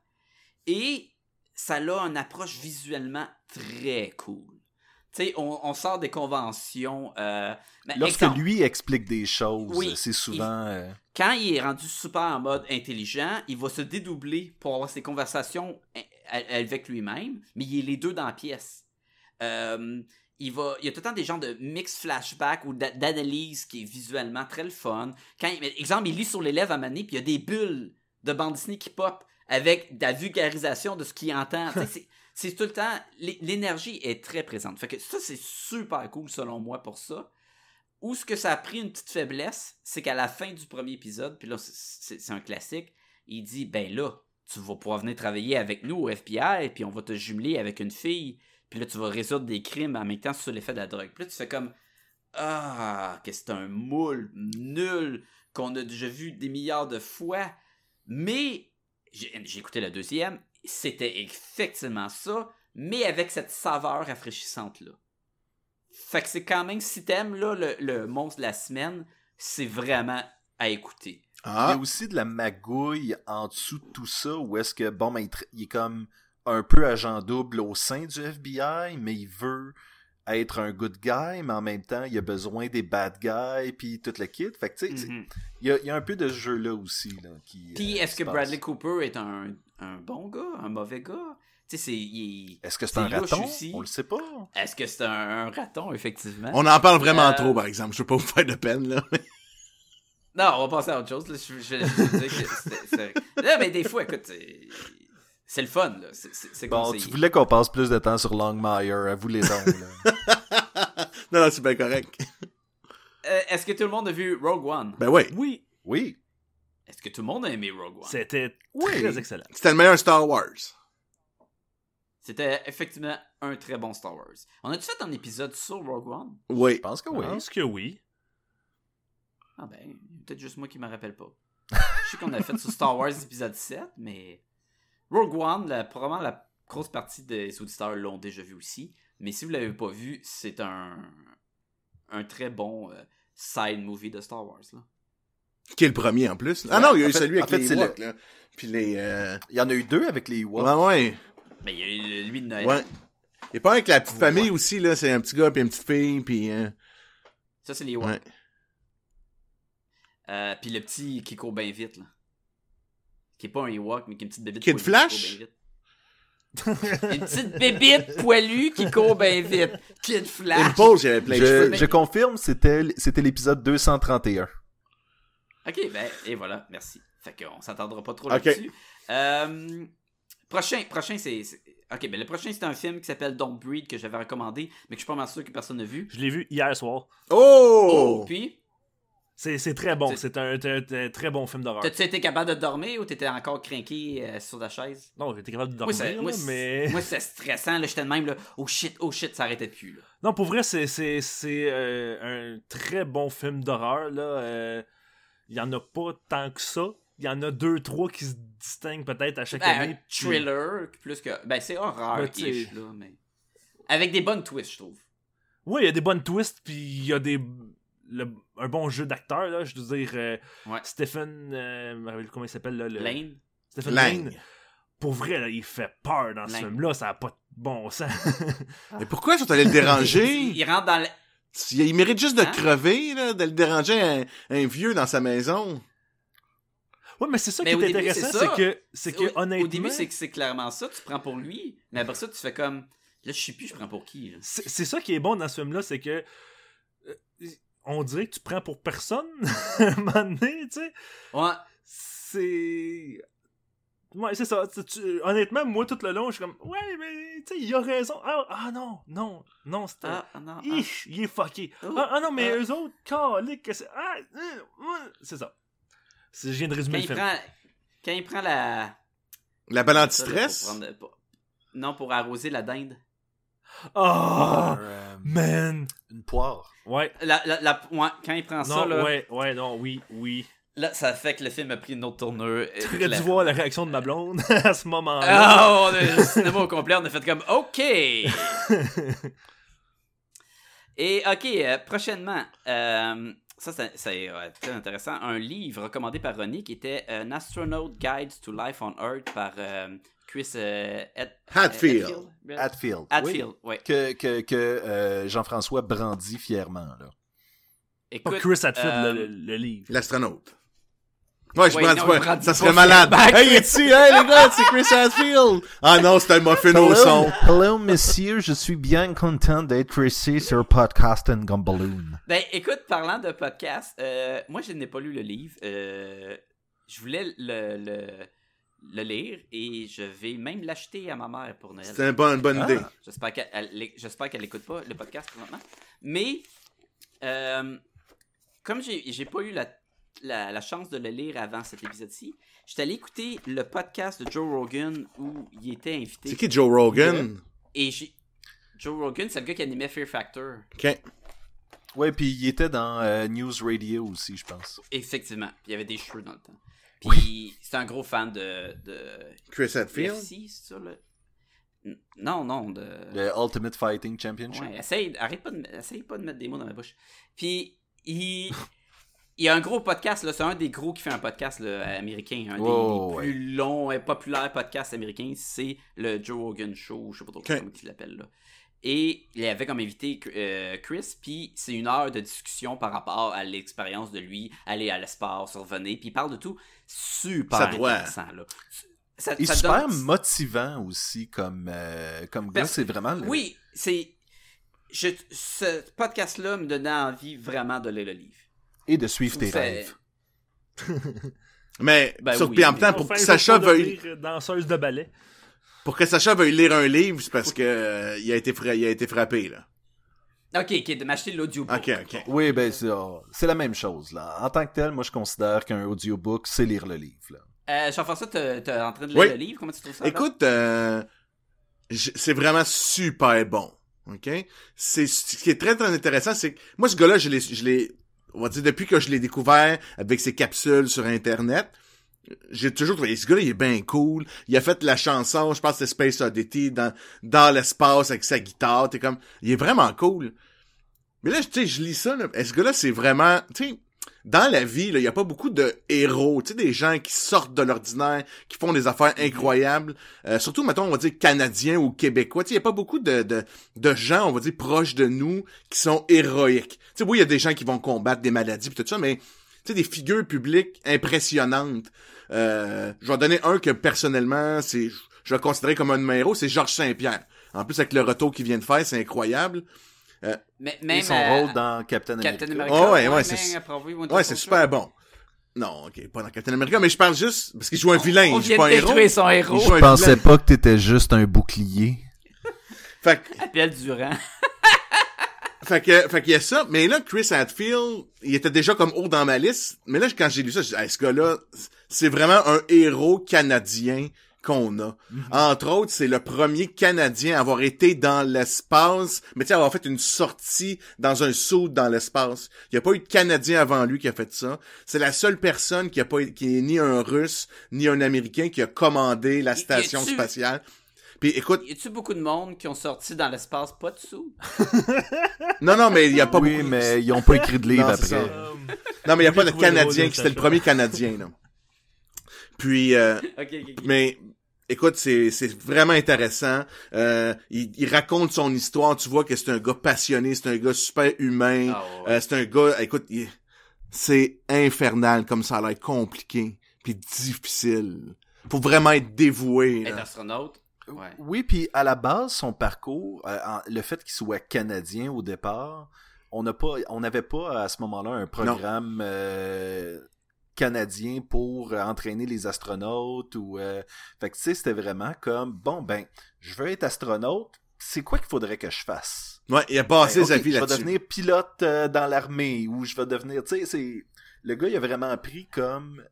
Et ça a une approche visuellement très cool. Sais, on, on sort des conventions. Euh, mais Lorsque exemple, lui explique des choses, Oui, c'est souvent... euh, quand il est rendu super en mode intelligent, il va se dédoubler pour avoir ses conversations a- avec lui-même, mais il est les deux dans la pièce. Euh, il, va, il y a tout le temps des genres de mix flashback ou d'a- d'analyse qui est visuellement très le fun. Quand, il- exemple, il lit sur les lèvres à Mané, puis il y a des bulles de bande dessinée qui pop avec de la vulgarisation de ce qu'il entend. C'est- tout le temps. l'é- L'énergie est très présente. Fait que ça, c'est super cool selon moi pour ça. Où ce que ça a pris une petite faiblesse, c'est qu'à la fin du premier épisode, puis là, c'est- un classique, il dit Ben là, tu vas pouvoir venir travailler avec nous au FBI, puis on va te jumeler avec une fille, puis là, tu vas résoudre des crimes en même temps sous l'effet de la drogue. Puis là, tu fais comme Ah, que c'est un moule nul qu'on a déjà vu des milliards de fois. Mais j'ai écouté la deuxième, c'était effectivement ça, mais avec cette saveur rafraîchissante-là. Fait que c'est quand même, si t'aimes là, le, le monstre de la semaine, c'est vraiment à écouter. Il y Ah, a aussi de la magouille en dessous de tout ça, où est-ce que, bon, ben, il est comme un peu agent double au sein du FBI, mais il veut être un good guy, mais en même temps, il a besoin des bad guys, puis tout le kit. Fait que, tu sais, Mhm. il y, a, il y a un peu de ce jeu-là aussi, là, qui... Puis euh, est-ce se que passe. Bradley Cooper est un, un bon gars, un mauvais gars? Tu sais, c'est. il- Est-ce que c'est un raton? aussi. On le sait pas. Est-ce que c'est un, un raton, effectivement? on en parle vraiment Euh, trop, par exemple. Je veux pas vous faire de peine, là. Non, on va passer à autre chose. Là. Je, je, je- dire que c'est- c'est- Non, mais des fois, écoute, c'est- le fun. là. C'est- C'est c'est Bon, conseillé. tu voulais qu'on passe plus de temps sur Longmire, avoue les dons, là. non, non, c'est bien correct. Euh, Est-ce que tout le monde a vu Rogue One? Ben oui. Oui, Oui. Est-ce que tout le monde a aimé Rogue One? c'était Oui. très excellent. C'était le meilleur Star Wars. C'était effectivement un très bon Star Wars. On a-tu fait un épisode sur Rogue One? Oui. Je pense que Je oui. pense que oui. Ah ben, peut-être juste moi qui me rappelle pas. Je sais qu'on a fait sur Star Wars épisode 7, mais Rogue One, la- probablement la grosse partie des auditeurs l'ont déjà vu aussi. Mais si vous l'avez pas vu, c'est un, un très bon euh, side movie de Star Wars. Là. Qui est le premier, en plus. Ah non, il y a en eu fait- celui avec fait, les là. Puis les... Euh... Il y en a eu deux avec les Ewoks. Ouais, ouais. Mais il y a eu lui de Noël. Ouais. Et pas avec la petite famille aussi, là. C'est un petit gars puis une petite fille, puis... euh, Ça, c'est les Ewoks. Ouais. Euh, Puis le petit qui court bien vite. Là. Qui est pas un Ewok, mais qui est une petite bébite Flash? qui court bien vite. une petite bébite poilue qui court bien vite. Kid Flash. Impulse, il avait plein de cheveux. Je, confirme, c'était c'était l'épisode 231. Ok, ben, et voilà, merci. Fait qu'on s'attendra pas trop là-dessus. Euh, prochain, prochain c'est. Ok, ben le prochain c'est un film qui s'appelle Don't Breed que j'avais recommandé, mais que je suis pas mal sûr que personne n'a vu. Je l'ai vu hier soir. Oh! Puis, C'est très bon. C'est- un, un- un très bon film d'horreur. t'as-tu été capable de dormir ou t'étais encore crinqué euh, sur ta chaise? Non, j'étais capable de dormir, moi, là, mais... moi, c'est stressant, j'étais de même, là. Oh shit, oh shit, ça arrêtait plus, là. Non, pour vrai, c'est euh, un très bon film d'horreur. là. Euh, Il y en a pas tant que ça. Il y en a deux, trois qui se distinguent peut-être à chaque Ben, année. un thriller, plus que. Ben, c'est horreur, Ben, mais. Avec des bonnes twists, je trouve. Oui, il y a des bonnes twists, puis il y a des le- un bon jeu d'acteur là. Je veux dire, euh, Ouais. Stephen, euh, comment il s'appelle là, le... Lane. Stephen. Lane. Pour vrai, là, il fait peur dans ce film-là. Ça a pas de bon sens. Mais pourquoi ils sont allés le déranger? Il rentre dans le. il, mérite juste de Hein? crever, là, de le déranger un, un vieux dans sa maison. ouais, mais c'est ça Mais qui est début, intéressant, c'est que c'est que au, honnêtement, au début, c'est que c'est clairement ça, tu prends pour lui, mais après ça, tu fais comme. Là, je sais plus, je prends pour qui, c'est ça qui est bon dans ce film-là, c'est que euh, on dirait que tu prends pour personne à un moment donné, tu sais. Ouais. c'est. Ouais, c'est ça. Tu- Honnêtement, moi, tout le long, je suis comme, ouais, mais, tu sais, il a raison. Ah, ah, non, non, non, c'était. Ah, ah, non. ah. Il est fucké. Oh, ah, ah non, mais ah. eux autres, calique, que c'est. Ah, euh, euh, c'est ça. Je viens de Quand résumer le il, film. prend, quand il prend la. La balle anti-stress? prendre- Non, pour arroser la dinde. Ah, Euh, man. une poire. Ouais. La, la, la- ouais, quand il prend ça, Non, là, ouais, ouais, non, oui, oui. là, ça fait que le film a pris une autre tournure. Tu aurais dû voir la réaction de ma blonde à ce moment-là. Ah, on a, le cinéma au complet, on a fait comme OK. Et OK, euh, prochainement, euh, Ça, c'est c'est, ouais, très intéressant. Un livre recommandé par Ronnie qui était An Astronaut Guide to Life on Earth par euh, Chris euh, Ed- Hatfield. Ed- Hatfield. Hatfield, Oui. ouais. Que, que, que euh, Jean-François brandit fièrement, là. Écoute, Pas Chris Hadfield, euh, le, le livre. L'astronaute. Ouais, je Ouais, prends non, pas. Ça serait malade. fièrement, Hey, Chris. ici, hey, les gars, c'est Chris Hadfield. Ah non, c'était le muffin au son. hello, monsieur, je suis bien content d'être ici sur Podcast and Gumballoon. Ben, écoute, parlant de podcast, euh, moi, je n'ai pas lu le livre. Euh, je voulais le, le, le lire et je vais même l'acheter à ma mère pour Noël. C'était une bonne, bonne Ah. idée. J'espère qu'elle elle- j'espère qu'elle n'écoute pas le podcast présentement. Mais, euh, comme j'ai j'ai pas eu la, la, la chance de le lire avant cet épisode-ci, j'étais allé écouter le podcast de Joe Rogan où il était invité. C'est qui Joe Rogan? Et j'ai. Joe Rogan, c'est le gars qui animait Fear Factor. Ok. Ouais, puis il était dans euh, News Radio aussi, je pense. Effectivement. Puis il y avait des cheveux dans le temps. Puis c'est un gros fan de. de Chris Hadfield? UFC, c'est ça, le. Non, non, de. Le Ultimate Fighting Championship? Ouais, essaye, arrête pas de, essaye pas de mettre des mots dans ma bouche. Puis, il, il y a un gros podcast, là, c'est un des gros qui fait un podcast là, américain, un des plus longs et populaires podcasts américains, c'est le Joe Rogan Show, je sais pas trop comment il l'appelle là. Et il avait comme invité euh, Chris, puis c'est une heure de discussion par rapport à l'expérience de lui, aller à l'espace, revenir, puis il parle de tout super Ça doit. intéressant. Là. Ça, ça super donne- motivant aussi comme, euh, comme gars, Parce- c'est vraiment... le- Oui, c'est. Je, ce podcast-là me donnait envie vraiment de lire le livre. Et de suivre tes C'est- rêves. Mais, Ben sur, oui, puis en même temps, pour Enfin, que Sacha veuille, devenir danseuse de ballet. pour que Sacha veuille lire un livre, c'est parce que, euh, il a été fra- il a été frappé, là. Ok, ok, de m'acheter l'audiobook. Ok, ok. Oui, ben c'est oh, c'est la même chose. là. En tant que tel, moi je considère qu'un audiobook, c'est lire le livre. là. Euh, Jean-François, t'es t'es en train de lire Oui. le livre, comment tu trouves ça? Écoute, euh, c'est vraiment super bon. OK? C'est, ce qui est très, très intéressant, c'est que moi, ce gars-là, je l'ai, je l'ai, on va dire, depuis que je l'ai découvert avec ses capsules sur Internet, j'ai toujours trouvé, ce gars-là, il est bien cool. Il a fait la chanson, je pense c'est Space Oddity, dans, dans l'espace avec sa guitare. T'es comme, il est vraiment cool. Mais là, tu sais, je lis ça, là. Et ce gars-là, c'est vraiment, tu sais, dans la vie, il y a pas beaucoup de héros, tu sais, des gens qui sortent de l'ordinaire, qui font des affaires incroyables. Euh, surtout, mettons, on va dire canadiens ou québécois. Tu sais, il y a pas beaucoup de, de, de gens, on va dire, proches de nous qui sont héroïques. Tu sais, oui, il y a des gens qui vont combattre des maladies pis tout ça, mais tu sais, des figures publiques impressionnantes. Euh, je vais en donner un que personnellement, c'est, je vais le considérer comme un de mes héros, c'est Georges Saint-Pierre. En plus, avec le retour qu'il vient de faire, c'est incroyable. Mais, Et même son euh, rôle dans Captain America. Captain America. Oh, ouais, ouais, c'est- Ouais, c'est super bon. Non, ok, pas dans Captain America, mais je parle juste parce qu'il joue un vilain, On il joue pas un héros. détruire son héros. Je pensais vilain. pas que t'étais juste un bouclier. Fait que, Appel Durand. Fait que, fait qu'il y a ça, mais là, Chris Hadfield, il était déjà comme haut dans ma liste, mais là, quand j'ai lu ça, je dis, Hey, ce gars-là, c'est vraiment un héros canadien qu'on a. Entre autres, c'est le premier Canadien à avoir été dans l'espace, mais tu sais, avoir fait une sortie dans un saut dans l'espace. Il n'y a pas eu de Canadien avant lui qui a fait ça. C'est la seule personne qui a pas, qui est ni un Russe, ni un Américain qui a commandé la station spatiale. Puis écoute, Y a-tu beaucoup de monde qui ont sorti dans l'espace pas de sous? non, non, mais il y a pas oui, beaucoup. mais ils ont pas écrit de livre Non, après. ça. Non, mais il n'y a pas de Canadien, qui c'était le premier Canadien, là. Puis, euh, Ok, ok, ok. mais, écoute, c'est, c'est vraiment intéressant. Euh, il, il raconte son histoire, tu vois que c'est un gars passionné, c'est un gars super humain. Ah, ouais. Euh, c'est un gars, écoute, il- c'est infernal comme ça a l'air compliqué, puis difficile. Faut vraiment être dévoué. Être astronaute? Ouais. Oui, puis à la base, son parcours, euh, le fait qu'il soit canadien au départ, on n'a pas, on n'avait pas à ce moment-là un programme euh, canadien pour entraîner les astronautes ou, euh, fait que tu sais, c'était vraiment comme bon ben, je veux être astronaute, c'est quoi qu'il faudrait que je fasse? Ouais, il a passé Ben, sa ok, vie Je vais là-dessus. devenir pilote dans l'armée ou je vais devenir, tu sais, c'est le gars il a vraiment pris comme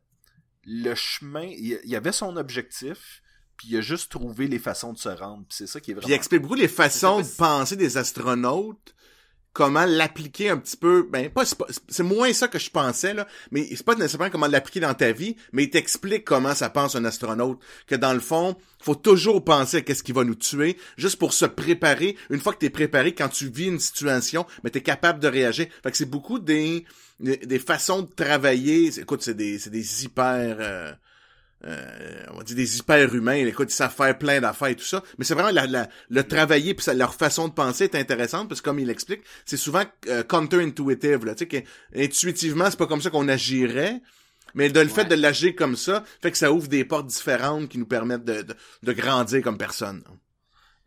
le chemin, il, il avait son objectif. Puis il a juste trouvé les façons de se rendre. C'est ça qui est vraiment Puis il explique beaucoup les façons de penser des astronautes comment l'appliquer un petit peu. Ben, pas, c'est moins ça que je pensais, là. Mais c'est pas nécessairement comment l'appliquer dans ta vie, mais il t'explique comment ça pense un astronaute. Que dans le fond, faut toujours penser à qu'est-ce qui va nous tuer, juste pour se préparer. Une fois que t'es préparé, quand tu vis une situation, mais t'es capable de réagir. Fait que c'est beaucoup des, des, des façons de travailler. Écoute, c'est des, c'est des hyper, euh, euh, on va dire des hyper humains. Écoute, ils savent faire plein d'affaires et tout ça. Mais c'est vraiment la, la- le travailler puis leur façon de penser est intéressante parce que comme il l'explique, c'est souvent euh, counter-intuitive. Là, tu sais, que, intuitivement, c'est pas comme ça qu'on agirait. Mais de le fait de l'agir comme ça, fait que ça ouvre des portes différentes qui nous permettent de, de, de grandir comme personne.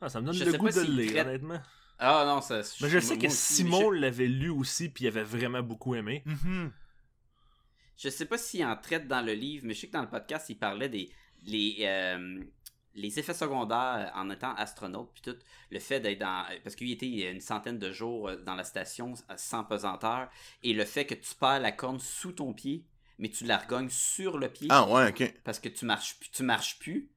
Ah, ça me donne Je le goût de le lire, traite- honnêtement. Ah non, ça. Mais je sais que Simon l'avait lu aussi, puis il avait vraiment beaucoup aimé. Je sais pas s'il en traite dans le livre, mais je sais que dans le podcast, il parlait des les, euh, les effets secondaires en étant astronaute, puis tout, le fait d'être dans... Parce qu'il était une centaine de jours euh, dans la station euh, sans pesanteur, et le fait que tu perds la corne sous ton pied, mais tu la regagnes sur le pied, Ah ouais, ok. parce que tu marches, plus- tu marches plus.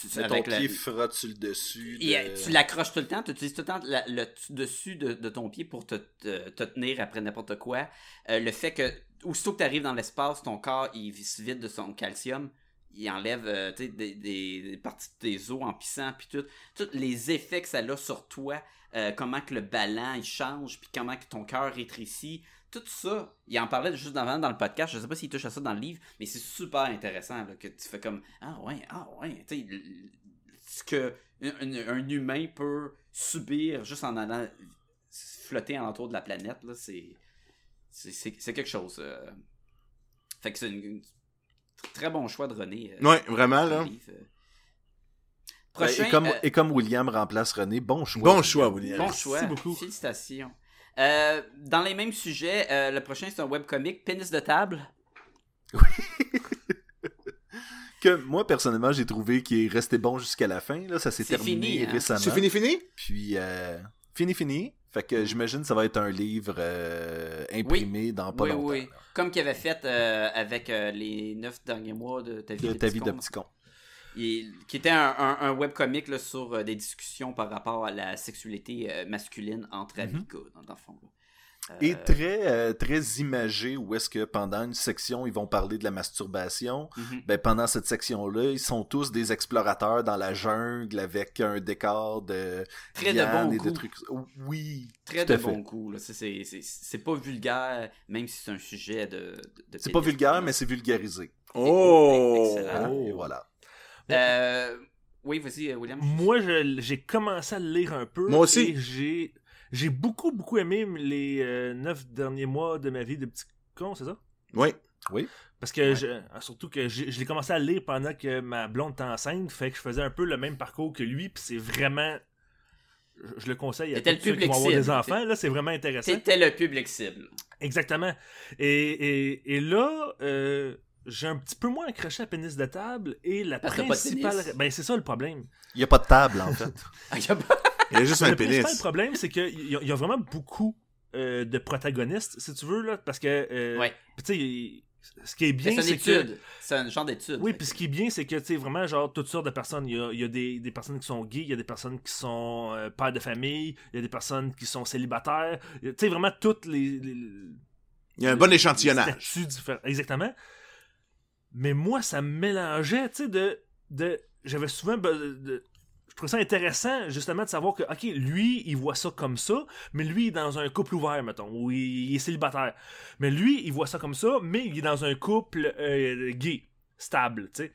Tu- Mais ton avec la- pied frotte sur le dessus. et, de- euh, tu l'accroches tout le temps, tu utilises tout le temps la- le dessus de, de ton pied pour te, te- te tenir après n'importe quoi. Euh, le fait que, aussitôt que tu arrives dans l'espace, ton corps il se vide de son calcium, il enlève euh, des, des- parties de tes os en pissant, puis tout. Tous les effets que ça a sur toi, euh, comment que le ballon il change, puis comment que ton cœur rétrécit. Tout ça, il en parlait juste avant dans le podcast. Je sais pas s'il touche à ça dans le livre, mais c'est super intéressant là, que tu fais comme Ah ouais, ah ouais, tu ce que un, humain peut subir juste en allant flotter alentour de la planète, là, c'est c'est- quelque chose. euh. Fait que c'est une, une- très bon choix de René. euh, Ouais, vraiment, là. livre, euh. Prochain, et, comme, euh, et comme William remplace René, bon choix. Bon choix, William. Bon Merci choix. beaucoup. Félicitations. Euh, dans les mêmes sujets, euh, le prochain c'est un webcomic, Pénis de table. Que moi, personnellement, j'ai trouvé qu'il est resté bon jusqu'à la fin. Là, ça s'est C'est terminé fini, hein. récemment. C'est fini, fini? Puis, euh, fini, fini. Fait que j'imagine que ça va être un livre euh, imprimé dans pas oui, longtemps. oui. Comme qu'il avait fait euh, avec euh, les neuf derniers mois de ta vie De de, ta petit vie de con. petit con. Il- qui était un, un, un webcomic là, sur des discussions par rapport à la sexualité masculine entre amis, quoi, dans, dans le fond. là. Euh, Et très, euh, très imagé où est-ce que pendant une section, ils vont parler de la masturbation. mhm. Ben, pendant cette section-là, ils sont tous des explorateurs dans la jungle avec un décor de Très de bon et goût. de trucs. Oui, Très de bon goût. là. C'est- C'est c'est- c'est pas vulgaire, même si c'est un sujet de. de- C'est pas vulgaire, mais c'est vulgarisé. Oh! Excellent. Et voilà. Euh, oui, vas-y, euh, William. Moi, je- j'ai commencé à le lire un peu. Moi aussi. et J'ai, j'ai beaucoup, beaucoup aimé les euh, neuf derniers mois de ma vie de petit con, c'est ça? Oui. Parce que, je- ah, surtout que je l'ai commencé à lire pendant que ma blonde était enceinte, fait que je faisais un peu le même parcours que lui, puis c'est vraiment. je- Je le conseille à C'était tous le ceux qui public vont avoir des cible. enfants, là, c'est vraiment intéressant. C'était le public cible. Exactement. Et, et, et là, euh, j'ai un petit peu moins accroché à pénis de table et la Parce que t'as pas de principale. Ben, c'est ça le problème. Il n'y a pas de table, en fait. Ah, y a pas- Il y a juste un le principal pénis. problème, c'est qu'il y, y a vraiment beaucoup euh, de protagonistes, si tu veux, là, parce que. euh, Ouais. puis tu sais, ce qui est bien, C'est que. étude. C'est un genre d'étude. Oui, puis ce qui est bien, c'est que, tu sais, vraiment, genre, toutes sortes de personnes. Il y a, il y a des, des personnes qui sont gays, il y a des personnes qui sont euh, pères de famille, il y a des personnes qui sont célibataires. Tu sais, vraiment, toutes les- les Il y a un bon échantillonnage. Exactement. Mais moi, ça me mélangeait, tu sais, de, de. J'avais souvent. be- de- je trouvais ça intéressant, justement, de savoir que, OK, lui, il voit ça comme ça, mais lui, il est dans un couple ouvert, mettons, où il, est célibataire. Mais lui, il voit ça comme ça, mais il est dans un couple euh, gay, stable, tu sais.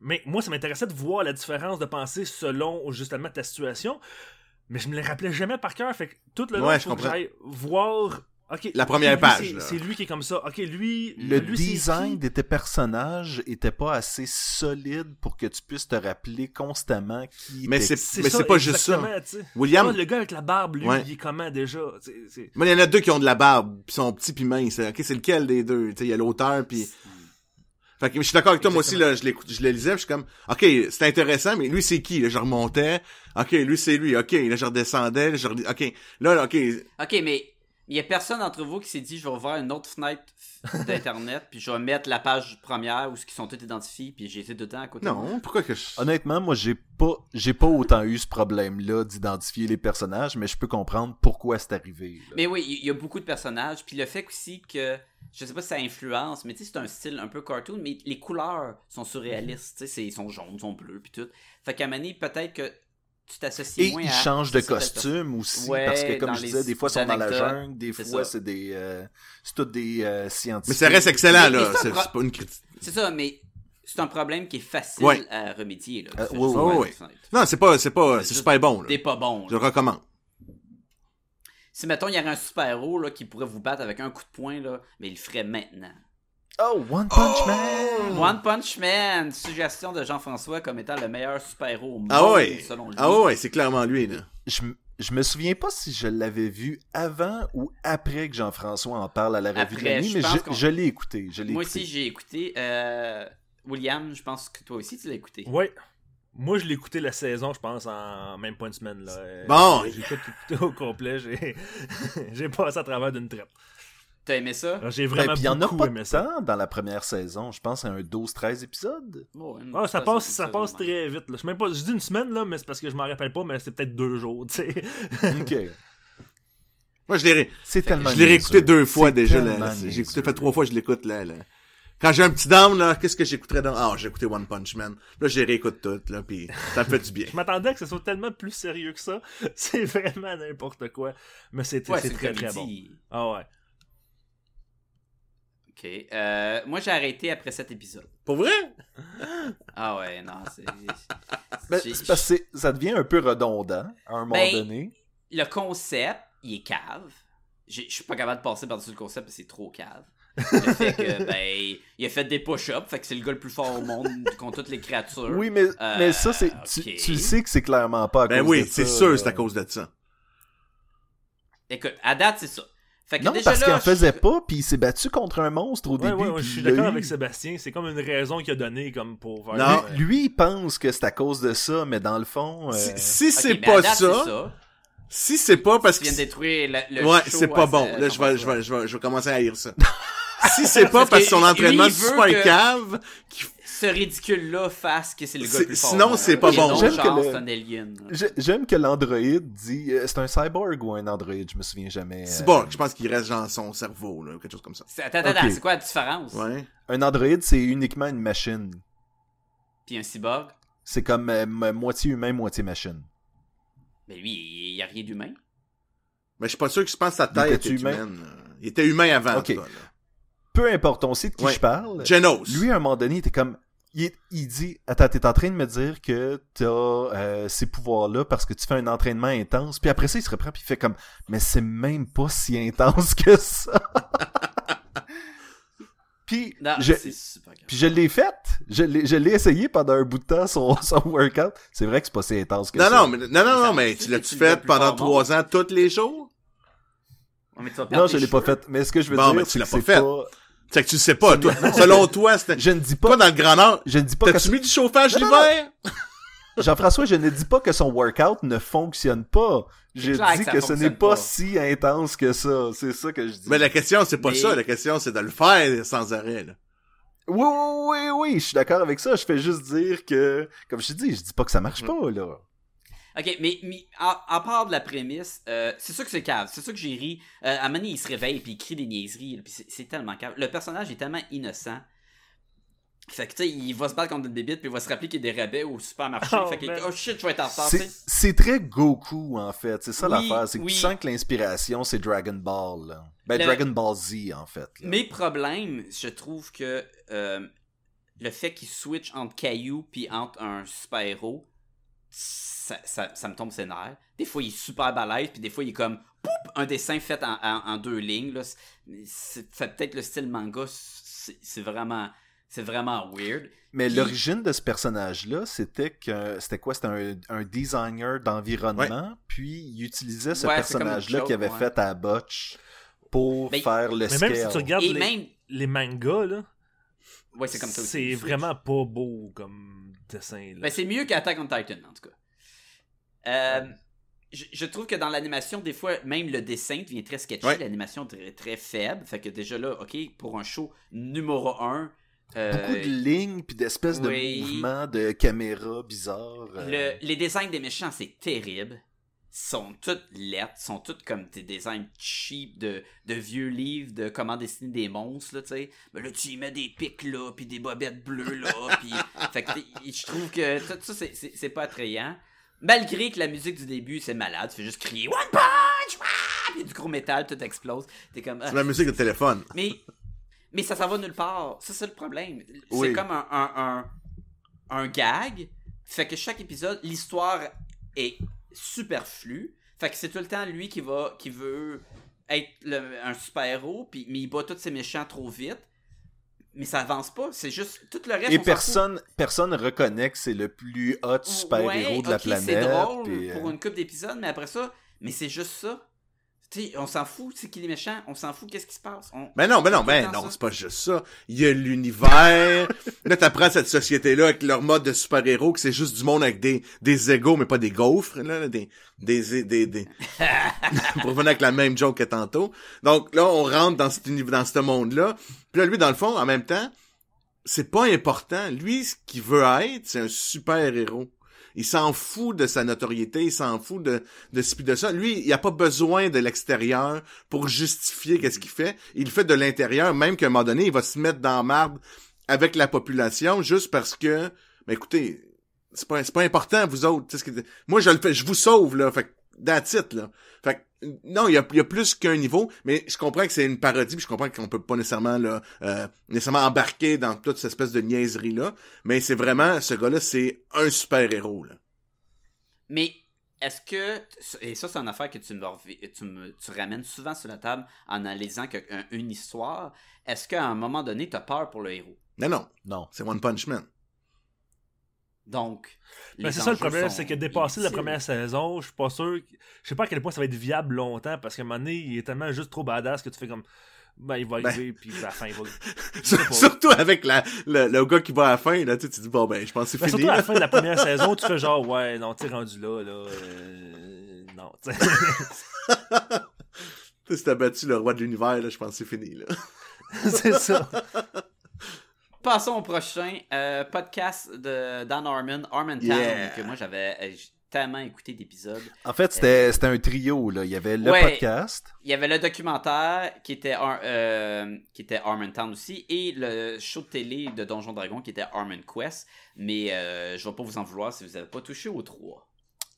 Mais moi, ça m'intéressait de voir la différence de pensée selon, justement, ta situation. Mais je me les rappelais jamais par cœur. Fait que tout le long, Ouais, je faut que j'aille voir. Ok, La première lui, page, c'est- là. C'est lui qui est comme ça. Ok, lui. Le lui, c'est design de tes personnages était pas assez solide pour que tu puisses te rappeler constamment qui Mais c'est- mais c'est pas juste ça. William, le gars avec la barbe, lui, Ouais. il est comment déjà moi, il y en a deux qui ont de la barbe, pis sont petits pis minces. Ok, c'est lequel des deux? Tu sais, il y a l'auteur pis... Fait que je suis d'accord avec toi, moi aussi, là, je, l'écoute- je le lisais, pis je suis comme, ok, c'est intéressant, mais lui, c'est qui? Là, je remontais. Ok, lui, c'est lui. Ok, là, je redescendais. Là, je Ok, là, là, ok. Ok, mais Il y a personne d'entre vous qui s'est dit je vais ouvrir une autre fenêtre d'internet puis je vais mettre la page première où ce qui sont tous identifiés puis j'ai été dedans à côté. de. Non, pourquoi que je... Honnêtement, moi, j'ai pas, j'ai pas autant eu ce problème-là d'identifier les personnages, mais je peux comprendre pourquoi c'est arrivé. là. Mais oui, il y a beaucoup de personnages puis le fait aussi que je sais pas si ça influence, mais tu sais c'est un style un peu cartoon, mais les couleurs sont surréalistes, tu sais c'est- ils sont jaunes, ils sont bleus puis tout. Fait qu'à donné, peut-être que tu t'associes Et moins ils à changent de costume aussi, Ouais, parce que comme je disais, des fois ils sont dans la jungle, des fois c'est des, euh, c'est tous des euh, scientifiques. Mais ça reste excellent, Mais- là. C'est pas une critique. C'est ça, mais c'est un problème qui est facile Ouais. à remédier. Là. Euh, oui, oui, oui. Non, c'est pas, c'est pas, C'est super bon, là. T'es pas bon. Je le recommande. Si, mettons, il y aurait un super-héros là, qui pourrait vous battre avec un coup de poing, là, mais il le ferait maintenant. Oh, One Punch Man! One Punch Man, suggestion de Jean-François comme étant le meilleur super-héros au monde, Ah ouais. selon lui. Ah ouais, c'est clairement lui, là. Je, je me souviens pas si je l'avais vu avant ou après que Jean-François en parle à la revue de Après, l'année, je mais je, l'ai écouté. Je Moi écouté. aussi, j'ai écouté. Euh... William, je pense que toi aussi, tu l'as écouté. Ouais. Moi, je l'ai écouté la saison, je pense, en même pas une semaine. Là. Bon. J'ai tout écouté au complet. J'ai j'ai passé à travers d'une traite. T'as aimé ça? Alors, J'ai Ben, vraiment puis il y en a beaucoup pas aimé ça. dans la première saison. Je pense à un 12-13 épisodes. Oh, Ah, ça passe, ça passe très vite. Là. Je, même pas, je dis une semaine, là, mais c'est parce que je m'en rappelle pas, mais c'est peut-être deux jours. tu sais. OK. Moi, je l'ai, ré- C'est tellement je l'ai réécouté deux fois déjà, là. J'ai écouté, fait trois fois, je l'écoute, là, là. Quand j'ai un petit down, là, qu'est-ce que j'écouterais dans... Ah, j'ai écouté One Punch Man. Là, j'ai réécoute tout, là, pis ça me fait du bien. Je m'attendais à que ce soit tellement plus sérieux que ça. C'est vraiment n'importe quoi. Mais c'est Ouais, très très bon. Ah ouais. Ok. Euh, moi, j'ai arrêté après cet épisode. Pour vrai? Ah ouais, non, c'est. Ben, j'ai- c'est parce que c'est- ça devient un peu redondant à un moment Ben, donné. Le concept, il est cave. Je suis pas capable de passer par-dessus le concept parce que c'est trop cave. Le fait que, ben, il a fait des push-ups, fait que c'est le gars le plus fort au monde contre toutes les créatures. Oui, mais, Euh, mais ça, c'est. Tu, tu le sais que c'est clairement pas à Ben cause oui, de c'est ça, sûr, là. c'est à cause de ça. Écoute, à date, c'est ça. Fait que Non, déjà parce là, qu'il en je- faisait pas, puis il s'est battu contre un monstre au Ouais, début. ouais, ouais, je suis d'accord eu. avec Sébastien. C'est comme une raison qu'il a donnée comme pour faire. Non. Lui, il pense que c'est à cause de ça, mais dans le fond. euh, Si, c'est pas date, ça, c'est ça. si c'est pas parce Tu que... viens de détruire le, le Ouais, show c'est pas bon. Là, je vais, je vais, je vais, je vais commencer à haïr ça. si c'est pas Parce parce que son entraînement veut super que- cave, Ce ridicule-là fasse que c'est le gars plus fort. sinon, c'est pas bon. J'aime que le- l'androïde dit. euh, C'est un cyborg ou un androïde, je me souviens jamais. c'est euh. Je pense qu'il reste dans son cerveau, là, ou quelque chose comme ça. C'est- Attends, attends, c'est quoi la différence? Ouais. Un androïde, c'est uniquement une machine. Puis un cyborg, C'est comme euh, mo- moitié humain, moitié machine. mais lui, il y a rien d'humain. Mais je suis pas sûr que je pense que sa Il tête était humain? humaine. Il était humain avant, en Ok. tout cas, là. Peu importe, on sait de qui Ouais. je parle. Genos. Lui, à un moment donné, il était comme. Il, est- il dit Attends, t'es en train de me dire que t'as euh, ces pouvoirs-là parce que tu fais un entraînement intense. Puis après ça, il se reprend puis il fait comme Mais c'est même pas si intense que ça. puis Non, je, super puis je l'ai fait. Je l'ai je l'ai essayé pendant un bout de temps, son, son workout. C'est vrai que c'est pas si intense que Non, ça. non, mais, non, non, non, mais tu l'as-tu fait pendant trois ans, tous les jours? Ouais, mais tu vas Non, je l'ai pas fait. Mais ce que je veux Bon, dire, mais tu c'est l'as que pas c'est fait. pas. C'est que tu le sais pas, toi. Selon toi, c'était... Je ne dis Toi, pas. dans le grand nord, Je ne dis pas que t'as-tu mis du chauffage l'hiver? Jean-François, je ne dis pas que son workout ne fonctionne pas. Je dis que ce n'est pas, pas. si intense que ça. C'est ça que je dis. Mais la question, c'est pas Mais- ça. La question, c'est de le faire sans arrêt, là. Oui, oui, oui, oui, je suis d'accord avec ça. Je fais juste dire que, comme je te dis, je dis pas que ça marche pas, là. Ok, mais, mais à, à part de la prémisse, euh, c'est sûr que c'est cave. C'est sûr que j'ai ri. Euh, à un moment donné, il se réveille puis il crie des niaiseries. là, puis c'est, c'est tellement cave. Le personnage est tellement innocent. Fait que tu sais, il va se battre contre une bébite puis il va se rappeler qu'il y a des rabais au supermarché. Oh, fait que, man. oh shit, je vais être en retard. C'est très Goku, en fait. C'est ça Oui, l'affaire. C'est que oui. tu sens que l'inspiration, c'est Dragon Ball, là. Ben, Le- Dragon Ball Z, en fait. là. Mes problèmes, je trouve que euh, le fait qu'il switch entre Caillou puis entre un super-héros, ça, ça, ça me tombe ses nerfs. Des fois, il est super balèze, puis des fois, il est comme poup, un dessin fait en, en- en deux lignes. Là. C'est- fait peut-être le style manga, c'est c'est vraiment, c'est vraiment weird. Mais Puis- l'origine de ce personnage-là, c'était que c'était quoi? C'était un, un designer d'environnement, puis il utilisait ce Ouais, personnage-là qu'il avait ouais. fait à Botch pour Mais- faire le Mais scale. même si tu regardes Et les, même, les mangas, là, ouais, c'est comme ça aussi. c'est vraiment pas beau comme dessin. Là. Ben, c'est mieux qu'Attack on Titan, en tout cas. Euh, je, je trouve que dans l'animation, des fois, même le dessin devient très sketchy, Ouais. l'animation très, très faible. Fait que déjà là, ok, pour un show numéro 1, Beaucoup de lignes puis d'espèces oui. de mouvements de caméra bizarres. euh, Le- les designs des méchants, c'est terrible. sont toutes lettres, sont toutes comme des designs cheap de, de vieux livres de comment dessiner des monstres, là, tu sais. Mais là, tu y mets des pics, là, puis des bobettes bleues, là, puis... fait que je trouve que tout ça, c'est pas attrayant. Malgré que la musique du début, c'est malade, tu fais juste crier « One punch! Ah! Puis du gros métal, tout explose. T'es comme... ah, C'est la musique de téléphone. mais, mais ça s'en va nulle part. Ça, c'est le problème. Oui. C'est comme un, un, un, un gag. Fait que chaque épisode, l'histoire est superflue. Fait que c'est tout le temps lui qui va qui veut être le- un super-héros, puis mais il bat tous ses méchants trop vite. Mais ça avance pas. C'est juste. Tout le reste. Et personne, personne reconnaît que c'est le plus hot super-héros Ouais, de la ok, planète. C'est drôle euh, pour une couple d'épisodes, mais après ça, mais c'est juste ça. Tu sais, on s'en fout, c'est qui les méchants, on s'en fout, qu'est-ce qui se passe. On- Ben non, ben non, ben non, c'est pas juste ça. Il y a l'univers. là, t'apprends cette société-là avec leur mode de super-héros, que c'est juste du monde avec des, des égaux, mais pas des gaufres, là, des, des, des, des, pour revenir avec la même joke que tantôt. Donc, là, on rentre dans cet univers, dans ce monde-là. Puis là, lui, dans le fond, en même temps, c'est pas important. Lui, ce qu'il veut être, c'est un super-héros. Il s'en fout de sa notoriété, il s'en fout de, de ci de ça. Lui, il a pas besoin de l'extérieur pour justifier qu'est-ce qu'il fait. Il fait de l'intérieur, même qu'à un moment donné, il va se mettre dans marde avec la population juste parce que, mais écoutez, c'est pas, c'est pas important, vous autres. moi, je le fais, je vous sauve, là. That's it, là. Fait que, non, il y a, il y a plus qu'un niveau, mais je comprends que c'est une parodie, puis je comprends qu'on peut pas nécessairement, là, euh, nécessairement embarquer dans toute cette espèce de niaiserie-là. Mais c'est vraiment, ce gars-là, c'est un super-héros, là. Mais est-ce que, et ça c'est une affaire que tu me, revi- tu me tu ramènes souvent sur la table en analysant que- un- une histoire, est-ce qu'à un moment donné tu as peur pour le héros? Non, non, Non. c'est One Punch Man. Donc, Ben, c'est ça le problème, c'est que dépasser la première saison, je suis pas sûr. Je sais pas à quel point ça va être viable longtemps parce qu'à un moment donné, il est tellement juste trop badass que tu fais comme. Ben, il va Ben. arriver, puis à la fin, il va. Surtout avec la, le, le gars qui va à la fin, là, tu tu dis, bon, ben, je pense que c'est Ben, fini. surtout à la fin de la première saison, tu fais genre, ouais, non, t'es rendu là, là. euh, non, tu sais. Tu sais, si t'as battu le roi de l'univers, là, je pense que c'est fini, là. c'est ça. Passons au prochain euh, podcast de Dan Harmon, Harmontown, Yeah. que moi j'avais euh, tellement écouté d'épisodes. En fait, c'était c'était un trio, là. Il y avait le Ouais. podcast. Il y avait le documentaire qui était, euh, qui était Harmontown aussi et le show de télé de Donjon Dragon qui était Harmon Quest. Mais euh, je vais pas vous en vouloir si vous avez pas touché aux trois.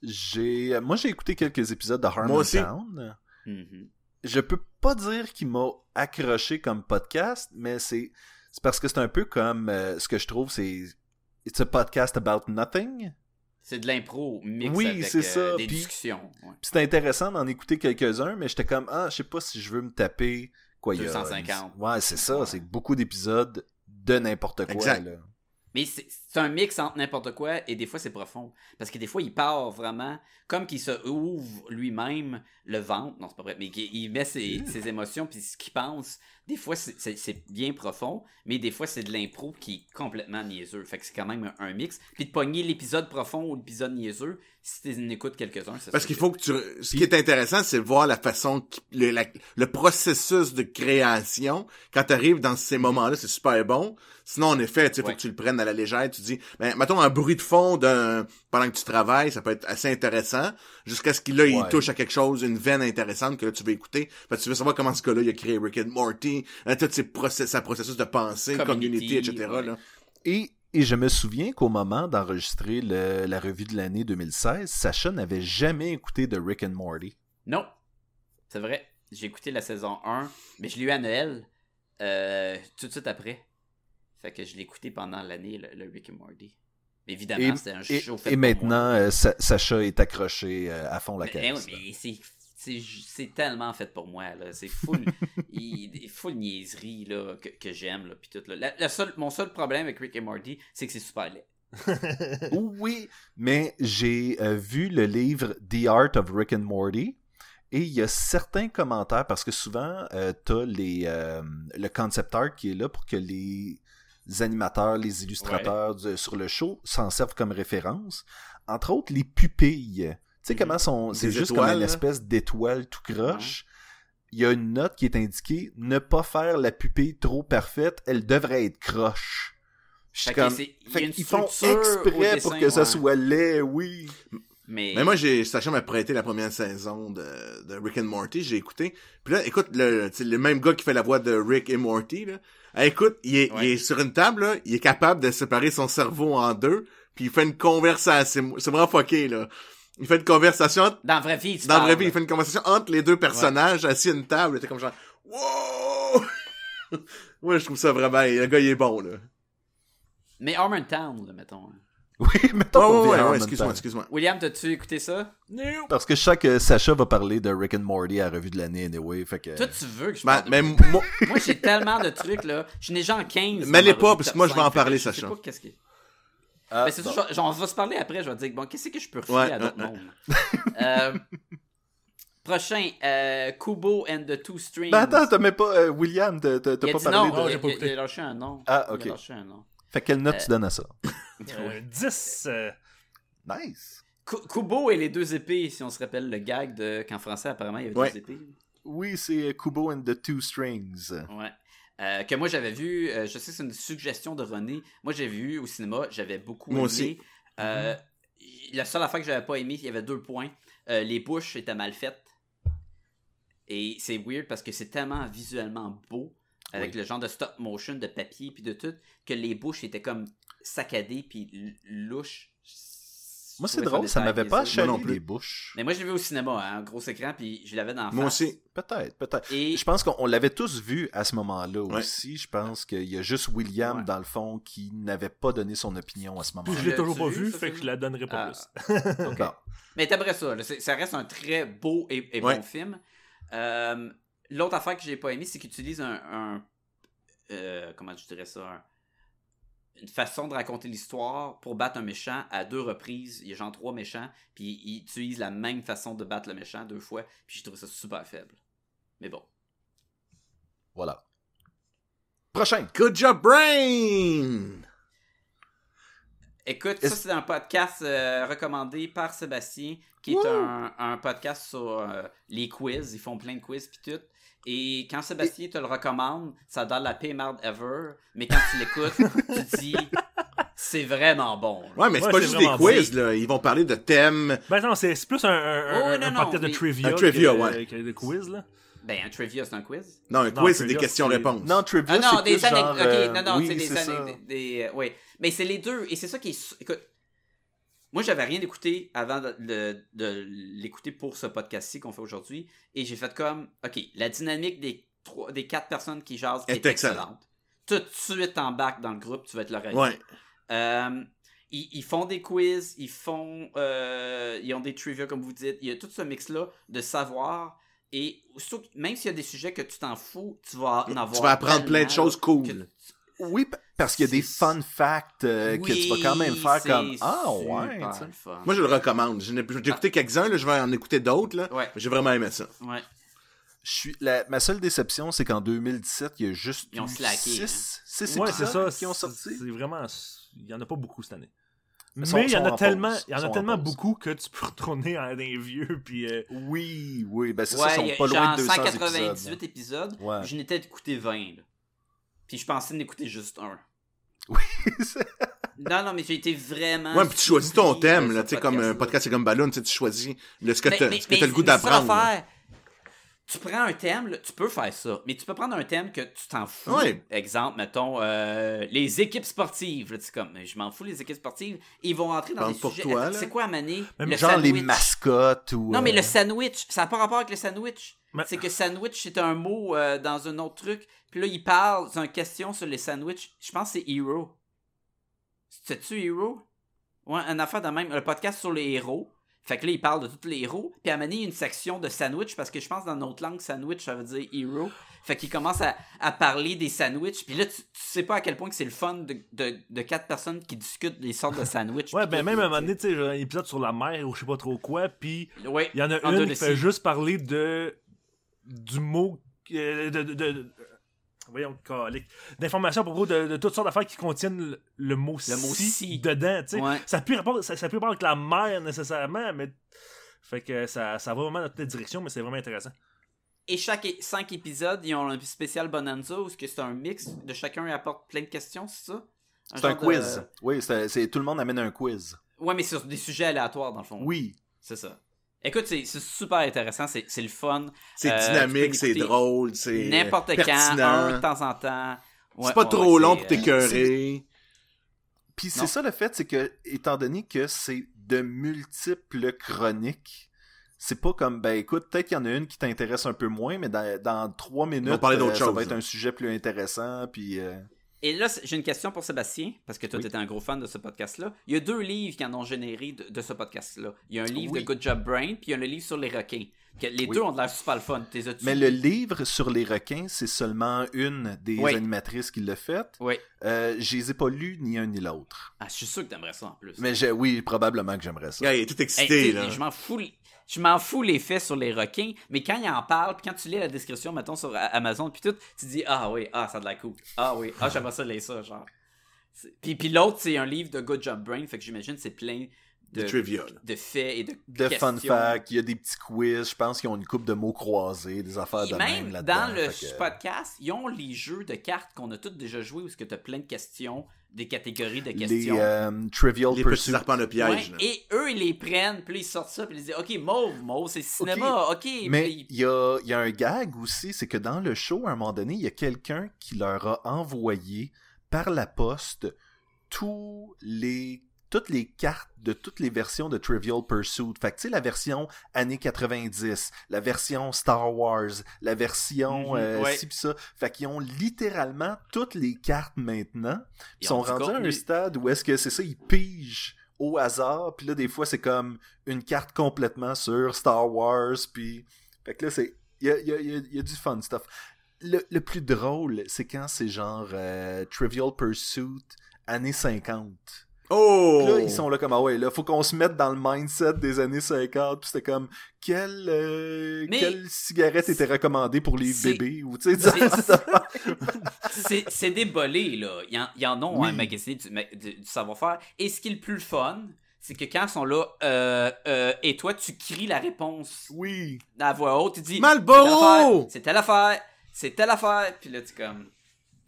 J'ai, moi, j'ai écouté quelques épisodes de Moi aussi. Harmontown. Mhm. Je peux pas dire qu'il m'a accroché comme podcast, mais c'est c'est parce que c'est un peu comme euh, ce que je trouve, c'est it's a podcast about nothing. C'est de l'impro mix Oui, avec c'est euh, ça, des puis- discussions. ouais. C'était intéressant d'en écouter quelques-uns, mais j'étais comme ah, je sais pas si je veux me taper quoi il y a 250. Ouais, c'est ça, Ouais. c'est beaucoup d'épisodes de n'importe quoi Exact. là. Mais c'est un mix entre n'importe quoi et des fois c'est profond. Parce que des fois il part vraiment comme qu'il se ouvre lui-même le ventre. Non, c'est pas vrai. Mais qu'il il met ses, ses émotions puis ce qu'il pense. Des fois c'est- bien profond, mais des fois c'est de l'impro qui est complètement niaiseux. Fait que c'est quand même un, un mix. Puis de pogner l'épisode profond ou l'épisode niaiseux, si tu en écoutes quelques-uns, c'est Parce qu'il que- faut que tu, ce qui est intéressant, c'est de voir la façon, le, la- le processus de création. Quand t'arrives dans ces moments-là, c'est super bon. Sinon, en effet, tu sais, faut que tu le prennes à la légère. Tu dis, ben, mettons un bruit de fond d'un, pendant que tu travailles, ça peut être assez intéressant. Jusqu'à ce qu'il, là, il Ouais. touche à quelque chose, une veine intéressante que là, tu veux écouter. Fait que tu veux savoir comment ce gars-là, il a créé Rick and Morty, hein, tout ses process, sa processus de pensée, Community, community, etc., ouais. là. Et, et je me souviens qu'au moment d'enregistrer le- la revue de l'année 2016, Sacha n'avait jamais écouté de Rick and Morty. Non, c'est vrai. J'ai écouté la saison 1, mais je l'ai eu à Noël, euh, tout de suite après. Fait que je l'ai écouté pendant l'année, le, le Rick and Morty. Évidemment, Et, c'était un et- show fait et pour maintenant, moi. euh, Sa- Sacha est accroché euh, à fond la caisse. eh mais c'est, c'est, tellement fait pour moi, là. C'est full, il, full niaiserie, là, que, que j'aime, là, pis tout, là. La- la seule- mon seul problème avec Rick and Morty, c'est que c'est super laid. Oui, mais j'ai euh, vu le livre The Art of Rick and Morty et il y a certains commentaires parce que souvent euh, t'as les euh, le concept art qui est là pour que les animateurs, les illustrateurs de- sur le show s'en servent comme référence. Entre autres, les pupilles. Sais comment son, c'est juste étoiles, comme une espèce d'étoile tout croche. Il y a une note qui est indiquée ne pas faire la pupille trop parfaite, elle devrait être croche. Je suis Fait comme, c'est- il y a fait une qu'ils font exprès dessin, pour que ça soit laid, oui. Mais, Mais moi, j'ai, Sacha m'a prêté la première saison de, de Rick and Morty, j'ai écouté. Puis là, écoute, le, tu sais, le même gars qui fait la voix de Rick et Morty, là. écoute, il est, Ouais. il est sur une table, là, il est capable de séparer son cerveau en deux, puis il fait une conversation, c'est vraiment fucké, là. Il fait une conversation, entre- dans la vraie vie, tu dans la vraie vie, il fait une conversation entre les deux personnages assis à une table, t'es comme genre, wow! ouais, je trouve ça vraiment, le gars, il est bon, là. Mais Harmontown, là, mettons. hein. Oui, mettons ouais, ouais, même excuse-moi, excuse-moi. William, t'as-tu écouté ça? Parce que je sens que Sacha va parler de Rick and Morty à la revue de l'année anyway, fait que... Toi, tu veux que je Ben, parle de mais moi, Moi, j'ai tellement de trucs, là. Je n'ai genre 15. Mais les pas, parce que moi, je vais en 5, fait parler, je sais Sacha. pas qu'est-ce qui... Ah, Ben, c'est bon. ça, je- on va se parler après, je vais te dire, bon, qu'est-ce que je peux refiler Ouais, à d'autres mondes? Euh, prochain, euh, Kubo and the Two Strings. Ben attends, t'as même pas... euh, William, t'as il pas parlé non, de... Oh, il, j'ai pas il- écouté. il a lâché un nom. Ah, Il ok. a lâché un nom. Fait quelle note Euh, tu donnes à ça? Euh, 10. euh, Nice. Ku- Kubo et les deux épées, si on se rappelle le gag de qu'en français, apparemment, il y avait Ouais. deux épées. Oui, c'est Kubo and the Two Strings. Ouais. Euh, que moi j'avais vu, euh, je sais que c'est une suggestion de René. Moi j'ai vu au cinéma, j'avais beaucoup Moi aimé. aussi. Euh, La seule affaire que j'avais pas aimé, il y avait deux points. Les bouches étaient mal faites. Et c'est weird parce que c'est tellement visuellement beau, avec Oui. le genre de stop motion, de papier puis de tout, que les bouches étaient comme saccadées puis louches. Moi, c'est drôle, ça m'avait pas plus. les bouches. Mais moi je l'ai vu au cinéma, hein, gros écran, puis je l'avais dans la Moi face. aussi. Peut-être, peut-être. Et Je pense qu'on on l'avait tous vu à ce moment-là Ouais. aussi. Je pense qu'il y a juste William, Ouais. dans le fond, qui n'avait pas donné son opinion à ce moment-là. je l'ai toujours pas vu, vu, ça, fait que je la donnerai pas Ah. plus. Bon. Mais t'aimerais ça. là. Ça reste un très beau et, et Ouais. bon film. Euh, L'autre affaire que j'ai pas aimé, c'est qu'il utilise un. un- euh, comment je dirais ça un- Une façon de raconter l'histoire pour battre un méchant à deux reprises. Il y a genre trois méchants, puis il utilise la même façon de battre le méchant deux fois, puis je trouve ça super faible. Mais bon. Voilà. Prochain. Good job, Brain! Écoute, ça c'est un podcast euh, recommandé par Sébastien, qui est un, un podcast sur euh, les quiz. Ils font plein de quiz puis tout. Et quand Sébastien te le recommande, ça donne la pire merde ever. Mais quand tu l'écoutes, tu te dis c'est vraiment bon. là. Ouais, mais c'est Ouais, pas juste des quiz, bon. là. Ils vont parler de thèmes. Ben non, c'est plus un, un, Oh, un- non, un non, podcast de trivia, Un trivia, que, ouais. que de quiz, là. Ben, un trivia, c'est un quiz. Non, un Non, quiz, c'est des questions-réponses. Non, Trivia, Ah c'est des anecdotes. genre, Ok, euh, non, non, oui, c'est des anecdotes. Des, ouais. Mais c'est les deux. Et c'est ça qui est. Écoute, moi, j'avais rien écouté avant de, de- de l'écouter pour ce podcast-ci qu'on fait aujourd'hui. Et j'ai fait comme, OK, la dynamique des, trois, des quatre personnes qui jasent Est est, excellente. excellente. Tout de suite en bac dans le groupe, tu vas être le rêve. Ouais. Euh, ils, ils font des quiz, ils font, euh, ils ont des trivia comme vous dites. Il y a tout ce mix-là de savoir. Et même s'il y a des sujets que tu t'en fous, tu vas en avoir. Tu vas apprendre plein de choses cool. Oui, parce qu'il y a des fun facts euh, que tu vas quand même faire comme Ah ouais. Moi, je le recommande. N'ai- J'ai écouté quelques-uns, là. Je vais en écouter d'autres. Ouais. J'ai vraiment aimé ça. Ouais. Je suis la, ma seule déception, c'est qu'en 2017, il y a juste Ils ont eu slacké, six, six Ouais, c'est ça. épisodes qui ont sorti. C'est vraiment. Il y en a pas beaucoup cette année. Mais il y en a en tellement, pause. il y en a en tellement beaucoup que tu peux retourner en des vieux puis euh, Oui, oui, ben c'est ça, ils il y sont a pas loin de 200 198 épisodes. épisodes. Ouais. Je n'étais écouté 20. là. Puis je pensais d'écouter juste un. Oui, Non, non, mais j'ai été vraiment. Ouais, puis tu choisis ton thème, là. Tu sais, comme un podcast, c'est comme Ballon, tu sais, tu choisis le, ce que que mais t'as le goût d'apprendre. Tu prends un thème, là, tu peux faire ça, mais tu peux prendre un thème que tu t'en fous. Ouais. Exemple, mettons, euh, les équipes sportives. Là, tu comme, je m'en fous, les équipes sportives. Ils vont rentrer dans des pour sujets. toi, là. C'est quoi, Mané? Même Le Genre les mascottes ou. Non, mais euh, le sandwich, ça n'a pas rapport avec le sandwich. Mais- C'est que sandwich, c'est un mot euh, dans un autre truc. Puis là, il parle, c'est une question sur les sandwichs. Je pense que c'est Hero. C'est-tu Hero? Ouais, une affaire de même. Un podcast sur les héros. Fait que là, il parle de tous les héros. Puis à un moment donné, il y a une section de sandwich parce que je pense dans notre langue, sandwich, ça veut dire hero. Fait qu'il commence à, à parler des sandwichs. Puis là, tu, tu sais pas à quel point que c'est le fun de, de, de quatre personnes qui discutent des sortes de sandwichs. Ouais, ben même à un moment donné, tu sais, un épisode sur la mer ou je sais pas trop quoi, puis. Ouais. il y en a Under une qui fait juste parler de du mot euh, de- voyons d'informations à propos de, de toutes sortes d'affaires qui contiennent le, le mot Le mot si si. dedans, tu sais. Ouais. Ça peut rapport ça, ça peut avec la mer nécessairement, mais Fait que ça, ça va vraiment dans toutes les directions, mais c'est vraiment intéressant. Et chaque é- cinq épisodes, ils ont un spécial bonanza où est-ce que c'est un mix de chacun apporte plein de questions, c'est ça? C'est un de- quiz. Oui, c'est, c'est- tout le monde amène un quiz. Ouais, mais sur des sujets aléatoires, dans le fond. Oui. C'est ça. Écoute, c'est super intéressant, c'est le fun. C'est Euh, dynamique, c'est drôle, c'est N'importe quand, un de temps en temps. Ouais, c'est pas ouais, trop ouais, long pour euh, t'écœurer. Puis Non. c'est ça le fait, c'est que, étant donné que c'est de multiples chroniques, c'est pas comme, ben écoute, peut-être qu'il y en a une qui t'intéresse un peu moins, mais dans, dans trois minutes, euh, ça chose, va être un sujet plus intéressant, puis... euh, Et là, j'ai une question pour Sébastien, parce que toi, Oui. tu étais un gros fan de ce podcast-là. Il y a deux livres qui en ont généré de, de ce podcast-là. Il y a un livre Oui. de Good Job Brain, puis il y a le livre sur les requins. Que les Oui. deux ont de l'air super le fun. Mais le livre sur les requins, c'est seulement une des Oui. animatrices qui l'a fait. Oui. Euh, je les ai pas lus ni un ni l'autre. Ah, je suis sûr que t'aimerais ça en plus. Mais oui, probablement que j'aimerais ça. Il est tout excité, là. je m'en fous. Je m'en fous les faits sur les requins, mais quand il en parle, puis quand tu lis la description, mettons sur Amazon, puis tout, tu dis ah oui, ah ça a de la cool, ah oui, ah j'aimerais ça lire ça, genre. Puis, puis l'autre c'est un livre de Good Job Brain, fait que j'imagine c'est plein de, De trivia, de faits et de De fun facts, il y a des petits quiz, je pense qu'ils ont une coupe de mots croisés, des affaires Et de même même dans le que- podcast, ils ont les jeux de cartes qu'on a tous déjà joués où que tu as plein de questions, des catégories de Les questions. euh, Trivial Les Pursuit. petits arpents de piège, et eux, ils les prennent, puis ils sortent ça, puis ils disent OK, Mauve, Mauve, c'est cinéma, OK. Mais puis- il y a, il y a un gag aussi, c'est que dans le show, à un moment donné, il y a quelqu'un qui leur a envoyé par la poste tous les toutes les cartes de toutes les versions de Trivial Pursuit. Fait que tu sais, la version années 90, la version Star Wars, la version euh, ouais. ci pis ça. Fait qu'ils ont littéralement toutes les cartes maintenant. Ils sont ont du rendus à un stade où est-ce que c'est ça, ils pigent au hasard, puis là des fois c'est comme une carte complètement sur Star Wars, puis fait que là c'est il y a, il y a- il y a- il y a du fun stuff. Le, le plus drôle, c'est quand c'est genre euh, Trivial Pursuit années 50. Oh! Puis Là, ils sont là comme, ah ouais, là, faut qu'on se mette dans le mindset des années 50. Puis c'était comme, quelle, euh, Mais- quelle cigarette était recommandée pour les bébés? Ou, tu sais, c'est- bolés, là. Ils en, ils en ont Oui. un magasiné du, du- du savoir-faire. Et ce qui est le plus fun, c'est que quand ils sont là, euh, euh, et toi, tu cries la réponse oui. à voix haute, tu dis Marlboro! C'est telle affaire, c'est telle affaire, puis là, tu comme.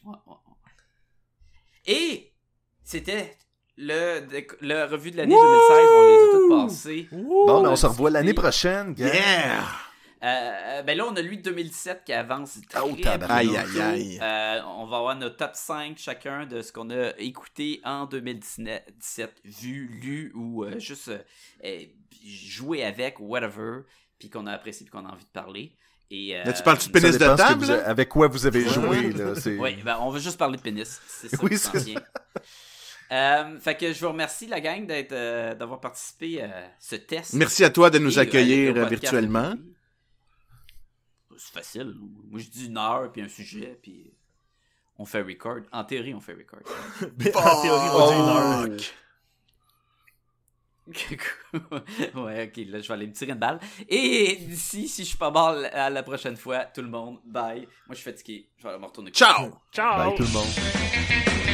Ouais, ouais, ouais. Et c'était le, le revue de l'année 2016, on les a toutes passées. Bon, ben, on se revoit l'année prochaine, gars. Yeah! Euh, ben là, on a lui de 2017 qui avance très Oh, bien. Aïe, aïe, aïe. Euh, on va avoir notre top 5 chacun de ce qu'on a écouté en 2017, vu, lu ou euh, juste joué avec, whatever, puis qu'on a apprécié puis qu'on a envie de parler. Et, euh, Là, tu parles-tu de pénis de table? vous avec quoi vous avez joué, là. Oui, ben, on va juste parler de pénis. C'est ça Oui, qui. Euh, fait que je vous remercie la gang d'être euh, d'avoir participé à ce test. Merci à toi de nous Et, euh, accueillir euh, virtuellement. C'est facile. Moi, je dis une heure, puis un sujet, puis on fait record. En théorie, on fait record. Mais en théorie, on dit une heure. Ouais, ok, là, je vais aller me tirer une balle. Et d'ici, si je suis pas mal à la prochaine fois, tout le monde, bye. Moi, je suis fatigué. Je vais aller me retourner. Ciao! Ciao! Bye tout le monde.